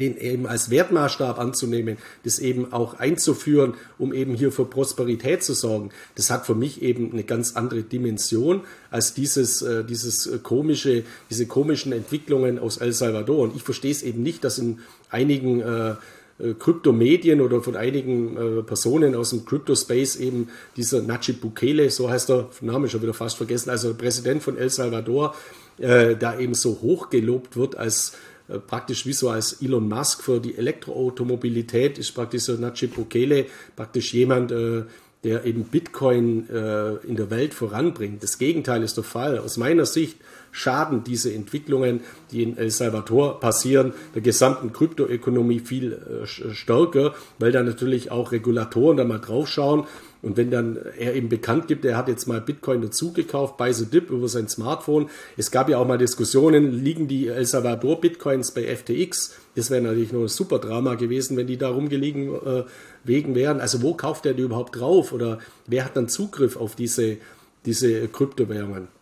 den eben als Wertmaßstab anzunehmen, das eben auch einzuführen, um eben hier für Prosperität zu sorgen, das hat für mich eben eine ganz andere Dimension als dieses, äh, dieses komische, diese komischen Entwicklungen aus El Salvador. Und ich verstehe es eben nicht, dass in einigen äh, Kryptomedien oder von einigen äh, Personen aus dem Crypto-Space eben dieser Nachib Bukele, so heißt der Name schon wieder fast vergessen, also Präsident von El Salvador, äh, da eben so hoch gelobt wird als äh, praktisch wie so als Elon Musk für die Elektroautomobilität ist praktisch so Nachib Bukele praktisch jemand, äh, der eben Bitcoin äh, in der Welt voranbringt. Das Gegenteil ist der Fall. Aus meiner Sicht schaden diese Entwicklungen, die in El Salvador passieren, der gesamten Kryptoökonomie viel äh, stärker, weil da natürlich auch Regulatoren da mal draufschauen. Und wenn dann er eben bekannt gibt, er hat jetzt mal Bitcoin dazugekauft bei The Dip über sein Smartphone. Es gab ja auch mal Diskussionen, liegen die El Salvador Bitcoins bei FTX? Das wäre natürlich nur ein super Drama gewesen, wenn die da rumgelegen äh, wegen wären. Also wo kauft er die überhaupt drauf? Oder wer hat dann Zugriff auf diese, diese Kryptowährungen?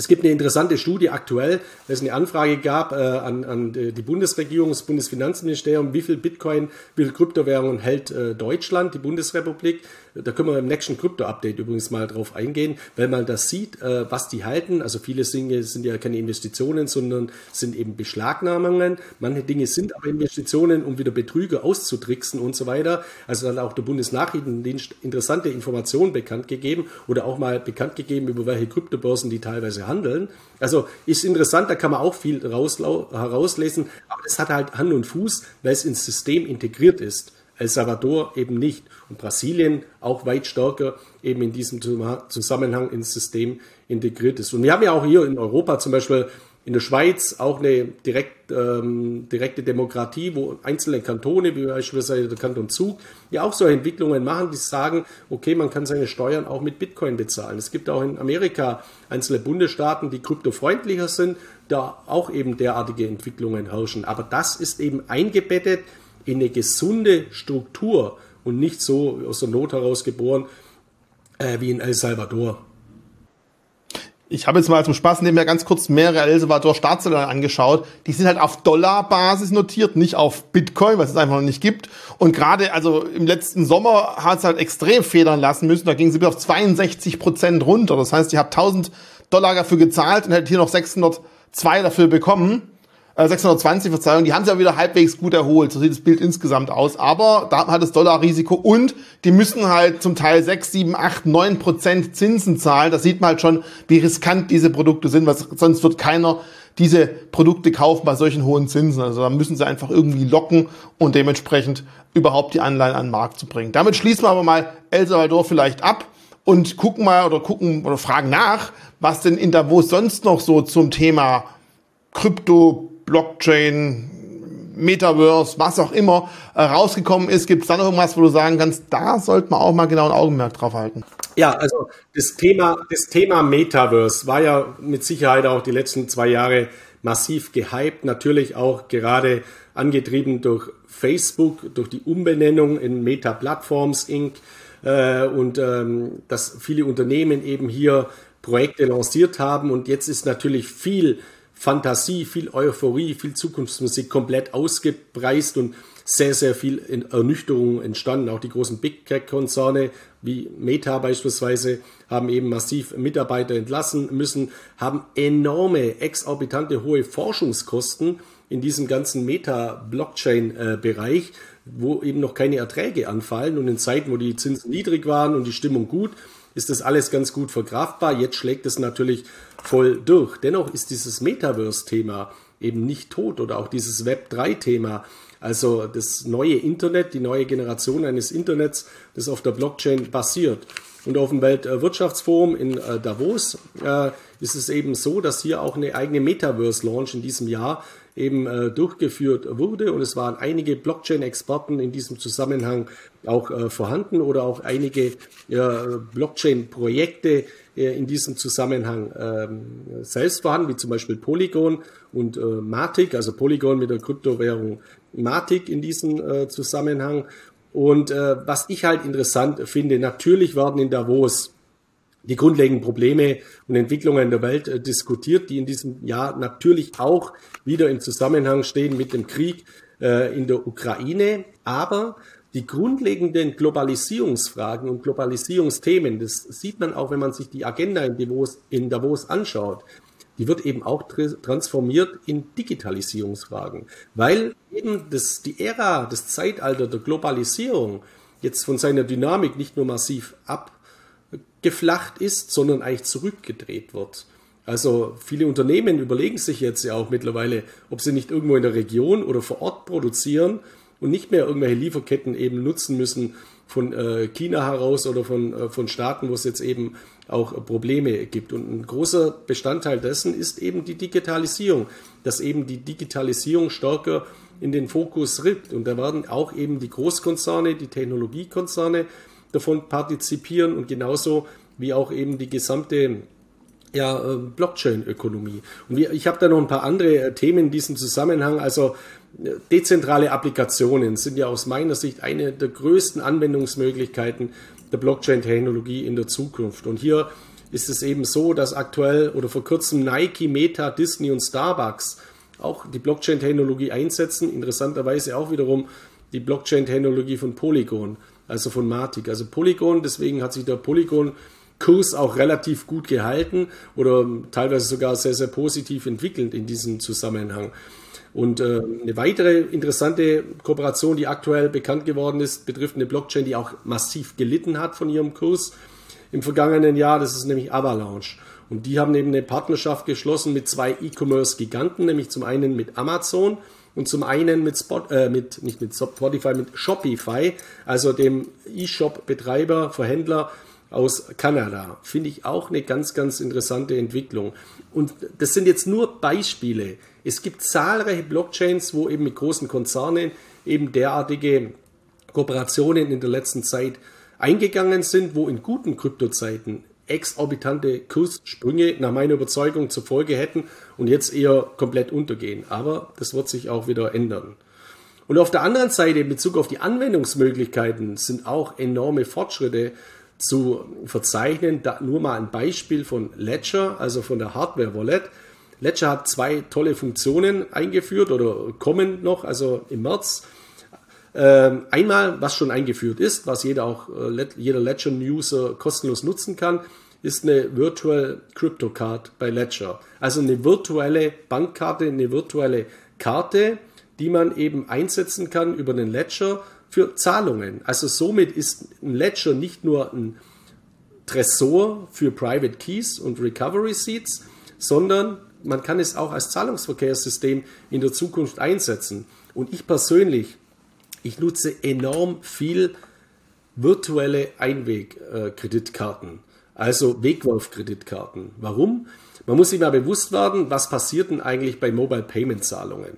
Es gibt eine interessante Studie aktuell, weil es eine Anfrage gab äh, an, an die Bundesregierung, das Bundesfinanzministerium, wie viel Bitcoin, wie viel Kryptowährungen hält äh, Deutschland, die Bundesrepublik. Da können wir im nächsten Krypto-Update übrigens mal drauf eingehen, weil man das sieht, äh, was die halten. Also viele Dinge sind ja keine Investitionen, sondern sind eben Beschlagnahmungen. Manche Dinge sind aber Investitionen, um wieder Betrüger auszutricksen und so weiter. Also hat auch der Bundesnachrichtendienst interessante Informationen bekannt gegeben oder auch mal bekannt gegeben, über welche Kryptobörsen die teilweise handeln. Also ist interessant, da kann man auch viel herauslesen, aber das hat halt Hand und Fuß, weil es ins System integriert ist. El Salvador eben nicht und Brasilien auch weit stärker eben in diesem Zusammenhang ins System integriert ist. Und wir haben ja auch hier in Europa zum Beispiel in der Schweiz auch eine direkt, ähm, direkte Demokratie, wo einzelne Kantone, wie beispielsweise der Kanton Zug, ja auch solche Entwicklungen machen, die sagen, okay, man kann seine Steuern auch mit Bitcoin bezahlen. Es gibt auch in Amerika einzelne Bundesstaaten, die kryptofreundlicher sind, da auch eben derartige Entwicklungen herrschen. Aber das ist eben eingebettet in eine gesunde Struktur und nicht so aus der Not heraus geboren äh, wie in El Salvador. Ich habe jetzt mal zum Spaß nebenher ganz kurz mehrere El Salvador Staatsanleihen angeschaut. Die sind halt auf Dollarbasis notiert, nicht auf Bitcoin, was es einfach noch nicht gibt. Und gerade, also im letzten Sommer hat es halt extrem federn lassen müssen. Da ging sie bis auf 62 Prozent runter. Das heißt, ich habe 1000 Dollar dafür gezahlt und hätte hier noch 600 2 dafür bekommen. 620, äh, Verzeihung, die haben sich ja wieder halbwegs gut erholt. So sieht das Bild insgesamt aus. Aber da hat das Dollarrisiko und die müssen halt zum Teil 6, 7, 8, 9 Prozent Zinsen zahlen. Das sieht man halt schon, wie riskant diese Produkte sind, was sonst wird keiner diese Produkte kaufen bei solchen hohen Zinsen. Also da müssen sie einfach irgendwie locken und dementsprechend überhaupt die Anleihen an den Markt zu bringen. Damit schließen wir aber mal El Salvador vielleicht ab und gucken mal oder gucken oder fragen nach, was denn in Davos sonst noch so zum Thema Krypto, Blockchain, Metaverse, was auch immer äh, rausgekommen ist. Gibt es da noch irgendwas, wo du sagen kannst, da sollte man auch mal genau ein Augenmerk drauf halten? Ja, also das Thema, das Thema Metaverse war ja mit Sicherheit auch die letzten zwei Jahre massiv gehypt, natürlich auch gerade angetrieben durch Facebook, durch die Umbenennung in Meta Platforms Inc. Äh, und ähm, dass viele Unternehmen eben hier Projekte lanciert haben und jetzt ist natürlich viel Fantasie, viel Euphorie, viel Zukunftsmusik komplett ausgepreist und sehr, sehr viel Ernüchterung entstanden. Auch die großen Big Tech-Konzerne wie Meta beispielsweise haben eben massiv Mitarbeiter entlassen müssen, haben enorme, exorbitante hohe Forschungskosten in diesem ganzen Meta-Blockchain-Bereich, wo eben noch keine Erträge anfallen. Und in Zeiten, wo die Zinsen niedrig waren und die Stimmung gut, ist das alles ganz gut verkraftbar. Jetzt schlägt es natürlich voll durch. Dennoch ist dieses Metaverse-Thema eben nicht tot oder auch dieses Web3-Thema. Also das neue Internet, die neue Generation eines Internets, das auf der Blockchain basiert. Und auf dem Weltwirtschaftsforum in äh, Davos äh, ist es eben so, dass hier auch eine eigene Metaverse-Launch in diesem Jahr eben äh, durchgeführt wurde. Und es waren einige Blockchain-Experten in diesem Zusammenhang auch äh, vorhanden oder auch einige Blockchain-Projekte in diesem Zusammenhang ähm, selbst vorhanden, wie zum Beispiel Polygon und äh, Matic, also Polygon mit der Kryptowährung Matic in diesem äh, Zusammenhang. Und äh, was ich halt interessant finde, natürlich werden in Davos die grundlegenden Probleme und Entwicklungen in der Welt äh, diskutiert, die in diesem Jahr natürlich auch wieder im Zusammenhang stehen mit dem Krieg äh, in der Ukraine. Aber die grundlegenden Globalisierungsfragen und Globalisierungsthemen, das sieht man auch, wenn man sich die Agenda in Davos, in Davos anschaut, die wird eben auch transformiert in Digitalisierungsfragen, weil eben das, die Ära, das Zeitalter der Globalisierung jetzt von seiner Dynamik nicht nur massiv abgeflacht ist, sondern eigentlich zurückgedreht wird. Also viele Unternehmen überlegen sich jetzt ja auch mittlerweile, ob sie nicht irgendwo in der Region oder vor Ort produzieren und nicht mehr irgendwelche Lieferketten eben nutzen müssen von äh, China heraus oder von, äh, von Staaten, wo es jetzt eben auch Probleme gibt. Und ein großer Bestandteil dessen ist eben die Digitalisierung, dass eben die Digitalisierung stärker in den Fokus rückt. Und da werden auch eben die Großkonzerne, die Technologiekonzerne davon partizipieren und genauso wie auch eben die gesamte ja, äh, Blockchain-Ökonomie. Und ich habe da noch ein paar andere äh, Themen in diesem Zusammenhang. Also dezentrale Applikationen sind ja aus meiner Sicht eine der größten Anwendungsmöglichkeiten der Blockchain-Technologie in der Zukunft. Und hier ist es eben so, dass aktuell oder vor kurzem Nike, Meta, Disney und Starbucks auch die Blockchain-Technologie einsetzen. Interessanterweise auch wiederum die Blockchain-Technologie von Polygon, also von Matic. Also Polygon, deswegen hat sich der Polygon Kurs auch relativ gut gehalten oder teilweise sogar sehr, sehr positiv entwickelt in diesem Zusammenhang. Und äh, eine weitere interessante Kooperation, die aktuell bekannt geworden ist, betrifft eine Blockchain, die auch massiv gelitten hat von ihrem Kurs im vergangenen Jahr. Das ist nämlich Avalanche. Und die haben eben eine Partnerschaft geschlossen mit zwei E-Commerce-Giganten, nämlich zum einen mit Amazon und zum einen mit, Spot, äh, mit nicht mit Spotify, mit Shopify, also dem E-Shop-Betreiber, Verhändler aus Kanada. Finde ich auch eine ganz, ganz interessante Entwicklung. Und das sind jetzt nur Beispiele. Es gibt zahlreiche Blockchains, wo eben mit großen Konzernen eben derartige Kooperationen in der letzten Zeit eingegangen sind, wo in guten Kryptozeiten exorbitante Kurssprünge nach meiner Überzeugung zur Folge hätten und jetzt eher komplett untergehen. Aber das wird sich auch wieder ändern. Und auf der anderen Seite in Bezug auf die Anwendungsmöglichkeiten sind auch enorme Fortschritte zu verzeichnen. Da nur mal ein Beispiel von Ledger, also von der Hardware Wallet. Ledger hat zwei tolle Funktionen eingeführt oder kommen noch, also im März. Ähm, einmal, was schon eingeführt ist, was jeder auch äh, jeder Ledger-User kostenlos nutzen kann, ist eine Virtual Crypto Card bei Ledger. Also eine virtuelle Bankkarte, eine virtuelle Karte, die man eben einsetzen kann über den Ledger für Zahlungen. Also somit ist ein Ledger nicht nur ein Tresor für Private Keys und Recovery Seats, sondern man kann es auch als Zahlungsverkehrssystem in der Zukunft einsetzen. Und ich persönlich, ich nutze enorm viel virtuelle Einwegkreditkarten, also Wegwerfkreditkarten. Warum? Man muss sich mal bewusst werden, was passiert denn eigentlich bei Mobile Payment Zahlungen,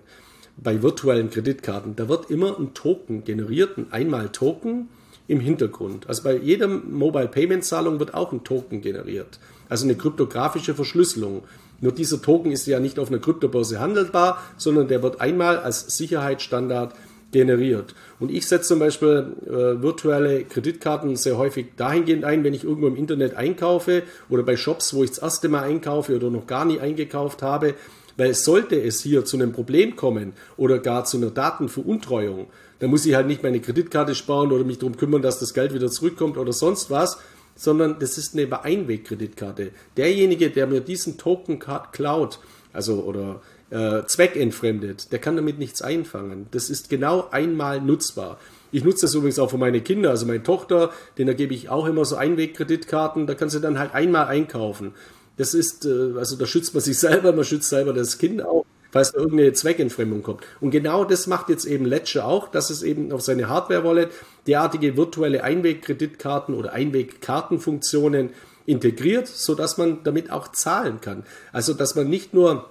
bei virtuellen Kreditkarten. Da wird immer ein Token generiert, ein Einmal-Token im Hintergrund. Also bei jeder Mobile Payment Zahlung wird auch ein Token generiert, also eine kryptografische Verschlüsselung. Nur dieser Token ist ja nicht auf einer Kryptobörse handelbar, sondern der wird einmal als Sicherheitsstandard generiert. Und ich setze zum Beispiel äh, virtuelle Kreditkarten sehr häufig dahingehend ein, wenn ich irgendwo im Internet einkaufe oder bei Shops, wo ich das erste Mal einkaufe oder noch gar nie eingekauft habe, weil sollte es hier zu einem Problem kommen oder gar zu einer Datenveruntreuung, dann muss ich halt nicht meine Kreditkarte sparen oder mich darum kümmern, dass das Geld wieder zurückkommt oder sonst was, sondern das ist eine Einwegkreditkarte. Derjenige, der mir diesen Token klaut, also oder äh, zweckentfremdet, der kann damit nichts einfangen. Das ist genau einmal nutzbar. Ich nutze das übrigens auch für meine Kinder, also meine Tochter, denen gebe ich auch immer so Einwegkreditkarten, da kann sie dann halt einmal einkaufen. Das ist, äh, also da schützt man sich selber, man schützt selber das Kind auch, falls da irgendeine Zweckentfremdung kommt. Und genau das macht jetzt eben Ledger auch, dass es eben auf seine Hardware-Wallet derartige virtuelle Einwegkreditkarten oder Einwegkartenfunktionen integriert, sodass man damit auch zahlen kann. Also dass man nicht nur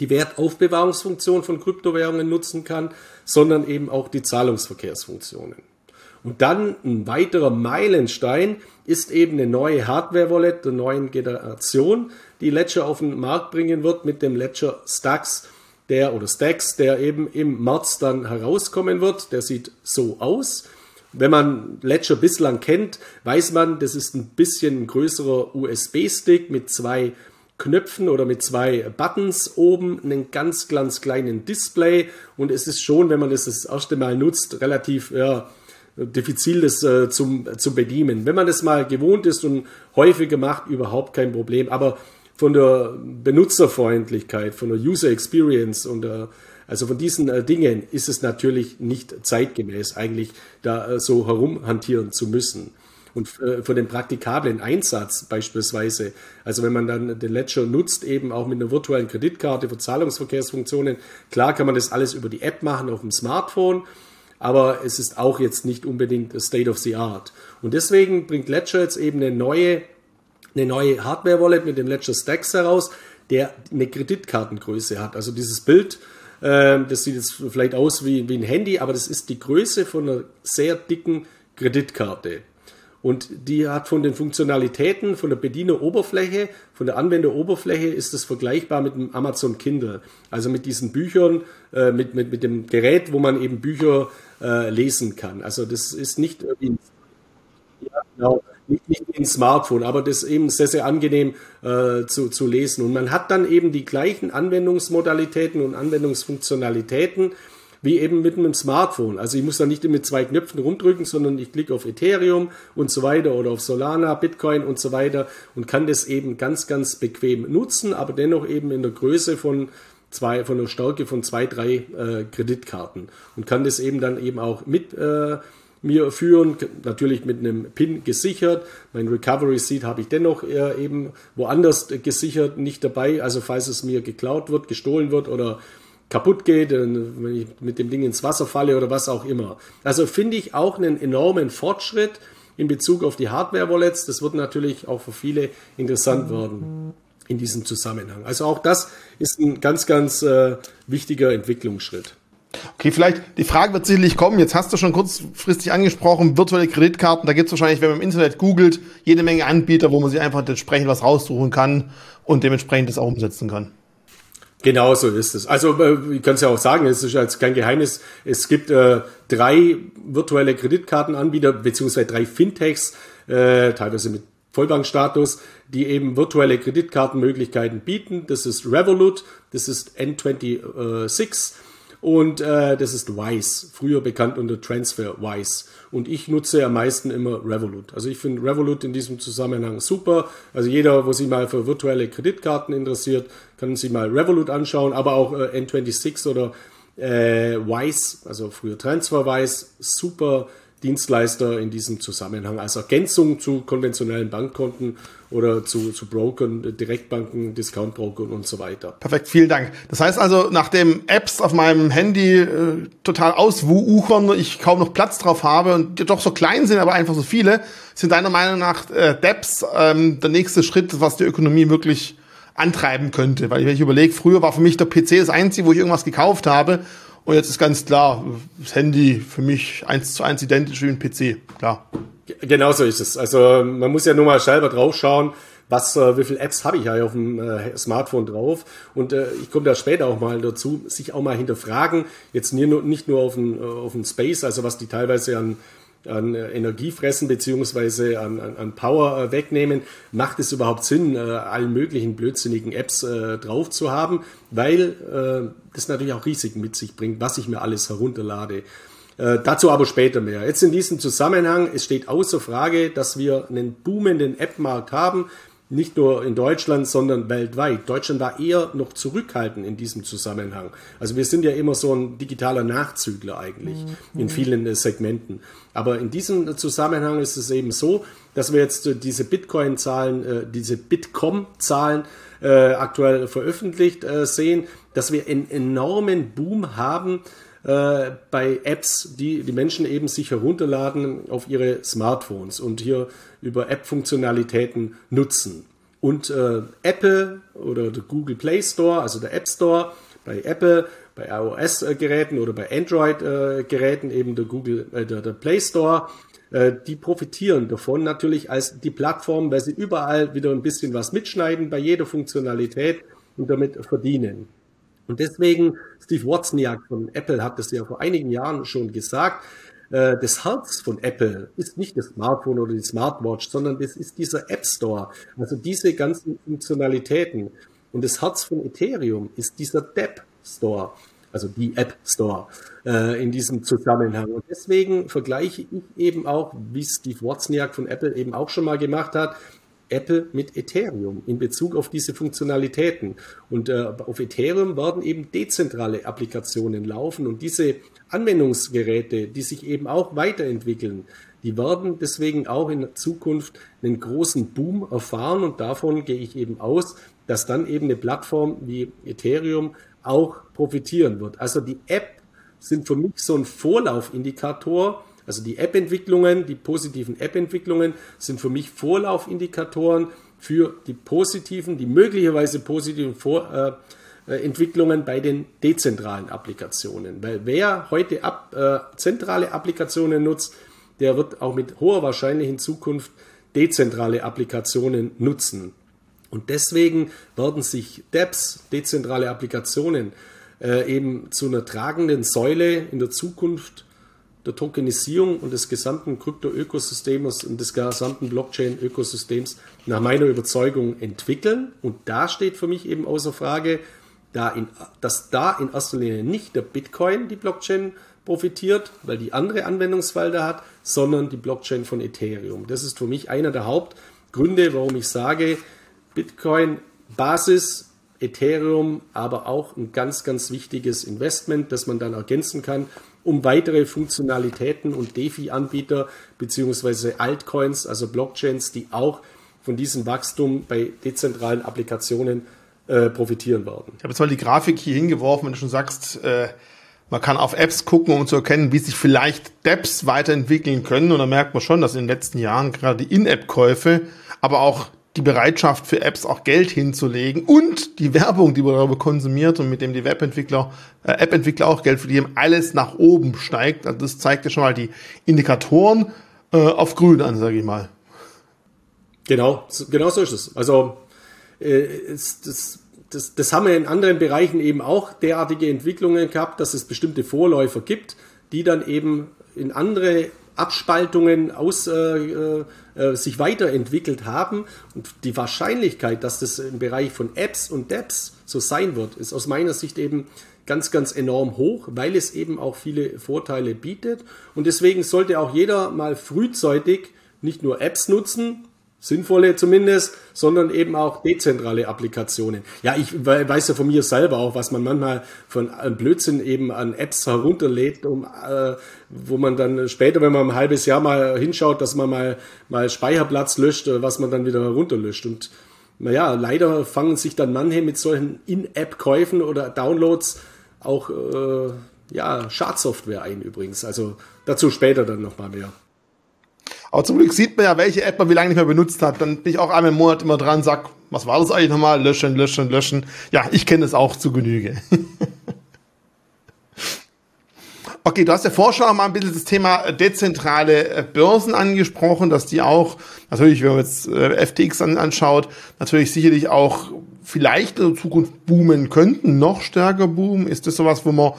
die Wertaufbewahrungsfunktion von Kryptowährungen nutzen kann, sondern eben auch die Zahlungsverkehrsfunktionen. Und dann ein weiterer Meilenstein ist eben eine neue Hardware-Wallet der neuen Generation, die Ledger auf den Markt bringen wird mit dem Ledger Stacks, der oder Stacks, der eben im März dann herauskommen wird. Der sieht so aus. Wenn man Ledger bislang kennt, weiß man, das ist ein bisschen größerer USB-Stick mit zwei Knöpfen oder mit zwei Buttons oben, einen ganz, ganz kleinen Display und es ist schon, wenn man das das erste Mal nutzt, relativ ja, diffizil das äh, zum, zu bedienen. Wenn man das mal gewohnt ist und häufiger macht, überhaupt kein Problem. Aber von der Benutzerfreundlichkeit, von der User Experience und der, also von diesen äh, Dingen ist es natürlich nicht zeitgemäß, eigentlich da äh, so herumhantieren zu müssen. Und äh, von dem praktikablen Einsatz beispielsweise, also wenn man dann den Ledger nutzt, eben auch mit einer virtuellen Kreditkarte für Zahlungsverkehrsfunktionen, klar kann man das alles über die App machen auf dem Smartphone, aber es ist auch jetzt nicht unbedingt State of the Art. Und deswegen bringt Ledger jetzt eben eine neue, eine neue Hardware-Wallet mit dem Ledger Stacks heraus, der eine Kreditkartengröße hat. Also dieses Bild, das sieht jetzt vielleicht aus wie, wie ein Handy, aber das ist die Größe von einer sehr dicken Kreditkarte. Und die hat von den Funktionalitäten, von der Bedieneroberfläche, von der Anwenderoberfläche ist es vergleichbar mit dem Amazon Kindle. Also mit diesen Büchern, äh, mit, mit, mit dem Gerät, wo man eben Bücher äh, lesen kann. Also das ist nicht wie ein, ja, genau, nicht, nicht wie ein Smartphone, aber das ist eben sehr, sehr angenehm äh, zu, zu lesen. Und man hat dann eben die gleichen Anwendungsmodalitäten und Anwendungsfunktionalitäten wie eben mit einem Smartphone. Also ich muss da nicht mit zwei Knöpfen rumdrücken, sondern ich klicke auf Ethereum und so weiter oder auf Solana, Bitcoin und so weiter und kann das eben ganz, ganz bequem nutzen, aber dennoch eben in der Größe von zwei, von der Stärke von zwei, drei äh, Kreditkarten und kann das eben dann eben auch mit äh, mir führen, natürlich mit einem PIN gesichert. Mein Recovery Seed habe ich dennoch äh, eben woanders gesichert, nicht dabei. Also falls es mir geklaut wird, gestohlen wird oder kaputt geht, wenn ich mit dem Ding ins Wasser falle oder was auch immer. Also finde ich auch einen enormen Fortschritt in Bezug auf die Hardware-Wallets. Das wird natürlich auch für viele interessant werden in diesem Zusammenhang. Also auch das ist ein ganz, ganz äh, wichtiger Entwicklungsschritt. Okay, vielleicht, die Frage wird sicherlich kommen, jetzt hast du schon kurzfristig angesprochen, virtuelle Kreditkarten, da gibt es wahrscheinlich, wenn man im Internet googelt, jede Menge Anbieter, wo man sich einfach entsprechend was raussuchen kann und dementsprechend das auch umsetzen kann. Genau so ist es. Also äh, ich kann es ja auch sagen, es ist jetzt kein Geheimnis. Es gibt äh, drei virtuelle Kreditkartenanbieter beziehungsweise drei Fintechs, äh, teilweise mit Vollbankstatus, die eben virtuelle Kreditkartenmöglichkeiten bieten. Das ist Revolut, das ist N26 Und äh, das ist Wise, früher bekannt unter TransferWise. Und ich nutze am meisten immer Revolut. Also ich finde Revolut in diesem Zusammenhang super. Also jeder, wo sich mal für virtuelle Kreditkarten interessiert, kann sich mal Revolut anschauen, aber auch äh, N26 oder äh, Wise, also früher TransferWise, super Dienstleister in diesem Zusammenhang als Ergänzung zu konventionellen Bankkonten oder zu, zu Brokern, Direktbanken, Discountbrokern und so weiter. Perfekt, vielen Dank. Das heißt also, nachdem Apps auf meinem Handy äh, total auswuchern, ich kaum noch Platz drauf habe und die doch so klein sind, aber einfach so viele, sind deiner Meinung nach äh, Dapps ähm, der nächste Schritt, was die Ökonomie wirklich antreiben könnte? Weil ich überlege, früher war für mich der PC das Einzige, wo ich irgendwas gekauft habe und jetzt ist ganz klar, das Handy für mich eins zu eins identisch wie ein PC, klar. Genau so ist es. Also man muss ja nur mal selber drauf schauen, was, äh, wie viele Apps habe ich ja auf dem äh, Smartphone drauf. Und äh, ich komme da später auch mal dazu, sich auch mal hinterfragen, jetzt nie, nicht nur auf den, äh, auf Space, also was die teilweise an an äh, Energie fressen beziehungsweise an, an, an Power äh, wegnehmen, macht es überhaupt Sinn, äh, allen möglichen blödsinnigen Apps drauf zu haben, weil das natürlich auch Risiken mit sich bringt, was ich mir alles herunterlade. Äh, dazu aber später mehr. Jetzt in diesem Zusammenhang, es steht außer Frage, dass wir einen boomenden App-Markt haben nicht nur in Deutschland, sondern weltweit. Deutschland war eher noch zurückhaltend in diesem Zusammenhang. Also wir sind ja immer so ein digitaler Nachzügler eigentlich mhm. in vielen äh, Segmenten. Aber in diesem Zusammenhang ist es eben so, dass wir jetzt äh, diese Bitcoin-Zahlen, äh, diese Bitkom-Zahlen aktuell veröffentlicht sehen, dass wir einen enormen Boom haben bei Apps, die die Menschen eben sich herunterladen auf ihre Smartphones und hier über App-Funktionalitäten nutzen. Und äh, Apple oder der Google Play Store, also der App Store bei Apple, bei iOS-Geräten oder bei Android-Geräten eben der Google, äh, der, der Play Store, äh, die profitieren davon natürlich als die Plattform, weil sie überall wieder ein bisschen was mitschneiden bei jeder Funktionalität und damit verdienen. Und deswegen, Steve Wozniak von Apple hat das ja vor einigen Jahren schon gesagt, äh, das Herz von Apple ist nicht das Smartphone oder die Smartwatch, sondern das ist dieser App Store. Also diese ganzen Funktionalitäten. Und das Herz von Ethereum ist dieser Depp Store, also die App Store äh, in diesem Zusammenhang. Und deswegen vergleiche ich eben auch, wie Steve Wozniak von Apple eben auch schon mal gemacht hat, Apple mit Ethereum in Bezug auf diese Funktionalitäten. Und äh, auf Ethereum werden eben dezentrale Applikationen laufen und diese Anwendungsgeräte, die sich eben auch weiterentwickeln, die werden deswegen auch in Zukunft einen großen Boom erfahren und davon gehe ich eben aus, dass dann eben eine Plattform wie Ethereum auch profitieren wird. Also die App sind für mich so ein Vorlaufindikator, also die App-Entwicklungen, die positiven App-Entwicklungen sind für mich Vorlaufindikatoren für die positiven, die möglicherweise positiven Vor äh, äh, Entwicklungen bei den dezentralen Applikationen. Weil wer heute ab, äh, zentrale Applikationen nutzt, der wird auch mit hoher Wahrscheinlichkeit in Zukunft dezentrale Applikationen nutzen. Und deswegen werden sich DApps, dezentrale Applikationen, äh, eben zu einer tragenden Säule in der Zukunft der Tokenisierung und des gesamten Krypto-Ökosystems und des gesamten Blockchain-Ökosystems nach meiner Überzeugung entwickeln. Und da steht für mich eben außer Frage, da in, dass da in erster Linie nicht der Bitcoin die Blockchain profitiert, weil die andere Anwendungsfelder hat, sondern die Blockchain von Ethereum. Das ist für mich einer der Hauptgründe, warum ich sage, Bitcoin Basis, Ethereum, aber auch ein ganz, ganz wichtiges Investment, das man dann ergänzen kann um weitere Funktionalitäten und DeFi-Anbieter beziehungsweise Altcoins, also Blockchains, die auch von diesem Wachstum bei dezentralen Applikationen äh, profitieren werden. Ich habe jetzt mal die Grafik hier hingeworfen, wenn du schon sagst, äh, man kann auf Apps gucken, um zu erkennen, wie sich vielleicht Dapps weiterentwickeln können. Und da merkt man schon, dass in den letzten Jahren gerade die In-App-Käufe, aber auch die Bereitschaft für Apps auch Geld hinzulegen und die Werbung, die man darüber konsumiert und mit dem die Webentwickler, äh, App-Entwickler auch Geld verdienen, alles nach oben steigt. Also das zeigt ja schon mal die Indikatoren äh, auf grün an, sage ich mal. Genau, genau so ist es. Also äh, es, das, das, das haben wir in anderen Bereichen eben auch derartige Entwicklungen gehabt, dass es bestimmte Vorläufer gibt, die dann eben in andere Abspaltungen aus, äh, äh, äh, sich weiterentwickelt haben. Und die Wahrscheinlichkeit, dass das im Bereich von Apps und Dapps so sein wird, ist aus meiner Sicht eben ganz, ganz enorm hoch, weil es eben auch viele Vorteile bietet. Und deswegen sollte auch jeder mal frühzeitig nicht nur Apps nutzen, sinnvolle zumindest, sondern eben auch dezentrale Applikationen. Ja, ich weiß ja von mir selber auch, was man manchmal von Blödsinn eben an Apps herunterlädt, um, äh, wo man dann später, wenn man ein halbes Jahr mal hinschaut, dass man mal, mal Speicherplatz löscht, äh, was man dann wieder herunterlöscht. Und naja, leider fangen sich dann manche mit solchen In-App-Käufen oder Downloads auch äh, ja, Schadsoftware ein übrigens. Also dazu später dann nochmal mehr. Aber zum Glück sieht man ja, welche App man wie lange nicht mehr benutzt hat. Dann bin ich auch einmal im Monat immer dran, sag, was war das eigentlich nochmal? Löschen, löschen, löschen. Ja, ich kenne es auch zu Genüge. okay, du hast ja vorher schon mal ein bisschen das Thema dezentrale äh, Börsen angesprochen, dass die auch, natürlich, wenn man jetzt äh, FTX anschaut, natürlich sicherlich auch vielleicht in der Zukunft boomen könnten, noch stärker boomen. Ist das sowas, wo man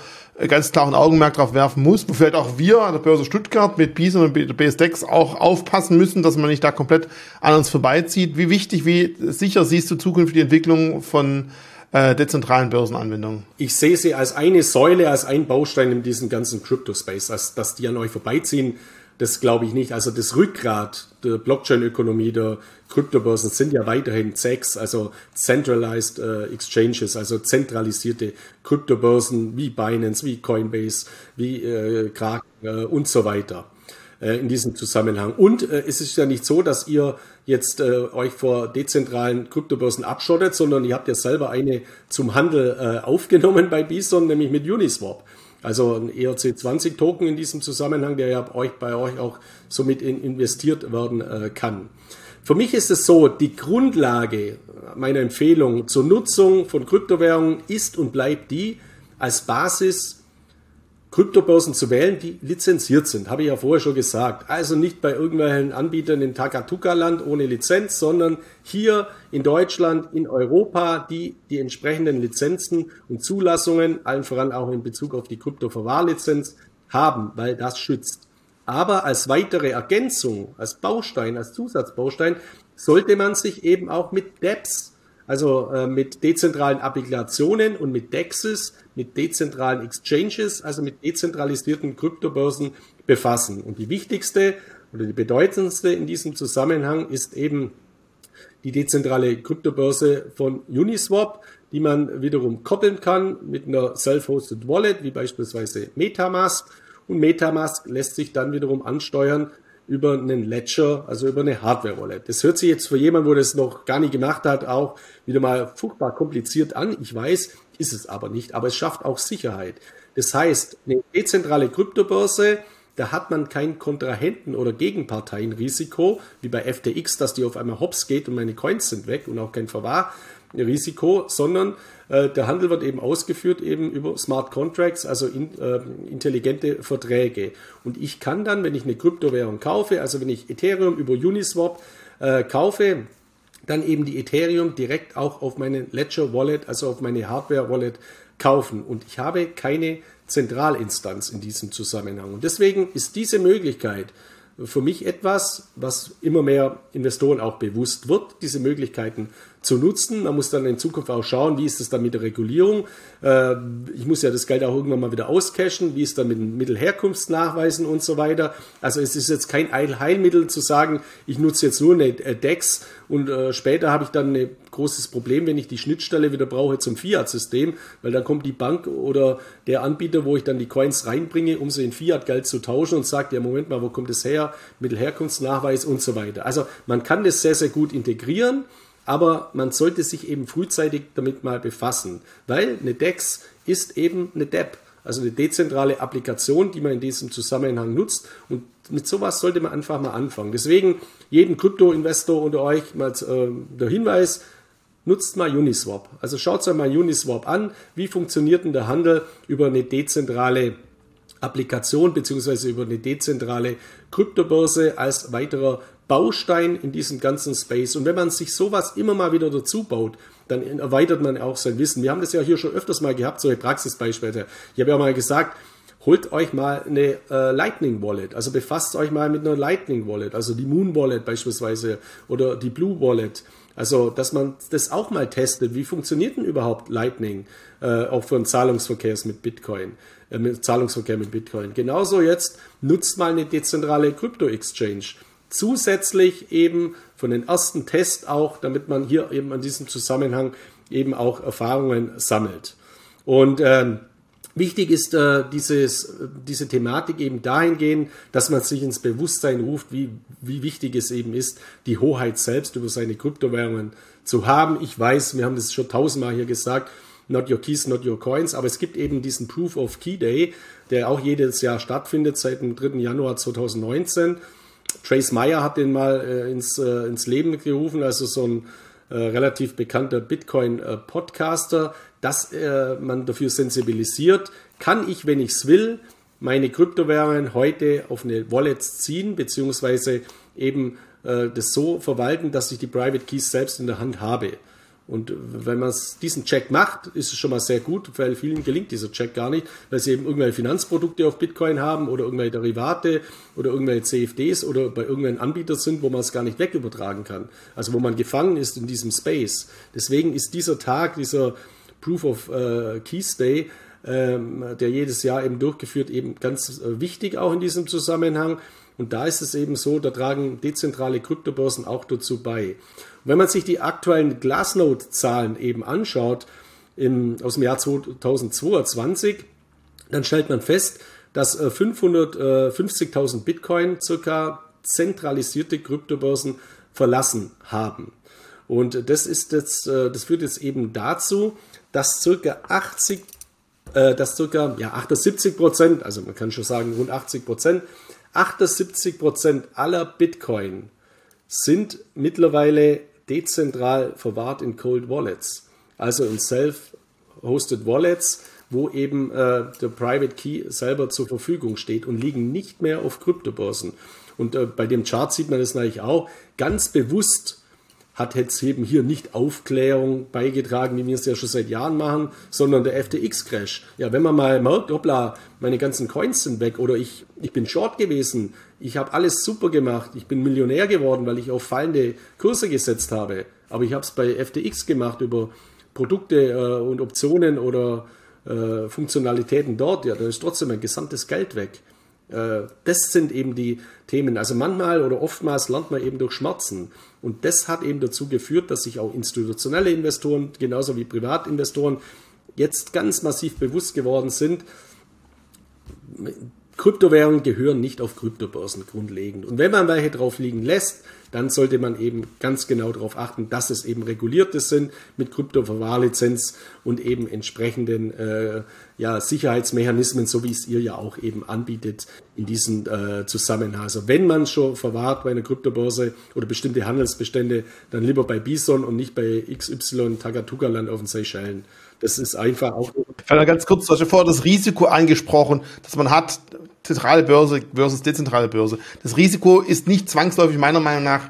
ganz klar ein Augenmerk drauf werfen muss, wo vielleicht auch wir an der Börse Stuttgart mit Bison und BSDEX auch aufpassen müssen, dass man nicht da komplett an uns vorbeizieht. Wie wichtig, wie sicher siehst du zukünftige Entwicklung von äh, dezentralen Börsenanwendungen? Ich sehe sie als eine Säule, als ein Baustein in diesem ganzen Crypto-Space, als dass die an euch vorbeiziehen. Das glaube ich nicht. Also das Rückgrat der Blockchain-Ökonomie, der Kryptobörsen sind ja weiterhin CEX, also Centralized äh, Exchanges, also zentralisierte Kryptobörsen wie Binance, wie Coinbase, wie äh, Kraken äh, und so weiter äh, in diesem Zusammenhang. Und äh, es ist ja nicht so, dass ihr jetzt äh, euch vor dezentralen Kryptobörsen abschottet, sondern ihr habt ja selber eine zum Handel äh, aufgenommen bei Bison, nämlich mit Uniswap. Also ein ERC20-Token in diesem Zusammenhang, der ja euch, bei euch auch somit in, investiert werden äh, kann. Für mich ist es so, die Grundlage meiner Empfehlung zur Nutzung von Kryptowährungen ist und bleibt die, als Basis Kryptobörsen zu wählen, die lizenziert sind. Habe ich ja vorher schon gesagt. Also nicht bei irgendwelchen Anbietern in Takatuka-Land ohne Lizenz, sondern hier in Deutschland, in Europa, die die entsprechenden Lizenzen und Zulassungen, allen voran auch in Bezug auf die Kryptoverwahrlizenz, haben, weil das schützt. Aber als weitere Ergänzung, als Baustein, als Zusatzbaustein, sollte man sich eben auch mit DEPs, also äh, mit dezentralen Applikationen und mit DEXs, mit dezentralen Exchanges, also mit dezentralisierten Kryptobörsen befassen. Und die wichtigste oder die bedeutendste in diesem Zusammenhang ist eben die dezentrale Kryptobörse von Uniswap, die man wiederum koppeln kann mit einer Self-Hosted Wallet, wie beispielsweise Metamask und Metamask lässt sich dann wiederum ansteuern über einen Ledger, also über eine Hardware-Wallet. Das hört sich jetzt für jemanden, wo das noch gar nicht gemacht hat, auch wieder mal furchtbar kompliziert an. Ich weiß, ist es aber nicht, aber es schafft auch Sicherheit. Das heißt, eine dezentrale Kryptobörse, da hat man kein Kontrahenten- oder Gegenparteienrisiko, wie bei FTX, dass die auf einmal hops geht und meine Coins sind weg und auch kein Verwahrrisiko, sondern äh, der Handel wird eben ausgeführt eben über Smart Contracts, also in, äh, intelligente Verträge. Und ich kann dann, wenn ich eine Kryptowährung kaufe, also wenn ich Ethereum über Uniswap äh, kaufe, dann eben die Ethereum direkt auch auf meine Ledger Wallet, also auf meine Hardware Wallet kaufen. Und ich habe keine Zentralinstanz in diesem Zusammenhang. Und deswegen ist diese Möglichkeit, für mich etwas, was immer mehr Investoren auch bewusst wird, diese Möglichkeiten zu nutzen. Man muss dann in Zukunft auch schauen, wie ist es dann mit der Regulierung. Äh, ich muss ja das Geld auch irgendwann mal wieder auscashen, wie ist dann mit den Mittelherkunftsnachweisen und so weiter. Also es ist jetzt kein Heilmittel zu sagen, ich nutze jetzt nur eine DEX und äh, später habe ich dann ein großes Problem, wenn ich die Schnittstelle wieder brauche zum Fiat-System, weil dann kommt die Bank oder der Anbieter, wo ich dann die Coins reinbringe, um sie in Fiat-Geld zu tauschen und sagt, ja Moment mal, wo kommt es her? Mittelherkunftsnachweis und so weiter. Also man kann das sehr, sehr gut integrieren aber man sollte sich eben frühzeitig damit mal befassen, weil eine DEX ist eben eine DEP, also eine dezentrale Applikation, die man in diesem Zusammenhang nutzt und mit sowas sollte man einfach mal anfangen. Deswegen jedem Krypto-Investor unter euch mal äh, der Hinweis, nutzt mal Uniswap. Also schaut euch mal Uniswap an. Wie funktioniert denn der Handel über eine dezentrale Applikation beziehungsweise über eine dezentrale Kryptobörse als weiterer Baustein in diesem ganzen Space. Und wenn man sich sowas immer mal wieder dazu baut, dann erweitert man auch sein Wissen. Wir haben das ja hier schon öfters mal gehabt, solche Praxisbeispiele. Ich habe ja mal gesagt, holt euch mal eine äh, Lightning Wallet, also befasst euch mal mit einer Lightning Wallet, also die Moon Wallet beispielsweise oder die Blue Wallet. Also, dass man das auch mal testet. Wie funktioniert denn überhaupt Lightning äh, auch für einen Zahlungsverkehr mit Bitcoin, äh, mit Zahlungsverkehr mit Bitcoin? Genauso jetzt nutzt mal eine dezentrale Krypto-Exchange. Zusätzlich eben von den ersten Test auch, damit man hier eben an diesem Zusammenhang eben auch Erfahrungen sammelt. Und ähm, Wichtig ist äh, dieses, diese Thematik eben dahingehend, dass man sich ins Bewusstsein ruft, wie, wie wichtig es eben ist, die Hoheit selbst über seine Kryptowährungen zu haben. Ich weiß, wir haben das schon tausendmal hier gesagt, not your keys, not your coins, aber es gibt eben diesen Proof of Key Day, der auch jedes Jahr stattfindet, seit dem 3. Januar 2019. Trace Meyer hat den mal äh, ins, äh, ins Leben gerufen, also so ein äh, relativ bekannter Bitcoin-Podcaster, dass äh, man dafür sensibilisiert, kann ich, wenn ich es will, meine Kryptowährungen heute auf eine Wallet ziehen, beziehungsweise eben äh, das so verwalten, dass ich die Private Keys selbst in der Hand habe. Und wenn man diesen Check macht, ist es schon mal sehr gut, weil vielen gelingt dieser Check gar nicht, weil sie eben irgendwelche Finanzprodukte auf Bitcoin haben oder irgendwelche Derivate oder irgendwelche CFDs oder bei irgendeinem Anbieter sind, wo man es gar nicht wegübertragen kann. Also wo man gefangen ist in diesem Space. Deswegen ist dieser Tag, dieser Proof of äh, Keys Day, ähm, der jedes Jahr eben durchgeführt, eben ganz äh, wichtig auch in diesem Zusammenhang. Und da ist es eben so, da tragen dezentrale Kryptobörsen auch dazu bei. Und wenn man sich die aktuellen Glassnode-Zahlen eben anschaut, im, aus dem Jahr 2022, dann stellt man fest, dass 550.000 äh, Bitcoin circa zentralisierte Kryptobörsen verlassen haben. Und das ist jetzt, äh, das führt jetzt eben dazu, dass circa 80, äh, dass circa ja, 78 Prozent, also man kann schon sagen rund 80 Prozent, 78 Prozent aller Bitcoin sind mittlerweile dezentral verwahrt in Cold Wallets, also in Self-Hosted Wallets, wo eben äh, der Private Key selber zur Verfügung steht und liegen nicht mehr auf Kryptobörsen. Und äh, bei dem Chart sieht man das natürlich auch ganz bewusst hat jetzt eben hier nicht Aufklärung beigetragen, wie wir es ja schon seit Jahren machen, sondern der FTX-Crash. Ja, wenn man mal merkt, hoppla, meine ganzen Coins sind weg oder ich, ich bin short gewesen, ich habe alles super gemacht, ich bin Millionär geworden, weil ich auf fallende Kurse gesetzt habe, aber ich habe es bei FTX gemacht über Produkte äh, und Optionen oder äh, Funktionalitäten dort, ja, da ist trotzdem mein gesamtes Geld weg. Äh, das sind eben die Themen. Also manchmal oder oftmals lernt man eben durch Schmerzen. Und das hat eben dazu geführt, dass sich auch institutionelle Investoren genauso wie Privatinvestoren jetzt ganz massiv bewusst geworden sind, Kryptowährungen gehören nicht auf Kryptobörsen grundlegend. Und wenn man welche drauf liegen lässt, dann sollte man eben ganz genau darauf achten, dass es eben regulierte sind mit Kryptoverwahrlizenz und eben entsprechenden äh, ja, Sicherheitsmechanismen, so wie es ihr ja auch eben anbietet in diesem äh, Zusammenhang. Also wenn man schon verwahrt bei einer Kryptobörse oder bestimmte Handelsbestände, dann lieber bei Bison und nicht bei XY Tagatuga-Land auf den Seychellen. Das ist einfach auch. Ich fand ganz kurz, du hast ja vorher das Risiko angesprochen, dass man hat, zentrale Börse versus dezentrale Börse. Das Risiko ist nicht zwangsläufig meiner Meinung nach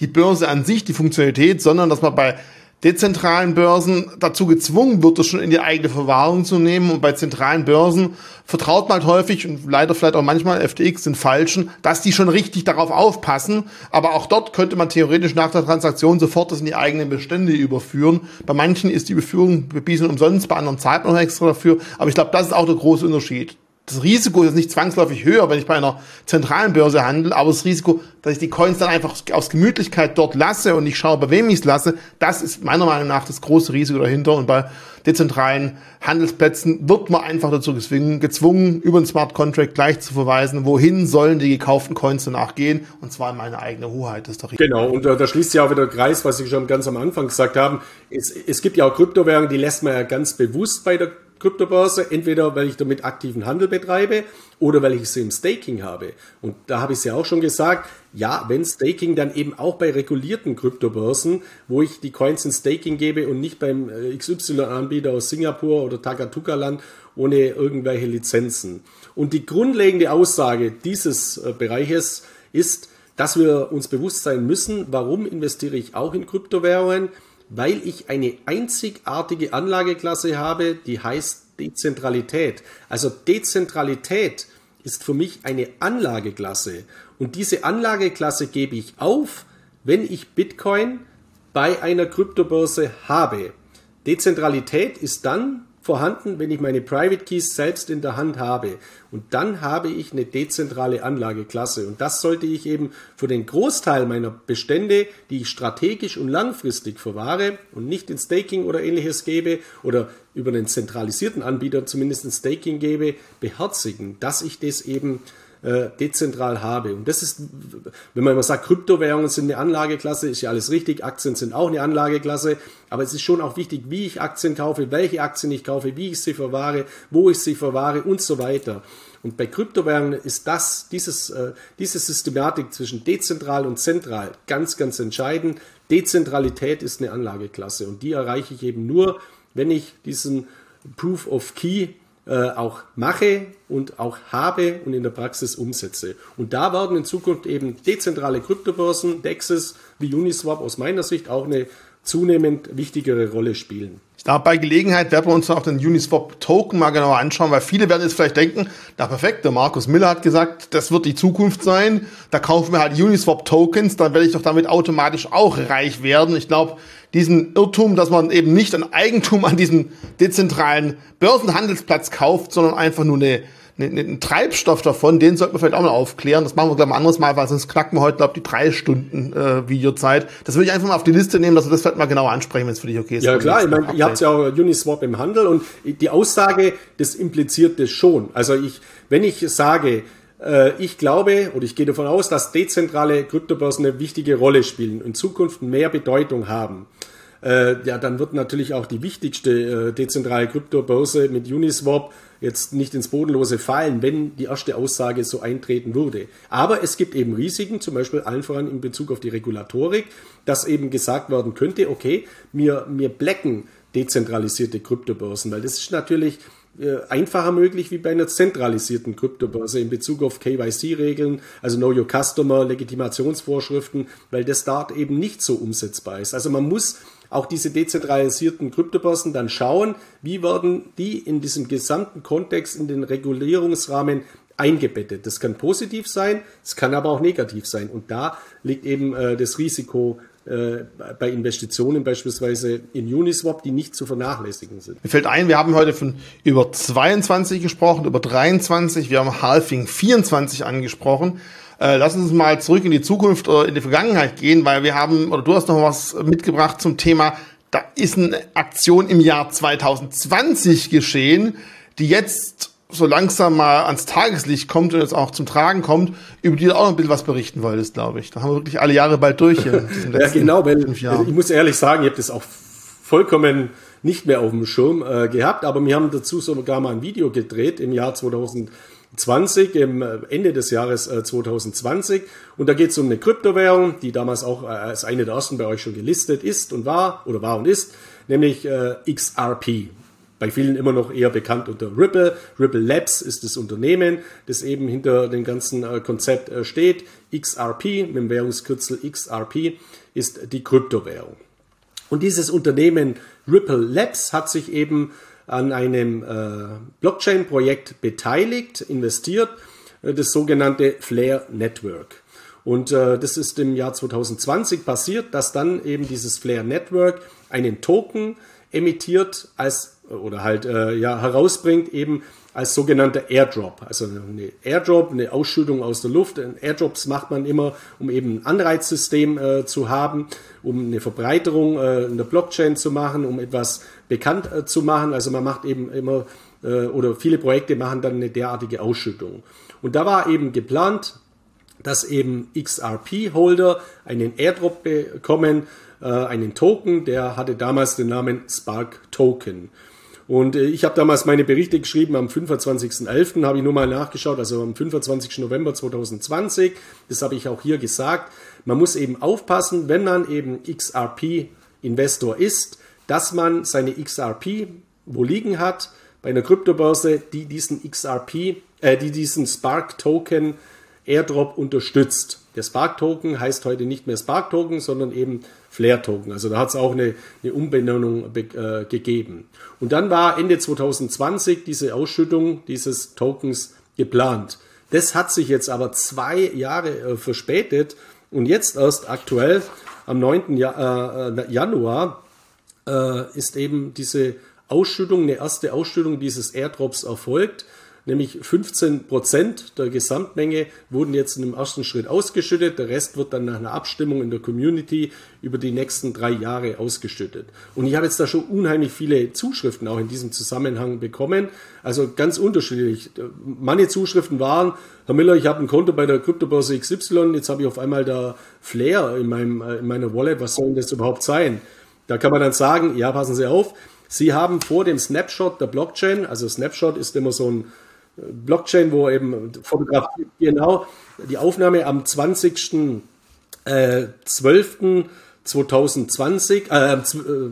die Börse an sich, die Funktionalität, sondern dass man bei dezentralen Börsen dazu gezwungen wird, das schon in die eigene Verwahrung zu nehmen. Und bei zentralen Börsen vertraut man halt häufig und leider vielleicht auch manchmal FTX den Falschen, dass die schon richtig darauf aufpassen. Aber auch dort könnte man theoretisch nach der Transaktion sofort das in die eigenen Bestände überführen. Bei manchen ist die Überführung bewiesen umsonst, bei anderen zahlt man noch extra dafür. Aber ich glaube, das ist auch der große Unterschied das Risiko ist nicht zwangsläufig höher, wenn ich bei einer zentralen Börse handle, aber das Risiko, dass ich die Coins dann einfach aus Gemütlichkeit dort lasse und ich schaue, bei wem ich es lasse, das ist meiner Meinung nach das große Risiko dahinter. Und bei dezentralen Handelsplätzen wird man einfach dazu gezwungen, gezwungen über den Smart Contract gleich zu verweisen, wohin sollen die gekauften Coins danach gehen, und zwar in meine eigene Hoheit. Das ist doch genau, und äh, da schließt sich auch wieder der Kreis, was ich schon ganz am Anfang gesagt habe. Es, es gibt ja auch Kryptowährungen, die lässt man ja ganz bewusst bei der Kryptobörse, entweder weil ich damit aktiven Handel betreibe oder weil ich sie im Staking habe. Und da habe ich es ja auch schon gesagt, ja, wenn Staking, dann eben auch bei regulierten Kryptobörsen, wo ich die Coins in Staking gebe und nicht beim äh, XY-Anbieter aus Singapur oder Takatuka-Land ohne irgendwelche Lizenzen. Und die grundlegende Aussage dieses äh, Bereiches ist, dass wir uns bewusst sein müssen, warum investiere ich auch in Kryptowährungen? Weil ich eine einzigartige Anlageklasse habe, die heißt Dezentralität. Also Dezentralität ist für mich eine Anlageklasse. Und diese Anlageklasse gebe ich auf, wenn ich Bitcoin bei einer Kryptobörse habe. Dezentralität ist dann vorhanden, wenn ich meine Private Keys selbst in der Hand habe. Und dann habe ich eine dezentrale Anlageklasse. Und das sollte ich eben für den Großteil meiner Bestände, die ich strategisch und langfristig verwahre und nicht in Staking oder ähnliches gebe oder über einen zentralisierten Anbieter zumindest in Staking gebe, beherzigen, dass ich das eben äh, dezentral habe. Und das ist, wenn man immer sagt, Kryptowährungen sind eine Anlageklasse, ist ja alles richtig, Aktien sind auch eine Anlageklasse, aber es ist schon auch wichtig, wie ich Aktien kaufe, welche Aktien ich kaufe, wie ich sie verwahre, wo ich sie verwahre und so weiter. Und bei Kryptowährungen ist das, dieses, äh, diese Systematik zwischen dezentral und zentral ganz, ganz entscheidend. Dezentralität ist eine Anlageklasse und die erreiche ich eben nur, wenn ich diesen Proof of Key äh, auch mache und auch habe und in der Praxis umsetze. Und da werden in Zukunft eben dezentrale Kryptobörsen, DEXs wie Uniswap aus meiner Sicht auch eine zunehmend wichtigere Rolle spielen. Ich glaube, bei Gelegenheit werden wir uns auch den Uniswap Token mal genauer anschauen, weil viele werden jetzt vielleicht denken, na perfekt, der Markus Miller hat gesagt, das wird die Zukunft sein, da kaufen wir halt Uniswap Tokens, dann werde ich doch damit automatisch auch reich werden. Ich glaube, diesen Irrtum, dass man eben nicht ein Eigentum an diesem dezentralen Börsenhandelsplatz kauft, sondern einfach nur eine, eine, einen Treibstoff davon, den sollten wir vielleicht auch mal aufklären. Das machen wir gleich mal anderes Mal, weil sonst knacken wir heute, glaube ich, die drei Stunden äh, Videozeit. Das würde ich einfach mal auf die Liste nehmen, dass wir das vielleicht mal genauer ansprechen, wenn es für dich okay ist. Ja klar, ich meine, ihr habt ja auch Uniswap im Handel und die Aussage, das impliziert das schon. Also ich, wenn ich sage, äh, ich glaube oder ich gehe davon aus, dass dezentrale Kryptobörsen eine wichtige Rolle spielen und in Zukunft mehr Bedeutung haben äh, ja, dann wird natürlich auch die wichtigste äh, dezentrale Kryptobörse mit Uniswap jetzt nicht ins Bodenlose fallen, wenn die erste Aussage so eintreten würde. Aber es gibt eben Risiken, zum Beispiel allen voran in Bezug auf die Regulatorik, dass eben gesagt werden könnte, okay, wir, wir blecken dezentralisierte Kryptobörsen, weil das ist natürlich äh, einfacher möglich wie bei einer zentralisierten Kryptobörse in Bezug auf KYC-Regeln, also Know Your Customer, Legitimationsvorschriften, weil das dort eben nicht so umsetzbar ist. Also man muss auch diese dezentralisierten Kryptobörsen dann schauen, wie werden die in diesem gesamten Kontext, in den Regulierungsrahmen eingebettet. Das kann positiv sein, es kann aber auch negativ sein. Und da liegt eben äh, das Risiko äh, bei Investitionen beispielsweise in Uniswap, die nicht zu vernachlässigen sind. Mir fällt ein, wir haben heute von über 22 gesprochen, über 23, wir haben Halfing 24 angesprochen. Äh, lass uns mal zurück in die Zukunft oder in die Vergangenheit gehen, weil wir haben, oder du hast noch was mitgebracht zum Thema, da ist eine Aktion im Jahr 2020 geschehen, die jetzt so langsam mal ans Tageslicht kommt und jetzt auch zum Tragen kommt, über die du auch noch ein bisschen was berichten wolltest, glaube ich. Da haben wir wirklich alle Jahre bald durch hier. ja, genau, weil ich muss ehrlich sagen, ich habe das auch vollkommen nicht mehr auf dem Schirm äh, gehabt, aber wir haben dazu sogar mal ein Video gedreht im Jahr 2020 20, im äh, Ende des Jahres 2020. Äh, und da geht es um eine Kryptowährung, die damals auch äh, als eine der ersten bei euch schon gelistet ist und war oder war und ist, nämlich XRP. Bei vielen immer noch eher bekannt unter Ripple. Ripple Labs ist das Unternehmen, das eben hinter dem ganzen Konzept steht. XRP mit dem Währungskürzel XRP ist die Kryptowährung. Und dieses Unternehmen Ripple Labs hat sich eben an einem äh, Blockchain-Projekt beteiligt, investiert, äh, das sogenannte Flare Network. Und äh, das ist im Jahr 2020 passiert, dass dann eben dieses Flare Network einen Token emittiert als oder halt äh, ja herausbringt eben als sogenannter Airdrop. Also eine Airdrop, eine Ausschüttung aus der Luft. Airdrops macht man immer, um eben ein Anreizsystem äh, zu haben, um eine Verbreiterung äh, in der Blockchain zu machen, um etwas bekannt äh, zu machen. Also man macht eben immer äh, oder viele Projekte machen dann eine derartige Ausschüttung. Und da war eben geplant, dass eben XRP-Holder einen Airdrop bekommen, äh, einen Token, der hatte damals den Namen Spark Token. Und äh, ich habe damals meine Berichte geschrieben am 25.11. habe ich nur mal nachgeschaut, also am 25. November 2020. Das habe ich auch hier gesagt. Man muss eben aufpassen, wenn man eben XRP-Investor ist, dass man seine XRP wo liegen hat bei einer Kryptobörse, die diesen XRP, äh, die diesen Spark Token Airdrop unterstützt. der Spark-Token heißt heute nicht mehr Spark-Token, sondern eben Flare-Token. Also da hat es auch eine, eine Umbenennung äh, gegeben. Und dann war Ende 2020 diese Ausschüttung dieses Tokens geplant. Das hat sich jetzt aber zwei Jahre äh, verspätet und jetzt erst aktuell am 9. Ja, äh, Januar äh, ist eben diese Ausschüttung, eine erste Ausschüttung dieses Airdrops erfolgt nämlich 15 Prozent der Gesamtmenge wurden jetzt in dem ersten Schritt ausgeschüttet. Der Rest wird dann nach einer Abstimmung in der Community über die nächsten drei Jahre ausgeschüttet. Und ich habe jetzt da schon unheimlich viele Zuschriften auch in diesem Zusammenhang bekommen. Also ganz unterschiedlich. Meine Zuschriften waren, Herr Miller, ich habe ein Konto bei der Kryptobörse XY, jetzt habe ich auf einmal da Flair in, meinem, äh, in meiner Wallet. Was soll denn das überhaupt sein? Da kann man dann sagen, ja, passen Sie auf, Sie haben vor dem Snapshot der Blockchain, also Snapshot ist immer so ein Blockchain, wo eben Fotografie, genau, die Aufnahme am 20.12. Äh, 2020, äh,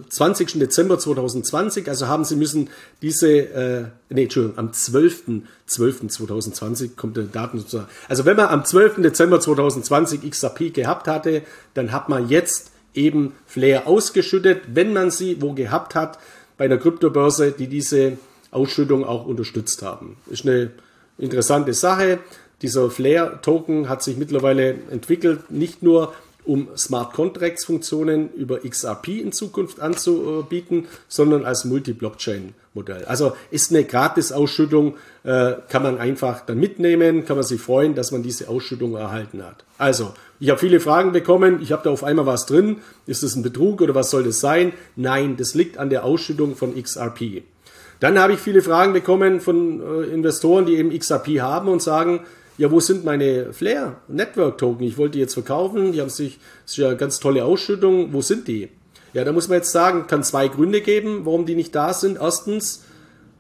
20. Äh, Dezember 2020, also haben Sie müssen diese, äh, nee, Entschuldigung, am 12.12.2020 kommt der Daten. Also wenn man am 12. Dezember 2020 XRP gehabt hatte, dann hat man jetzt eben Flair ausgeschüttet, wenn man sie wo gehabt hat, bei einer Kryptobörse, die diese Ausschüttung auch unterstützt haben. Ist eine interessante Sache. Dieser Flare-Token hat sich mittlerweile entwickelt, nicht nur um Smart Contracts Funktionen über XRP in Zukunft anzubieten, sondern als Multi-Blockchain-Modell. Also ist eine Gratis-Ausschüttung, äh, kann man einfach dann mitnehmen, kann man sich freuen, dass man diese Ausschüttung erhalten hat. Also, ich habe viele Fragen bekommen, ich habe da auf einmal was drin, ist das ein Betrug oder was soll das sein? Nein, das liegt an der Ausschüttung von XRP. Dann habe ich viele Fragen bekommen von äh, Investoren, die eben XRP haben und sagen, ja, wo sind meine Flair Network Token? Ich wollte die jetzt verkaufen, die haben sich, das ist ja eine ganz tolle Ausschüttung, wo sind die? Ja, da muss man jetzt sagen, kann zwei Gründe geben, warum die nicht da sind. Erstens,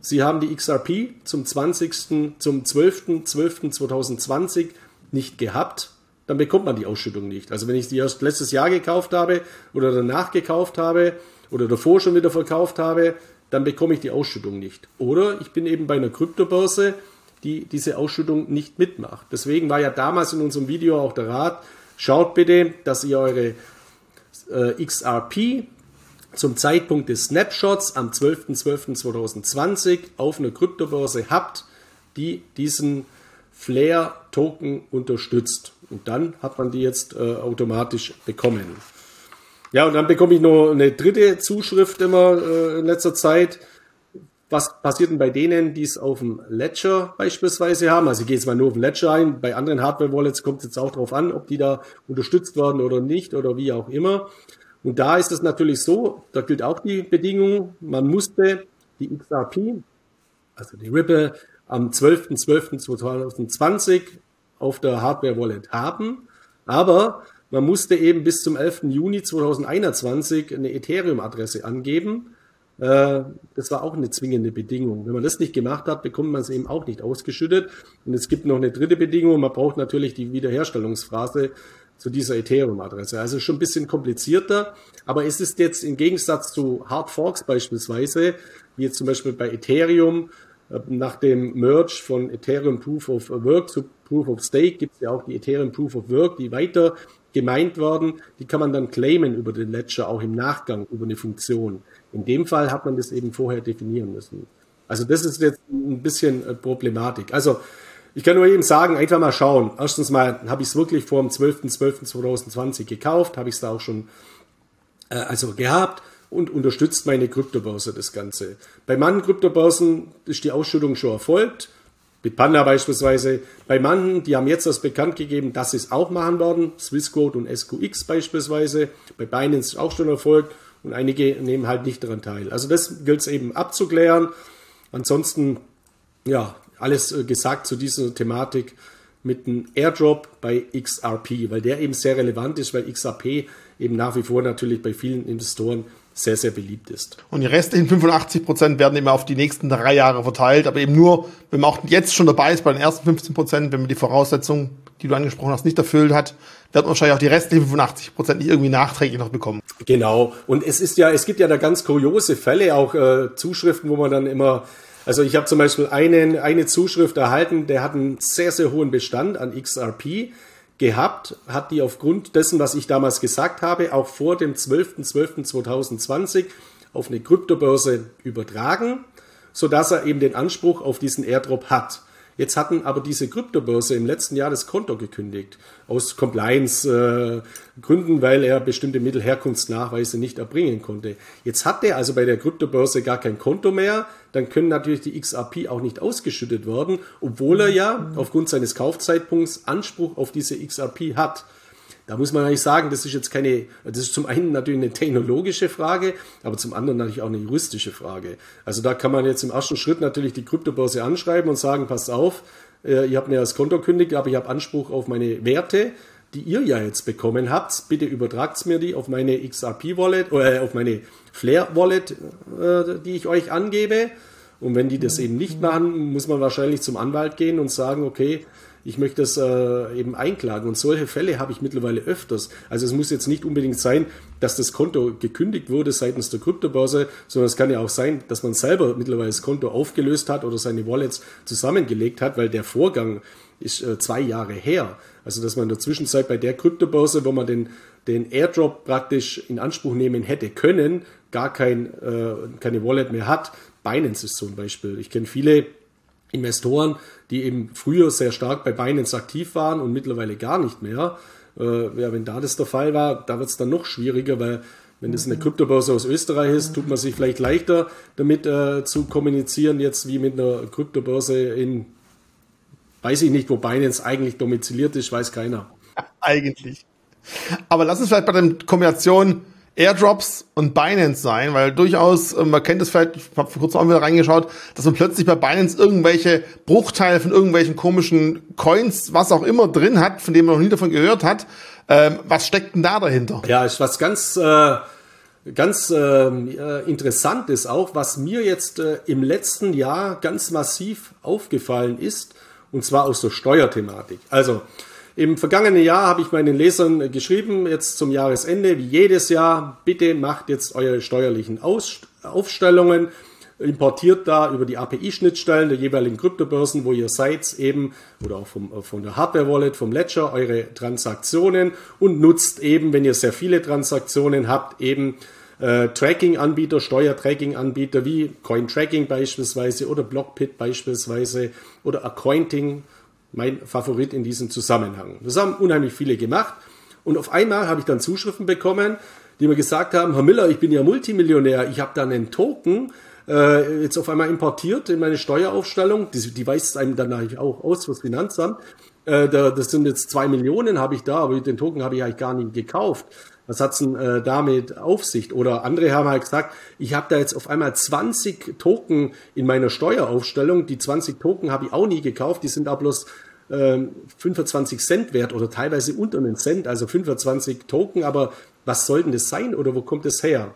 sie haben die XRP zum 20., zum 12.12.2020 nicht gehabt, dann bekommt man die Ausschüttung nicht. Also wenn ich die erst letztes Jahr gekauft habe oder danach gekauft habe oder davor schon wieder verkauft habe, dann bekomme ich die Ausschüttung nicht. Oder ich bin eben bei einer Kryptobörse, die diese Ausschüttung nicht mitmacht. Deswegen war ja damals in unserem Video auch der Rat, schaut bitte, dass ihr eure äh, XRP zum Zeitpunkt des Snapshots am 12.12.2020 auf einer Kryptobörse habt, die diesen Flare-Token unterstützt. Und dann hat man die jetzt äh, automatisch bekommen. Ja, und dann bekomme ich noch eine dritte Zuschrift immer äh, in letzter Zeit. Was passiert denn bei denen, die es auf dem Ledger beispielsweise haben? Also ich gehe jetzt mal nur auf den Ledger ein. Bei anderen Hardware-Wallets kommt es jetzt auch darauf an, ob die da unterstützt werden oder nicht oder wie auch immer. Und da ist es natürlich so, da gilt auch die Bedingung, man musste die XRP, also die Ripple, am 12.12.2020 auf der Hardware-Wallet haben. Aber man musste eben bis zum 11. Juni 2021 eine Ethereum-Adresse angeben. Äh, das war auch eine zwingende Bedingung. Wenn man das nicht gemacht hat, bekommt man es eben auch nicht ausgeschüttet. Und es gibt noch eine dritte Bedingung. Man braucht natürlich die Wiederherstellungsphrase zu dieser Ethereum-Adresse. Also schon ein bisschen komplizierter. Aber es ist jetzt im Gegensatz zu Hard Forks beispielsweise, wie jetzt zum Beispiel bei Ethereum, äh, nach dem Merge von Ethereum Proof of Work zu Proof of Stake gibt es ja auch die Ethereum Proof of Work, die weiter gemeint worden, die kann man dann claimen über den Ledger, auch im Nachgang über eine Funktion. In dem Fall hat man das eben vorher definieren müssen. Also das ist jetzt ein bisschen äh, Problematik. Also ich kann nur eben sagen, einfach mal schauen. Erstens mal habe ich es wirklich vor dem 12.12.2020 gekauft, habe ich es da auch schon äh, also gehabt und unterstützt meine Kryptobörse das Ganze. Bei manchen Kryptobörsen ist die Ausschüttung schon erfolgt. Bitpanda beispielsweise. Bei manchen, die haben jetzt das bekannt gegeben, dass sie es auch machen werden. Swissquote und SQX beispielsweise. Bei Binance ist auch schon erfolgt und einige nehmen halt nicht daran teil. Also das gilt es eben abzuklären. Ansonsten, ja, alles äh, gesagt zu dieser Thematik mit einem Airdrop bei XRP, weil der eben sehr relevant ist, weil XRP eben nach wie vor natürlich bei vielen Investoren sehr, sehr beliebt ist. Und die restlichen 85 Prozent werden immer auf die nächsten drei Jahre verteilt, aber eben nur, wenn man auch jetzt schon dabei ist bei den ersten 15 Prozent, wenn man die Voraussetzungen, die du angesprochen hast, nicht erfüllt hat, wird man wahrscheinlich auch die restlichen 85 Prozent nicht irgendwie nachträglich noch bekommen. Genau. Und es ist ja, es gibt ja da ganz kuriose Fälle, auch äh, Zuschriften, wo man dann immer also ich habe zum Beispiel einen, eine Zuschrift erhalten, der hat einen sehr, sehr hohen Bestand an XRP. Gehabt, hat die aufgrund dessen, was ich damals gesagt habe, auch vor dem 12.12.2020 auf eine Kryptobörse übertragen, sodass er eben den Anspruch auf diesen Airdrop hat. Jetzt hatten aber diese Kryptobörse im letzten Jahr das Konto gekündigt. Aus Compliance-Gründen, weil er bestimmte Mittelherkunftsnachweise nicht erbringen konnte. Jetzt hat er also bei der Kryptobörse gar kein Konto mehr. Dann können natürlich die XRP auch nicht ausgeschüttet werden, obwohl er ja aufgrund seines Kaufzeitpunkts Anspruch auf diese XRP hat. Da muss man eigentlich sagen, das ist jetzt keine, das ist zum einen natürlich eine technologische Frage, aber zum anderen natürlich auch eine juristische Frage. Also da kann man jetzt im ersten Schritt natürlich die Kryptobörse anschreiben und sagen, passt auf, äh, ihr habt mir das Konto kündigt, aber ich habe Anspruch auf meine Werte, die ihr ja jetzt bekommen habt. Bitte übertragt mir die auf meine XRP-Wallet oder äh, auf meine Flare-Wallet, äh, die ich euch angebe. Und wenn die das eben nicht machen, muss man wahrscheinlich zum Anwalt gehen und sagen, okay, ich möchte das äh, eben einklagen. Und solche Fälle habe ich mittlerweile öfters. Also es muss jetzt nicht unbedingt sein, dass das Konto gekündigt wurde seitens der Kryptobörse, sondern es kann ja auch sein, dass man selber mittlerweile das Konto aufgelöst hat oder seine Wallets zusammengelegt hat, weil der Vorgang ist äh, zwei Jahre her. Also dass man in der Zwischenzeit bei der Kryptobörse, wo man den, den Airdrop praktisch in Anspruch nehmen hätte können, gar kein, äh, keine Wallet mehr hat. Binance ist so ein Beispiel. Ich kenne viele Investoren, die eben früher sehr stark bei Binance aktiv waren und mittlerweile gar nicht mehr. Äh, ja, wenn da das der Fall war, da wird es dann noch schwieriger, weil wenn das eine Kryptobörse aus Österreich ist, tut man sich vielleicht leichter damit äh, zu kommunizieren, jetzt wie mit einer Kryptobörse in, weiß ich nicht, wo Binance eigentlich domiziliert ist, weiß keiner. Eigentlich. Aber lass uns vielleicht bei der Kombination Airdrops und Binance sein, weil durchaus, äh, man kennt es vielleicht, ich habe vor kurzem auch wieder reingeschaut, dass man plötzlich bei Binance irgendwelche Bruchteile von irgendwelchen komischen Coins, was auch immer drin hat, von dem man noch nie davon gehört hat. Ähm, was steckt denn da dahinter? Ja, ist was ganz, äh, ganz ähm, äh, interessantes auch, was mir jetzt äh, im letzten Jahr ganz massiv aufgefallen ist, und zwar aus der Steuerthematik. Also, im vergangenen Jahr habe ich meinen Lesern geschrieben, jetzt zum Jahresende, wie jedes Jahr, bitte macht jetzt eure steuerlichen Aus Aufstellungen, importiert da über die API-Schnittstellen der jeweiligen Kryptobörsen, wo ihr seid, eben, oder auch vom, von der Hardware-Wallet, vom Ledger, eure Transaktionen und nutzt eben, wenn ihr sehr viele Transaktionen habt, eben äh, Tracking-Anbieter, Steuertracking-Anbieter wie Coin-Tracking beispielsweise oder Blockpit beispielsweise oder Accounting mein Favorit in diesem Zusammenhang. Das haben unheimlich viele gemacht. Und auf einmal habe ich dann Zuschriften bekommen, die mir gesagt haben, Herr Miller, ich bin ja Multimillionär, ich habe da einen Token äh, jetzt auf einmal importiert in meine Steueraufstellung. Die, die weist einem dann eigentlich auch aus fürs Finanzamt. Äh, da, das sind jetzt zwei Millionen habe ich da, aber den Token habe ich eigentlich gar nicht gekauft. Was hat's denn äh, damit auf sich? Oder andere haben halt gesagt, ich habe da jetzt auf einmal 20 Token in meiner Steueraufstellung. Die 20 Token habe ich auch nie gekauft, die sind auch bloß äh, 25 Cent wert oder teilweise unter einen Cent, also 25 Token. Aber was soll denn das sein oder wo kommt es her?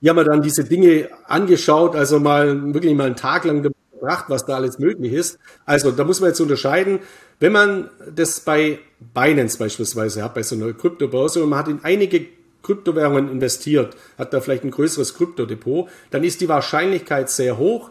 Ich habe mir dann diese Dinge angeschaut, also mal wirklich mal einen Tag lang gebracht, was da alles möglich ist. Also da muss man jetzt unterscheiden, wenn man das bei Binance beispielsweise hat, bei so einer Kryptobörse und man hat in einige Kryptowährungen investiert, hat da vielleicht ein größeres Kryptodepot, dann ist die Wahrscheinlichkeit sehr hoch,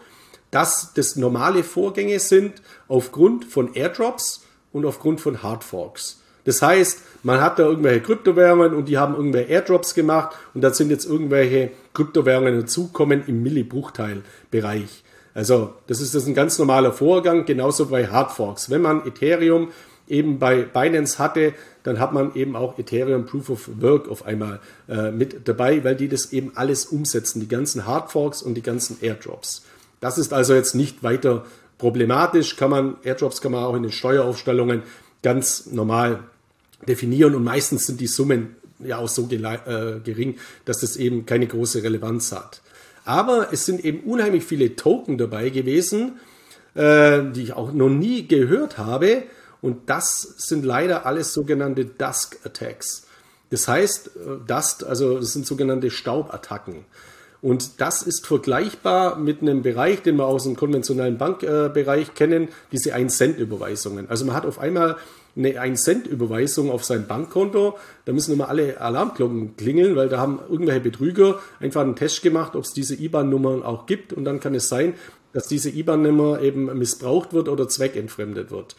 dass das normale Vorgänge sind aufgrund von Airdrops und aufgrund von Hardforks. Das heißt, man hat da irgendwelche Kryptowährungen und die haben irgendwelche Airdrops gemacht und da sind jetzt irgendwelche Kryptowährungen dazukommen im Millibruchteilbereich. Also das ist das ein ganz normaler Vorgang, genauso bei Hardforks. Wenn man Ethereum eben bei Binance hatte, dann hat man eben auch Ethereum Proof of Work auf einmal äh, mit dabei, weil die das eben alles umsetzen, die ganzen Hardforks und die ganzen Airdrops. Das ist also jetzt nicht weiter problematisch, kann man, Airdrops kann man auch in den Steueraufstellungen ganz normal definieren und meistens sind die Summen ja auch so äh, gering, dass das eben keine große Relevanz hat. Aber es sind eben unheimlich viele Token dabei gewesen, äh, die ich auch noch nie gehört habe. Und das sind leider alles sogenannte Dusk Attacks. Das heißt, äh, Dust, also das sind sogenannte Staubattacken. Und das ist vergleichbar mit einem Bereich, den wir aus dem konventionellen Bankbereich kennen, diese 1-Cent-Überweisungen. Also man hat auf einmal eine 1-Cent-Überweisung auf sein Bankkonto, da müssen immer alle Alarmglocken klingeln, weil da haben irgendwelche Betrüger einfach einen Test gemacht, ob es diese IBAN-Nummern auch gibt und dann kann es sein, dass diese IBAN-Nummer eben missbraucht wird oder zweckentfremdet wird.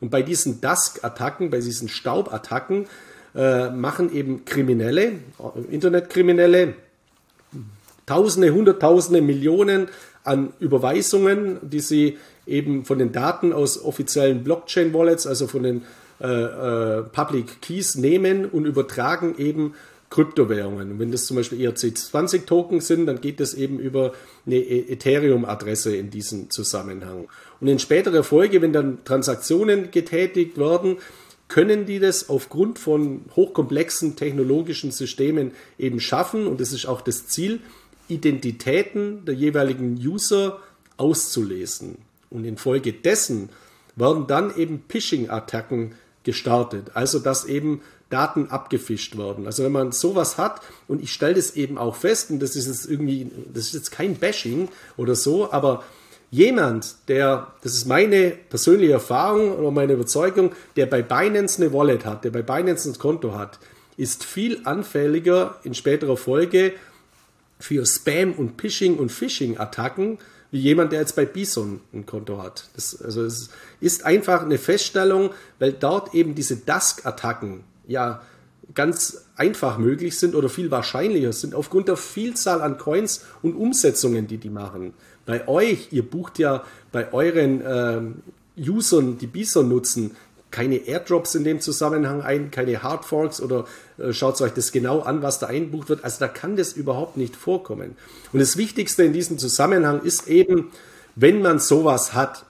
Und bei diesen Dusk-Attacken, bei diesen Staubattacken, äh, machen eben Kriminelle, Internetkriminelle, Tausende, Hunderttausende, Millionen an Überweisungen, die sie eben von den Daten aus offiziellen Blockchain-Wallets, also von den äh, äh, Public Keys nehmen und übertragen eben Kryptowährungen. Und wenn das zum Beispiel ERC20-Token sind, dann geht das eben über eine e- Ethereum-Adresse in diesem Zusammenhang. Und in späterer Folge, wenn dann Transaktionen getätigt werden, können die das aufgrund von hochkomplexen technologischen Systemen eben schaffen. Und das ist auch das Ziel, Identitäten der jeweiligen User auszulesen. Und infolgedessen werden dann eben Phishing-Attacken gestartet. Also dass eben Daten abgefischt werden. Also wenn man sowas hat und ich stelle das eben auch fest und das ist jetzt irgendwie, das ist jetzt kein Bashing oder so, aber jemand, der, das ist meine persönliche Erfahrung oder meine Überzeugung, der bei Binance eine Wallet hat, der bei Binance ein Konto hat, ist viel anfälliger in späterer Folge für Spam und Phishing und Phishing-Attacken wie jemand, der jetzt bei Bison ein Konto hat. Das, also es ist einfach eine Feststellung, weil dort eben diese Dusk-Attacken ja ganz einfach möglich sind oder viel wahrscheinlicher sind aufgrund der Vielzahl an Coins und Umsetzungen, die die machen. Bei euch, ihr bucht ja bei euren äh, Usern, die Bison nutzen, keine Airdrops in dem Zusammenhang ein, keine Hardforks oder äh, schaut euch das genau an, was da einbucht wird. Also da kann das überhaupt nicht vorkommen. Und das Wichtigste in diesem Zusammenhang ist eben, wenn man sowas hat,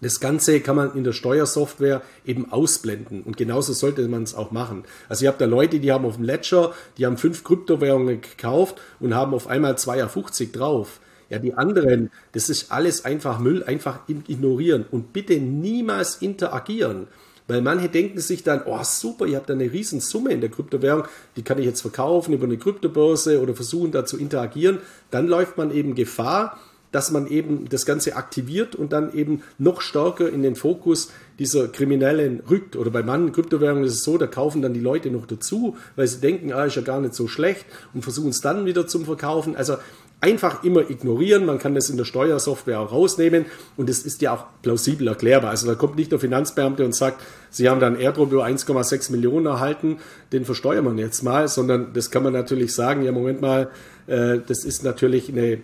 das Ganze kann man in der Steuersoftware eben ausblenden und genauso sollte man es auch machen. Also ihr habt da Leute, die haben auf dem Ledger, die haben fünf Kryptowährungen gekauft und haben auf einmal 2,50 drauf. Ja, die anderen, das ist alles einfach Müll, einfach ignorieren und bitte niemals interagieren. Weil manche denken sich dann, oh super, ihr habt da eine riesen Summe in der Kryptowährung, die kann ich jetzt verkaufen über eine Kryptobörse oder versuchen da zu interagieren. Dann läuft man eben Gefahr, dass man eben das Ganze aktiviert und dann eben noch stärker in den Fokus dieser Kriminellen rückt. Oder bei manchen Kryptowährungen ist es so, da kaufen dann die Leute noch dazu, weil sie denken, ah, ist ja gar nicht so schlecht und versuchen es dann wieder zum Verkaufen. Also einfach immer ignorieren. Man kann das in der Steuersoftware auch rausnehmen und es ist ja auch plausibel erklärbar. Also da kommt nicht der Finanzbeamte und sagt, Sie haben dann Airdrop über 1,6 Millionen erhalten, den versteuern wir jetzt mal, sondern das kann man natürlich sagen, ja Moment mal, äh, das ist natürlich eine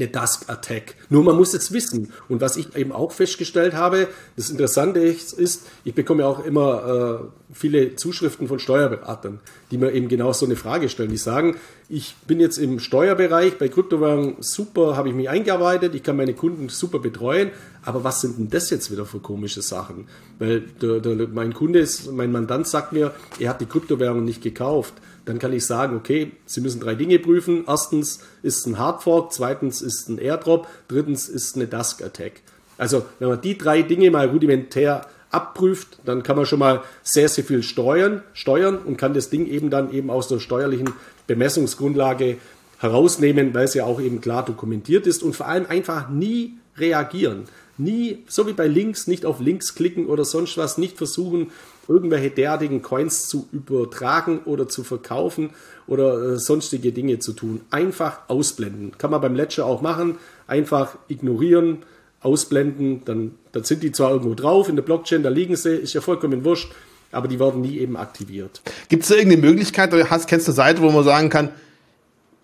eine Dusk Attack. Nur man muss es wissen. Und was ich eben auch festgestellt habe, das Interessante ist, ich bekomme ja auch immer äh, viele Zuschriften von Steuerberatern, die mir eben genau so eine Frage stellen. Die sagen, ich bin jetzt im Steuerbereich, bei Kryptowährungen super, habe ich mich eingearbeitet, ich kann meine Kunden super betreuen, aber was sind denn das jetzt wieder für komische Sachen? Weil der, der, mein Kunde ist, mein Mandant sagt mir, er hat die Kryptowährung nicht gekauft dann kann ich sagen, okay, Sie müssen drei Dinge prüfen. Erstens ist es ein Hardfork, zweitens ist es ein Airdrop, drittens ist es eine Dusk Attack. Also wenn man die drei Dinge mal rudimentär abprüft, dann kann man schon mal sehr, sehr viel steuern, steuern und kann das Ding eben dann eben aus der steuerlichen Bemessungsgrundlage herausnehmen, weil es ja auch eben klar dokumentiert ist und vor allem einfach nie reagieren. Nie, so wie bei Links, nicht auf Links klicken oder sonst was, nicht versuchen, irgendwelche derartigen Coins zu übertragen oder zu verkaufen oder äh, sonstige Dinge zu tun. Einfach ausblenden. Kann man beim Ledger auch machen. Einfach ignorieren, ausblenden. Dann, dann sind die zwar irgendwo drauf in der Blockchain, da liegen sie, ist ja vollkommen wurscht, aber die werden nie eben aktiviert. Gibt es da irgendeine Möglichkeit, oder hast, kennst du eine Seite, wo man sagen kann,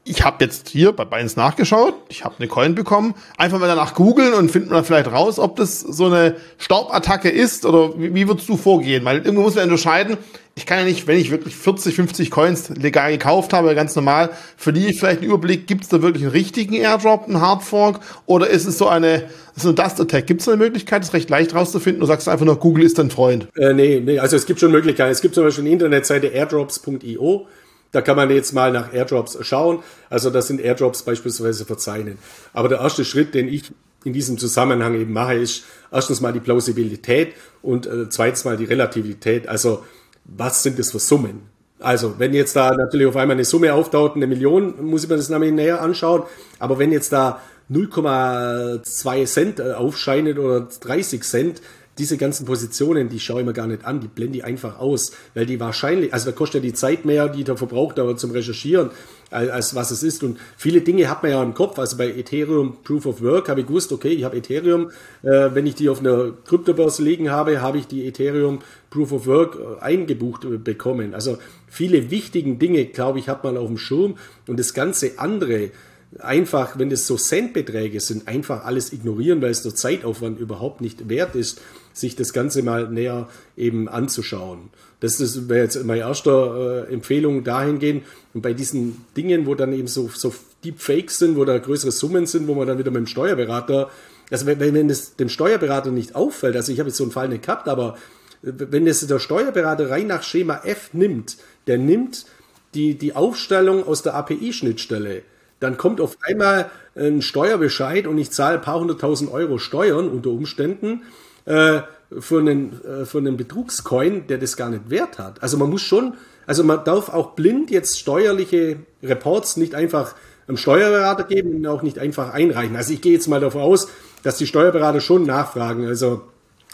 ich habe jetzt hier bei Binance nachgeschaut, ich habe eine Coin bekommen. Einfach mal danach googeln und finden wir vielleicht raus, ob das so eine Staubattacke ist oder wie, wie würdest du vorgehen? Weil irgendwo muss man unterscheiden, ich kann ja nicht, wenn ich wirklich 40, 50 Coins legal gekauft habe, ganz normal, verliere ich vielleicht einen Überblick, gibt es da wirklich einen richtigen Airdrop, einen Hardfork oder ist es so eine, so eine Dust Attack? Gibt es eine Möglichkeit, das recht leicht rauszufinden oder sagst einfach nur, Google ist dein Freund? Äh, nee, nee, also es gibt schon Möglichkeiten. Es gibt zum Beispiel eine Internetseite airdrops.io da kann man jetzt mal nach Airdrops schauen. Also das sind Airdrops beispielsweise verzeichnen. Aber der erste Schritt, den ich in diesem Zusammenhang eben mache, ist erstens mal die Plausibilität und äh, zweitens mal die Relativität. Also was sind das für Summen? Also wenn jetzt da natürlich auf einmal eine Summe auftaucht, eine Million, muss ich mir das nämlich näher anschauen. Aber wenn jetzt da 0,2 Cent äh, aufscheinen oder 30 Cent, diese ganzen Positionen, die schaue ich mir gar nicht an, die blende ich einfach aus, weil die wahrscheinlich, also da kostet ja die Zeit mehr, die da verbraucht, aber zum Recherchieren, als, als was es ist. Und viele Dinge hat man ja im Kopf. Also bei Ethereum Proof of Work habe ich gewusst, okay, ich habe Ethereum, äh, wenn ich die auf einer Kryptobörse liegen habe, habe ich die Ethereum Proof of Work äh, eingebucht äh, bekommen. Also viele wichtigen Dinge, glaube ich, hat man auf dem Schirm und das ganze andere, einfach, wenn es so Centbeträge sind, einfach alles ignorieren, weil es der Zeitaufwand überhaupt nicht wert ist, sich das Ganze mal näher eben anzuschauen. Das, wäre jetzt meine erste äh, Empfehlung dahingehend. Und bei diesen Dingen, wo dann eben so, so Deepfakes sind, wo da größere Summen sind, wo man dann wieder mit dem Steuerberater, also wenn, wenn es dem Steuerberater nicht auffällt, also ich habe jetzt so einen Fall nicht gehabt, aber wenn es der Steuerberater rein nach Schema F nimmt, der nimmt die, die Aufstellung aus der API-Schnittstelle, dann kommt auf einmal ein Steuerbescheid und ich zahle ein paar hunderttausend Euro Steuern unter Umständen äh, für, einen, äh, für einen Betrugscoin, der das gar nicht wert hat. Also man muss schon, also man darf auch blind jetzt steuerliche Reports nicht einfach einem Steuerberater geben und auch nicht einfach einreichen. Also ich gehe jetzt mal davon aus, dass die Steuerberater schon nachfragen. Also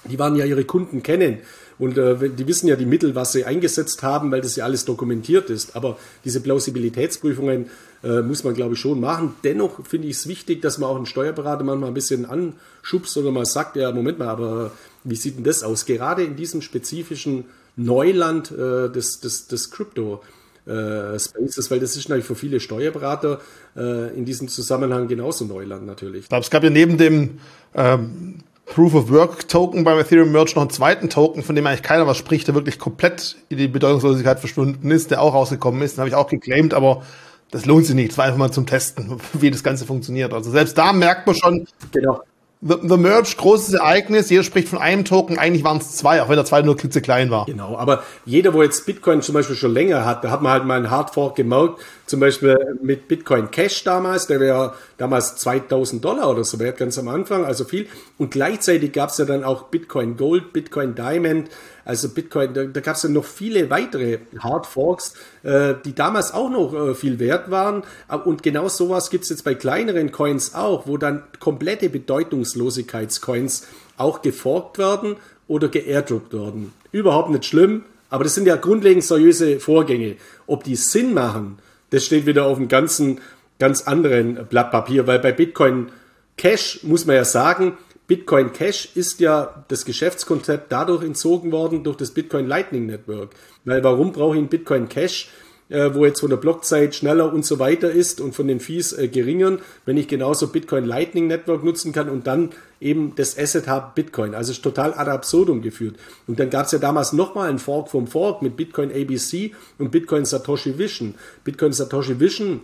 die werden ja ihre Kunden kennen und äh, die wissen ja die Mittel, was sie eingesetzt haben, weil das ja alles dokumentiert ist. Aber diese Plausibilitätsprüfungen äh, muss man, glaube ich, schon machen. Dennoch finde ich es wichtig, dass man auch einen Steuerberater manchmal ein bisschen anschubst oder mal sagt, ja, Moment mal, aber wie sieht denn das aus? Gerade in diesem spezifischen Neuland äh, des, des, des Crypto. Äh, Spaces, weil das ist natürlich für viele Steuerberater äh, in diesem Zusammenhang genauso Neuland natürlich. Ich glaube, es gab ja neben dem ähm, Proof of Work Token beim Ethereum Merge noch einen zweiten Token, von dem eigentlich keiner was spricht, der wirklich komplett in die Bedeutungslosigkeit verschwunden ist, der auch rausgekommen ist. Den habe ich auch geclaimed, aber das lohnt sich nicht. Es war einfach mal zum Testen, wie das Ganze funktioniert. Also selbst da merkt man schon, genau. The, The Merge, großes Ereignis, jeder spricht von einem Token, eigentlich waren es zwei, auch wenn der zweite nur klitzeklein war. Genau, aber jeder, wo jetzt Bitcoin zum Beispiel schon länger hat, da hat man halt mal einen Hardfork gemerkt, zum Beispiel mit Bitcoin Cash damals, der wäre damals 2000 Dollar oder so wert, ganz am Anfang, also viel. Und gleichzeitig gab es ja dann auch Bitcoin Gold, Bitcoin Diamond, also Bitcoin, da, da gab es ja noch viele weitere Hardforks, äh, die damals auch noch äh, viel wert waren. Und genau sowas gibt es jetzt bei kleineren Coins auch, wo dann komplette Bedeutungslosigkeitscoins auch geforkt werden oder geairdroppt werden. Überhaupt nicht schlimm, aber das sind ja grundlegend seriöse Vorgänge. Ob die Sinn machen, das steht wieder auf einem ganzen, ganz anderen Blatt Papier, weil bei Bitcoin Cash muss man ja sagen, Bitcoin Cash ist ja das Geschäftskonzept dadurch entzogen worden durch das Bitcoin Lightning Network. Weil warum brauche ich ein Bitcoin Cash, äh, wo jetzt von der Blockzeit schneller und so weiter ist und von den Fees äh, geringer, wenn ich genauso Bitcoin Lightning Network nutzen kann und dann eben das Asset habe Bitcoin. Also ist total ad absurdum geführt. Und dann gab es ja damals nochmal einen Fork vom Fork mit Bitcoin ABC und Bitcoin Satoshi Vision. Bitcoin Satoshi Vision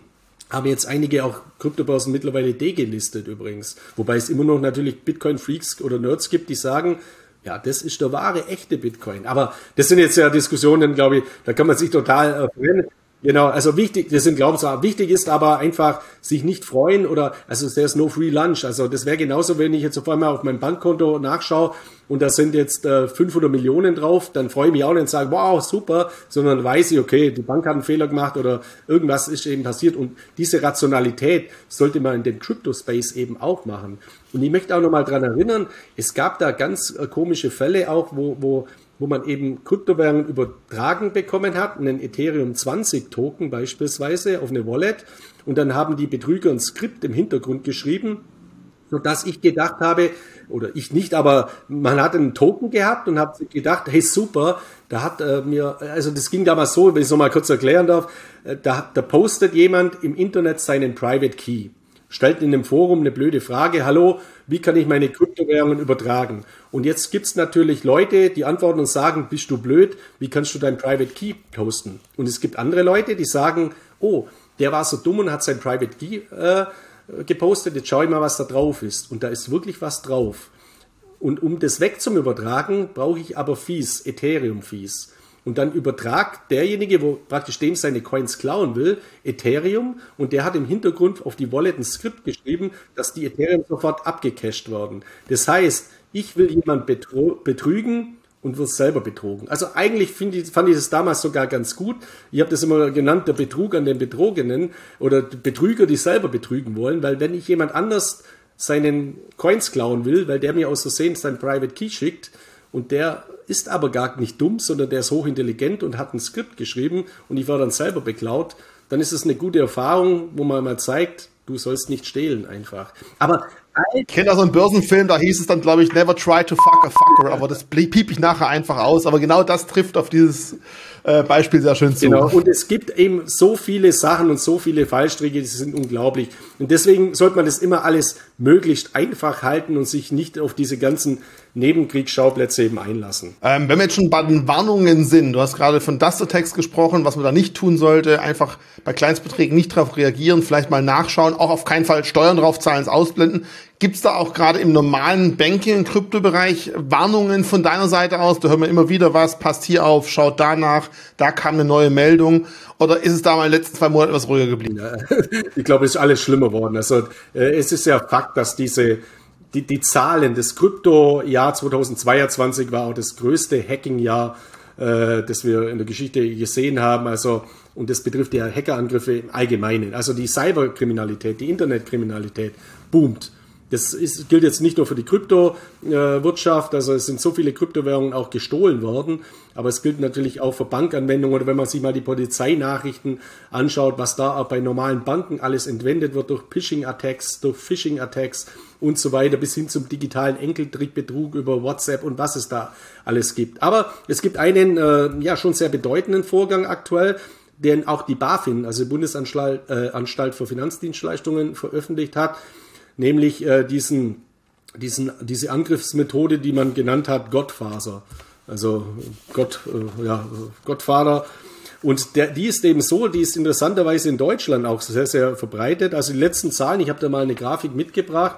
haben jetzt einige auch Kryptobörsen mittlerweile degelistet übrigens. Wobei es immer noch natürlich Bitcoin-Freaks oder Nerds gibt, die sagen, ja, das ist der wahre, echte Bitcoin. Aber das sind jetzt ja Diskussionen, glaube ich, da kann man sich total äh. Genau, also wichtig, das sind Glaubenssachen. Wichtig ist aber einfach, sich nicht freuen oder, also there's no free lunch. Also das wäre genauso, wenn ich jetzt auf einmal auf meinem Bankkonto nachschaue und da sind jetzt äh, 500 Millionen drauf, dann freue ich mich auch nicht und sage, wow, super, sondern weiß ich, okay, die Bank hat einen Fehler gemacht oder irgendwas ist eben passiert und diese Rationalität sollte man in dem Crypto-Space eben auch machen. Und ich möchte auch nochmal dran erinnern, es gab da ganz äh, komische Fälle auch, wo, wo wo man eben Kryptowährungen übertragen bekommen hat, einen Ethereum 20 Token beispielsweise auf eine Wallet. Und dann haben die Betrüger ein Skript im Hintergrund geschrieben, so dass ich gedacht habe, oder ich nicht, aber man hat einen Token gehabt und hat gedacht, hey super, da hat äh, mir, also das ging damals so, wenn ich es nochmal kurz erklären darf, äh, da, da postet jemand im Internet seinen Private Key stellt in dem Forum eine blöde Frage, hallo, wie kann ich meine Kryptowährungen übertragen? Und jetzt gibt's natürlich Leute, die antworten und sagen, bist du blöd, wie kannst du dein Private Key posten? Und es gibt andere Leute, die sagen, oh, der war so dumm und hat sein Private Key äh, gepostet, jetzt schau ich mal, was da drauf ist. Und da ist wirklich was drauf. Und um das weg zum Übertragen, brauche ich aber Fees, Ethereum-Fees. Und dann übertragt derjenige, wo praktisch dem seine Coins klauen will, Ethereum und der hat im Hintergrund auf die Wallet ein Skript geschrieben, dass die Ethereum sofort abgecached werden. Das heißt, ich will jemand betrügen und wird selber betrogen. Also eigentlich ich, fand ich das damals sogar ganz gut. Ich habe das immer genannt, der Betrug an den Betrogenen oder Betrüger, die selber betrügen wollen, weil wenn ich jemand anders seinen Coins klauen will, weil der mir aus Versehen sein Private Key schickt, und der ist aber gar nicht dumm, sondern der ist hochintelligent und hat ein Skript geschrieben und ich war dann selber beklaut, dann ist es eine gute Erfahrung, wo man mal zeigt, du sollst nicht stehlen einfach. Aber ich kenne da so einen Börsenfilm, da hieß es dann, glaube ich, never try to fuck a fucker, aber das piep ich nachher einfach aus. Aber genau das trifft auf dieses äh, Beispiel sehr schön zu. Genau, und es gibt eben so viele Sachen und so viele Fallstricke, die sind unglaublich. Und deswegen sollte man das immer alles möglichst einfach halten und sich nicht auf diese ganzen Nebenkriegsschauplätze eben einlassen. Ähm, wenn wir jetzt schon bei den Warnungen sind, du hast gerade von Duster-Text gesprochen, was man da nicht tun sollte, einfach bei Kleinstbeträgen nicht darauf reagieren, vielleicht mal nachschauen, auch auf keinen Fall Steuern draufzahlen, ausblenden. Gibt es da auch gerade im normalen Banking- und Kryptobereich Warnungen von deiner Seite aus? Da hören wir immer wieder was, passt hier auf, schaut danach, da kam eine neue Meldung. Oder ist es da mal in den letzten zwei Monaten etwas ruhiger geblieben? ich glaube, es ist alles schlimmer geworden. Also äh, es ist ja Fakt, dass diese die, die Zahlen des Krypto-Jahr 2022 war auch das größte Hacking-Jahr, äh, das wir in der Geschichte gesehen haben. Also, und das betrifft ja Hackerangriffe im Allgemeinen. Also die Cyberkriminalität, die Internetkriminalität boomt. Das ist, gilt jetzt nicht nur für die Kryptowirtschaft, also es sind so viele Kryptowährungen auch gestohlen worden, aber es gilt natürlich auch für Bankanwendungen oder wenn man sich mal die Polizeinachrichten anschaut, was da auch bei normalen Banken alles entwendet wird durch Phishing-Attacks, durch Phishing-Attacks und so weiter, bis hin zum digitalen Enkeltrickbetrug über WhatsApp und was es da alles gibt. Aber es gibt einen äh, ja schon sehr bedeutenden Vorgang aktuell, den auch die BaFin, also Bundesanstalt äh, Anstalt für Finanzdienstleistungen, veröffentlicht hat nämlich äh, diesen, diesen, diese Angriffsmethode, die man genannt hat, Gottfaser. Also Gott, äh, ja, Gottvater. Und der, die ist eben so, die ist interessanterweise in Deutschland auch sehr, sehr verbreitet. Also die letzten Zahlen, ich habe da mal eine Grafik mitgebracht,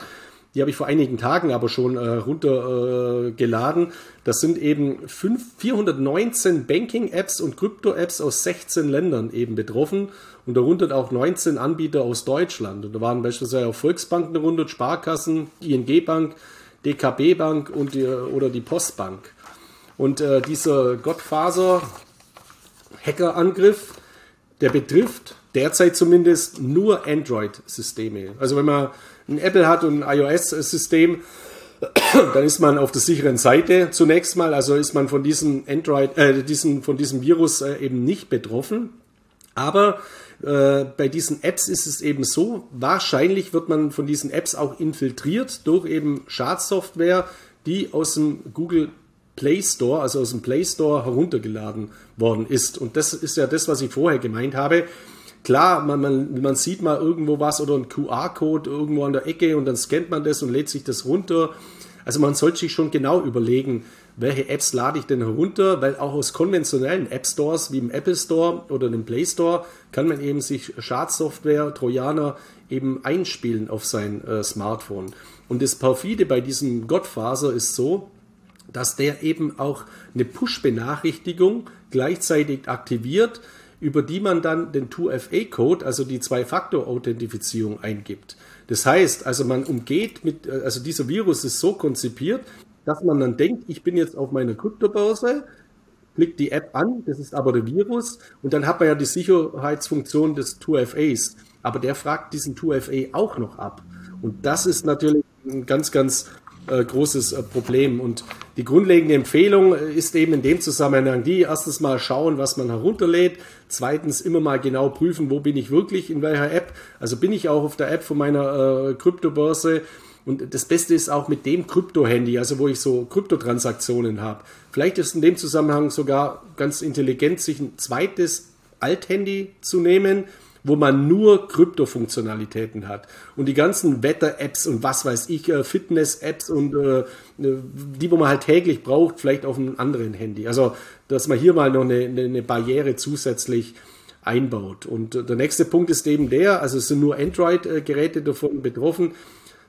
die habe ich vor einigen Tagen aber schon äh, runtergeladen. Äh, das sind eben 5, 419 Banking-Apps und Krypto-Apps aus 16 Ländern eben betroffen und darunter auch 19 Anbieter aus Deutschland. Und da waren beispielsweise auch Volksbanken darunter, Sparkassen, ING Bank, DKB Bank und die, oder die Postbank. Und äh, dieser Gottfaser-Hackerangriff, der betrifft derzeit zumindest nur Android-Systeme. Also wenn man ein Apple hat und ein iOS-System, dann ist man auf der sicheren Seite zunächst mal. Also ist man von diesem Android, äh, diesen, von diesem Virus äh, eben nicht betroffen. Aber äh, bei diesen Apps ist es eben so, wahrscheinlich wird man von diesen Apps auch infiltriert durch eben Schadsoftware, die aus dem Google Play Store, also aus dem Play Store heruntergeladen worden ist. Und das ist ja das, was ich vorher gemeint habe. Klar, man, man, man sieht mal irgendwo was oder ein QR-Code irgendwo an der Ecke und dann scannt man das und lädt sich das runter. Also man sollte sich schon genau überlegen, welche Apps lade ich denn herunter, weil auch aus konventionellen App Stores wie im Apple Store oder dem Play Store kann man eben sich Schadsoftware, Trojaner eben einspielen auf sein äh, Smartphone. Und das perfide bei diesem Gottfaser ist so, dass der eben auch eine Push-Benachrichtigung gleichzeitig aktiviert, über die man dann den 2FA-Code, also die Zwei-Faktor-Authentifizierung eingibt. Das heißt, also man umgeht mit, äh, also dieser Virus ist so konzipiert, dass man dann denkt, ich bin jetzt auf meiner Kryptobörse, klickt die App an, das ist aber der Virus und dann hat man ja die Sicherheitsfunktion des 2FAs. Aber der fragt diesen 2FA auch noch ab. Und das ist natürlich ein ganz, ganz äh, großes äh, Problem. Und die grundlegende Empfehlung äh, ist eben in dem Zusammenhang die, erstens mal schauen, was man herunterlädt, zweitens immer mal genau prüfen, wo bin ich wirklich, in welcher App. Also bin ich auch auf der App von meiner äh, Kryptobörse. Und das Beste ist auch mit dem Krypto-Handy, also wo ich so Kryptotransaktionen habe. Vielleicht ist in dem Zusammenhang sogar ganz intelligent, sich ein zweites Althandy zu nehmen, wo man nur Krypto-Funktionalitäten hat. Und die ganzen Wetter-Apps und was weiß ich, äh, Fitness-Apps und äh, die, wo man halt täglich braucht, vielleicht auf einem anderen Handy. Also, dass man hier mal noch eine, eine Barriere zusätzlich einbaut. Und der nächste Punkt ist eben der, also es sind nur Android-Geräte davon betroffen.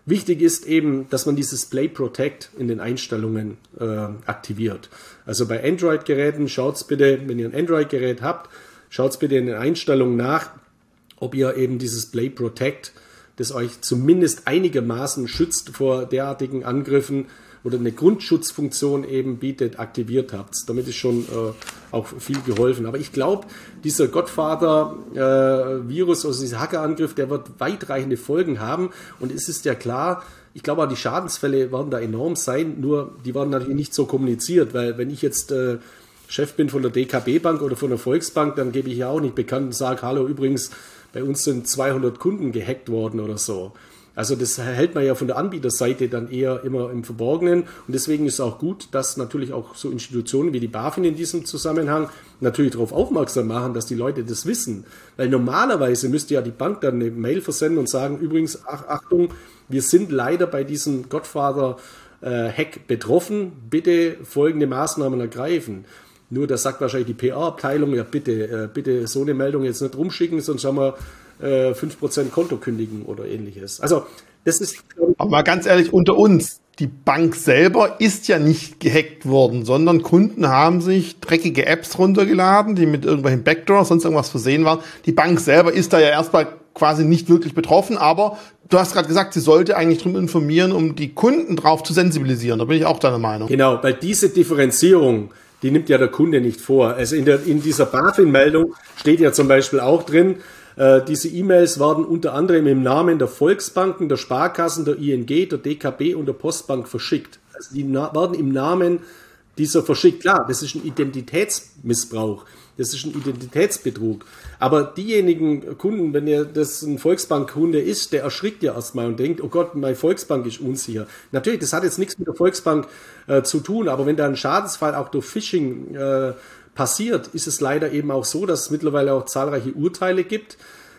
Wichtig ist eben, dass man dieses Play Protect in den Einstellungen äh, aktiviert. Also bei Android-Geräten schaut bitte, wenn ihr ein Android-Gerät habt, schaut bitte in den Einstellungen nach, ob ihr eben dieses Play Protect, das euch zumindest einigermaßen schützt vor derartigen Angriffen, oder eine Grundschutzfunktion eben bietet, aktiviert habt. Damit ist schon äh, auch viel geholfen. Aber ich glaube, dieser Godfather-Virus, äh, also dieser Hackerangriff, der wird weitreichende Folgen haben. Und es ist ja klar, ich glaube auch die Schadensfälle werden da enorm sein, nur die werden natürlich nicht so kommuniziert, weil wenn ich jetzt äh, Chef bin von der DKB Bank oder von der Volksbank, dann gebe ich ja auch nicht bekannt und sage, hallo, übrigens, bei uns sind 200 Kunden gehackt worden oder so. Also das hält man ja von der Anbieterseite dann eher immer im Verborgenen. Und deswegen ist es auch gut, dass natürlich auch so Institutionen wie die BaFin in diesem Zusammenhang natürlich darauf aufmerksam machen, dass die Leute das wissen. Weil normalerweise müsste ja die Bank dann eine Mail versenden und sagen, übrigens, ach, Achtung, wir sind leider bei diesem Godfather-Hack betroffen. Bitte folgende Maßnahmen ergreifen. Nur da sagt wahrscheinlich die PR-Abteilung, ja bitte, äh, bitte so eine Meldung jetzt nicht rumschicken, sonst haben wir äh, 5% Konto kündigen oder ähnliches. Also das ist. Aber mal ganz ehrlich, unter uns, die Bank selber ist ja nicht gehackt worden, sondern Kunden haben sich dreckige Apps runtergeladen, die mit irgendwelchen Backdoors, sonst irgendwas versehen waren. Die Bank selber ist da ja erstmal quasi nicht wirklich betroffen, aber du hast gerade gesagt, sie sollte eigentlich darum informieren, um die Kunden drauf zu sensibilisieren. Da bin ich auch deiner Meinung. Genau, weil diese Differenzierung, die nimmt ja der Kunde nicht vor. Also in, der, in dieser BaFin-Meldung steht ja zum Beispiel auch drin, äh, diese E-Mails werden unter anderem im Namen der Volksbanken, der Sparkassen, der ING, der DKB und der Postbank verschickt. Also die werden im Namen dieser verschickt. Klar, das ist ein Identitätsmissbrauch. Das ist ein Identitätsbetrug. Aber diejenigen Kunden, wenn ihr das ein Volksbankkunde ist, der erschrickt ja erstmal und denkt, oh Gott, meine Volksbank ist unsicher. Natürlich, das hat jetzt nichts mit der Volksbank äh, zu tun, aber wenn da ein Schadensfall auch durch Phishing äh, passiert, ist es leider eben auch so, dass es mittlerweile auch zahlreiche Urteile gibt,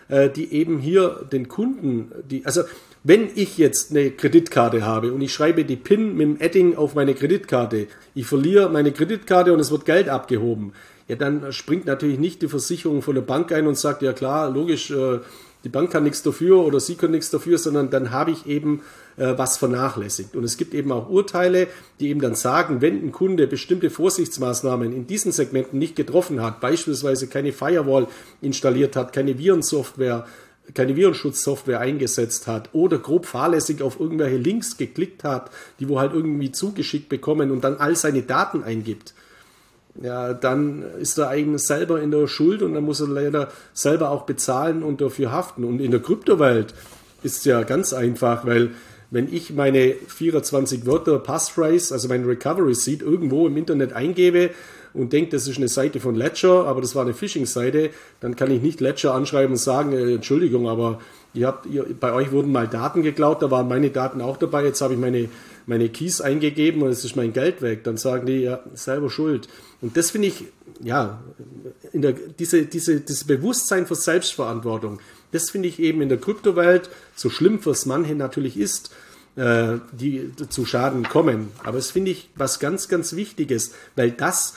äh, die eben hier den Kunden, die, also wenn ich jetzt eine Kreditkarte habe und ich schreibe die PIN mit dem Edding auf meine Kreditkarte, ich verliere meine Kreditkarte und es wird Geld abgehoben, ja, dann springt natürlich nicht die Versicherung von der Bank ein und sagt, ja klar, logisch, äh, die Bank kann nichts dafür oder sie können nichts dafür, sondern dann habe ich eben äh, was vernachlässigt. Und es gibt eben auch Urteile, die eben dann sagen, wenn ein Kunde bestimmte Vorsichtsmaßnahmen in diesen Segmenten nicht getroffen hat, beispielsweise keine Firewall installiert hat, keine Virensoftware, keine Virenschutzsoftware eingesetzt hat oder grob fahrlässig auf irgendwelche Links geklickt hat, die wo halt irgendwie zugeschickt bekommen und dann all seine Daten eingibt, ja, dann ist er eigentlich selber in der Schuld und dann muss er leider selber auch bezahlen und dafür haften. Und in der Kryptowelt ist es ja ganz einfach, weil wenn ich meine 24 Wörter Passphrase, also mein Recovery Seed irgendwo im Internet eingebe und denke, das ist eine Seite von Ledger, aber das war eine Phishing-Seite, dann kann ich nicht Ledger anschreiben und sagen, äh, Entschuldigung, aber ihr habt, ihr, bei euch wurden mal Daten geklaut, da waren meine Daten auch dabei, jetzt habe ich meine meine Keys eingegeben und es ist mein Geld weg, dann sagen die ja selber schuld. Und das finde ich, ja, in der, diese, diese, dieses Bewusstsein für Selbstverantwortung, das finde ich eben in der Kryptowelt, so schlimm fürs Manche natürlich ist, äh, die zu Schaden kommen. Aber es finde ich was ganz, ganz Wichtiges, weil das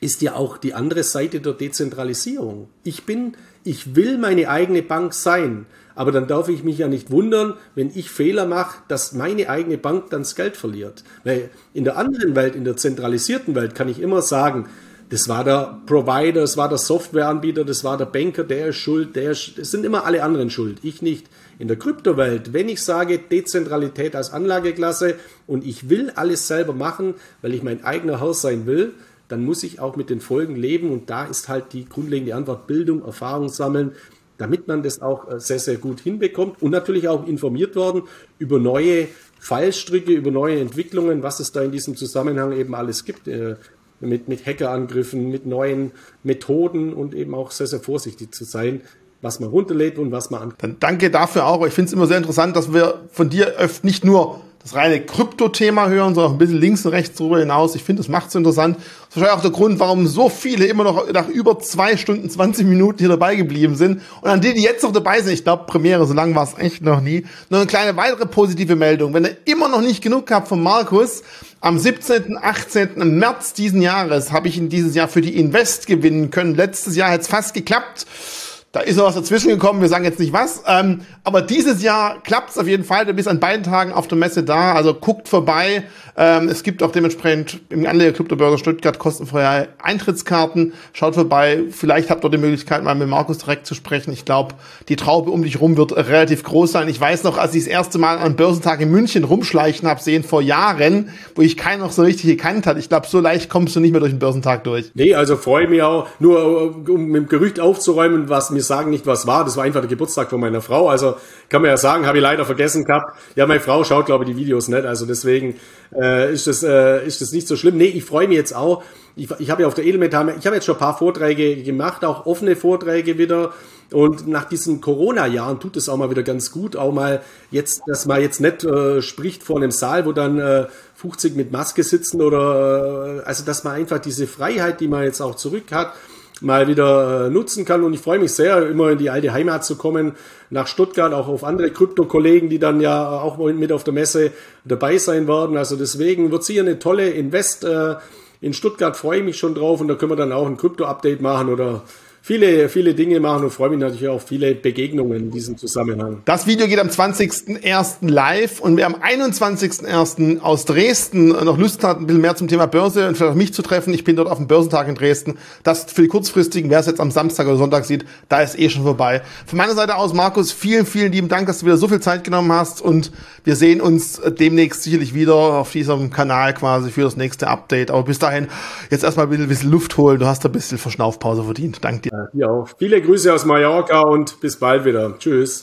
ist ja auch die andere Seite der Dezentralisierung. Ich bin, ich will meine eigene Bank sein. Aber dann darf ich mich ja nicht wundern, wenn ich Fehler mache, dass meine eigene Bank dann das Geld verliert. Weil in der anderen Welt, in der zentralisierten Welt, kann ich immer sagen, das war der Provider, das war der Softwareanbieter, das war der Banker, der ist schuld, der ist, das sind immer alle anderen schuld, ich nicht. In der Kryptowelt, wenn ich sage Dezentralität als Anlageklasse und ich will alles selber machen, weil ich mein eigener Haus sein will, dann muss ich auch mit den Folgen leben und da ist halt die grundlegende Antwort Bildung, Erfahrung sammeln, damit man das auch äh, sehr, sehr gut hinbekommt und natürlich auch informiert worden über neue Fallstricke, über neue Entwicklungen, was es da in diesem Zusammenhang eben alles gibt. Äh, mit, mit Hackerangriffen, mit neuen Methoden und eben auch sehr, sehr vorsichtig zu sein, was man runterlädt und was man an. Dann danke dafür auch. Ich finde es immer sehr interessant, dass wir von dir öfter nicht nur das reine Krypto-Thema hören, sondern auch ein bisschen links und rechts darüber hinaus. Ich finde, das macht es interessant. Das ist wahrscheinlich auch der Grund, warum so viele immer noch nach über zwei Stunden, 20 Minuten hier dabei geblieben sind. Und an die, die jetzt noch dabei sind, ich glaube, Premiere, so lange war es echt noch nie. Nur eine kleine weitere positive Meldung. Wenn ihr immer noch nicht genug habt von Markus, am 17., 18. März diesen Jahres habe ich ihn dieses Jahr für die Invest gewinnen können. Letztes Jahr hat es fast geklappt. Da ist noch was dazwischen gekommen, wir sagen jetzt nicht was. Ähm, aber dieses Jahr klappt es auf jeden Fall. Du bist an beiden Tagen auf der Messe da, also guckt vorbei. Ähm, es gibt auch dementsprechend im Anleger Club der Börse Stuttgart kostenfreie Eintrittskarten. Schaut vorbei. Vielleicht habt ihr die Möglichkeit, mal mit Markus direkt zu sprechen. Ich glaube, die Traube um dich rum wird relativ groß sein. Ich weiß noch, als ich das erste Mal an Börsentag in München rumschleichen habe sehen vor Jahren, wo ich keinen noch so richtig gekannt hat. Ich glaube, so leicht kommst du nicht mehr durch den Börsentag durch. Nee, also freue mich auch. Nur um mit dem Gerücht aufzuräumen, was mir mir sagen nicht, was war. Das war einfach der Geburtstag von meiner Frau. Also kann man ja sagen, habe ich leider vergessen gehabt. Ja, meine Frau schaut, glaube ich, die Videos nicht. Also deswegen äh, ist, das, äh, ist das nicht so schlimm. Nee, ich freue mich jetzt auch. Ich, ich habe ja auf der Edelmetall, ich habe jetzt schon ein paar Vorträge gemacht, auch offene Vorträge wieder. Und nach diesen Corona-Jahren tut es auch mal wieder ganz gut, auch mal jetzt, dass man jetzt nicht äh, spricht vor einem Saal, wo dann äh, 50 mit Maske sitzen oder äh, also dass man einfach diese Freiheit, die man jetzt auch zurück hat, mal wieder äh, nutzen kann. Und ich freue mich sehr, immer in die alte Heimat zu kommen, nach Stuttgart, auch auf andere Krypto-Kollegen, die dann ja auch mit auf der Messe dabei sein werden. Also deswegen wird sicher eine tolle Invest äh, in Stuttgart, freue ich mich schon drauf und da können wir dann auch ein Krypto-Update machen oder viele, viele Dinge machen und freue mich natürlich auch auf viele Begegnungen in diesem Zusammenhang. Das Video geht am 20.01. live und wer am 21.01. aus Dresden noch Lust hat, ein bisschen mehr zum Thema Börse und vielleicht auch mich zu treffen, ich bin dort auf dem Börsentag in Dresden. Das für die kurzfristigen, wer es jetzt am Samstag oder Sonntag sieht, da ist eh schon vorbei. Von meiner Seite aus, Markus, vielen, vielen lieben Dank, dass du wieder so viel Zeit genommen hast und wir sehen uns demnächst sicherlich wieder auf diesem Kanal quasi für das nächste Update. Aber bis dahin, jetzt erstmal ein bisschen Luft holen. Du hast ein bisschen Verschnaufpause verdient. Danke dir. Ja, auch. Viele Grüße aus Mallorca und bis bald wieder. Tschüss.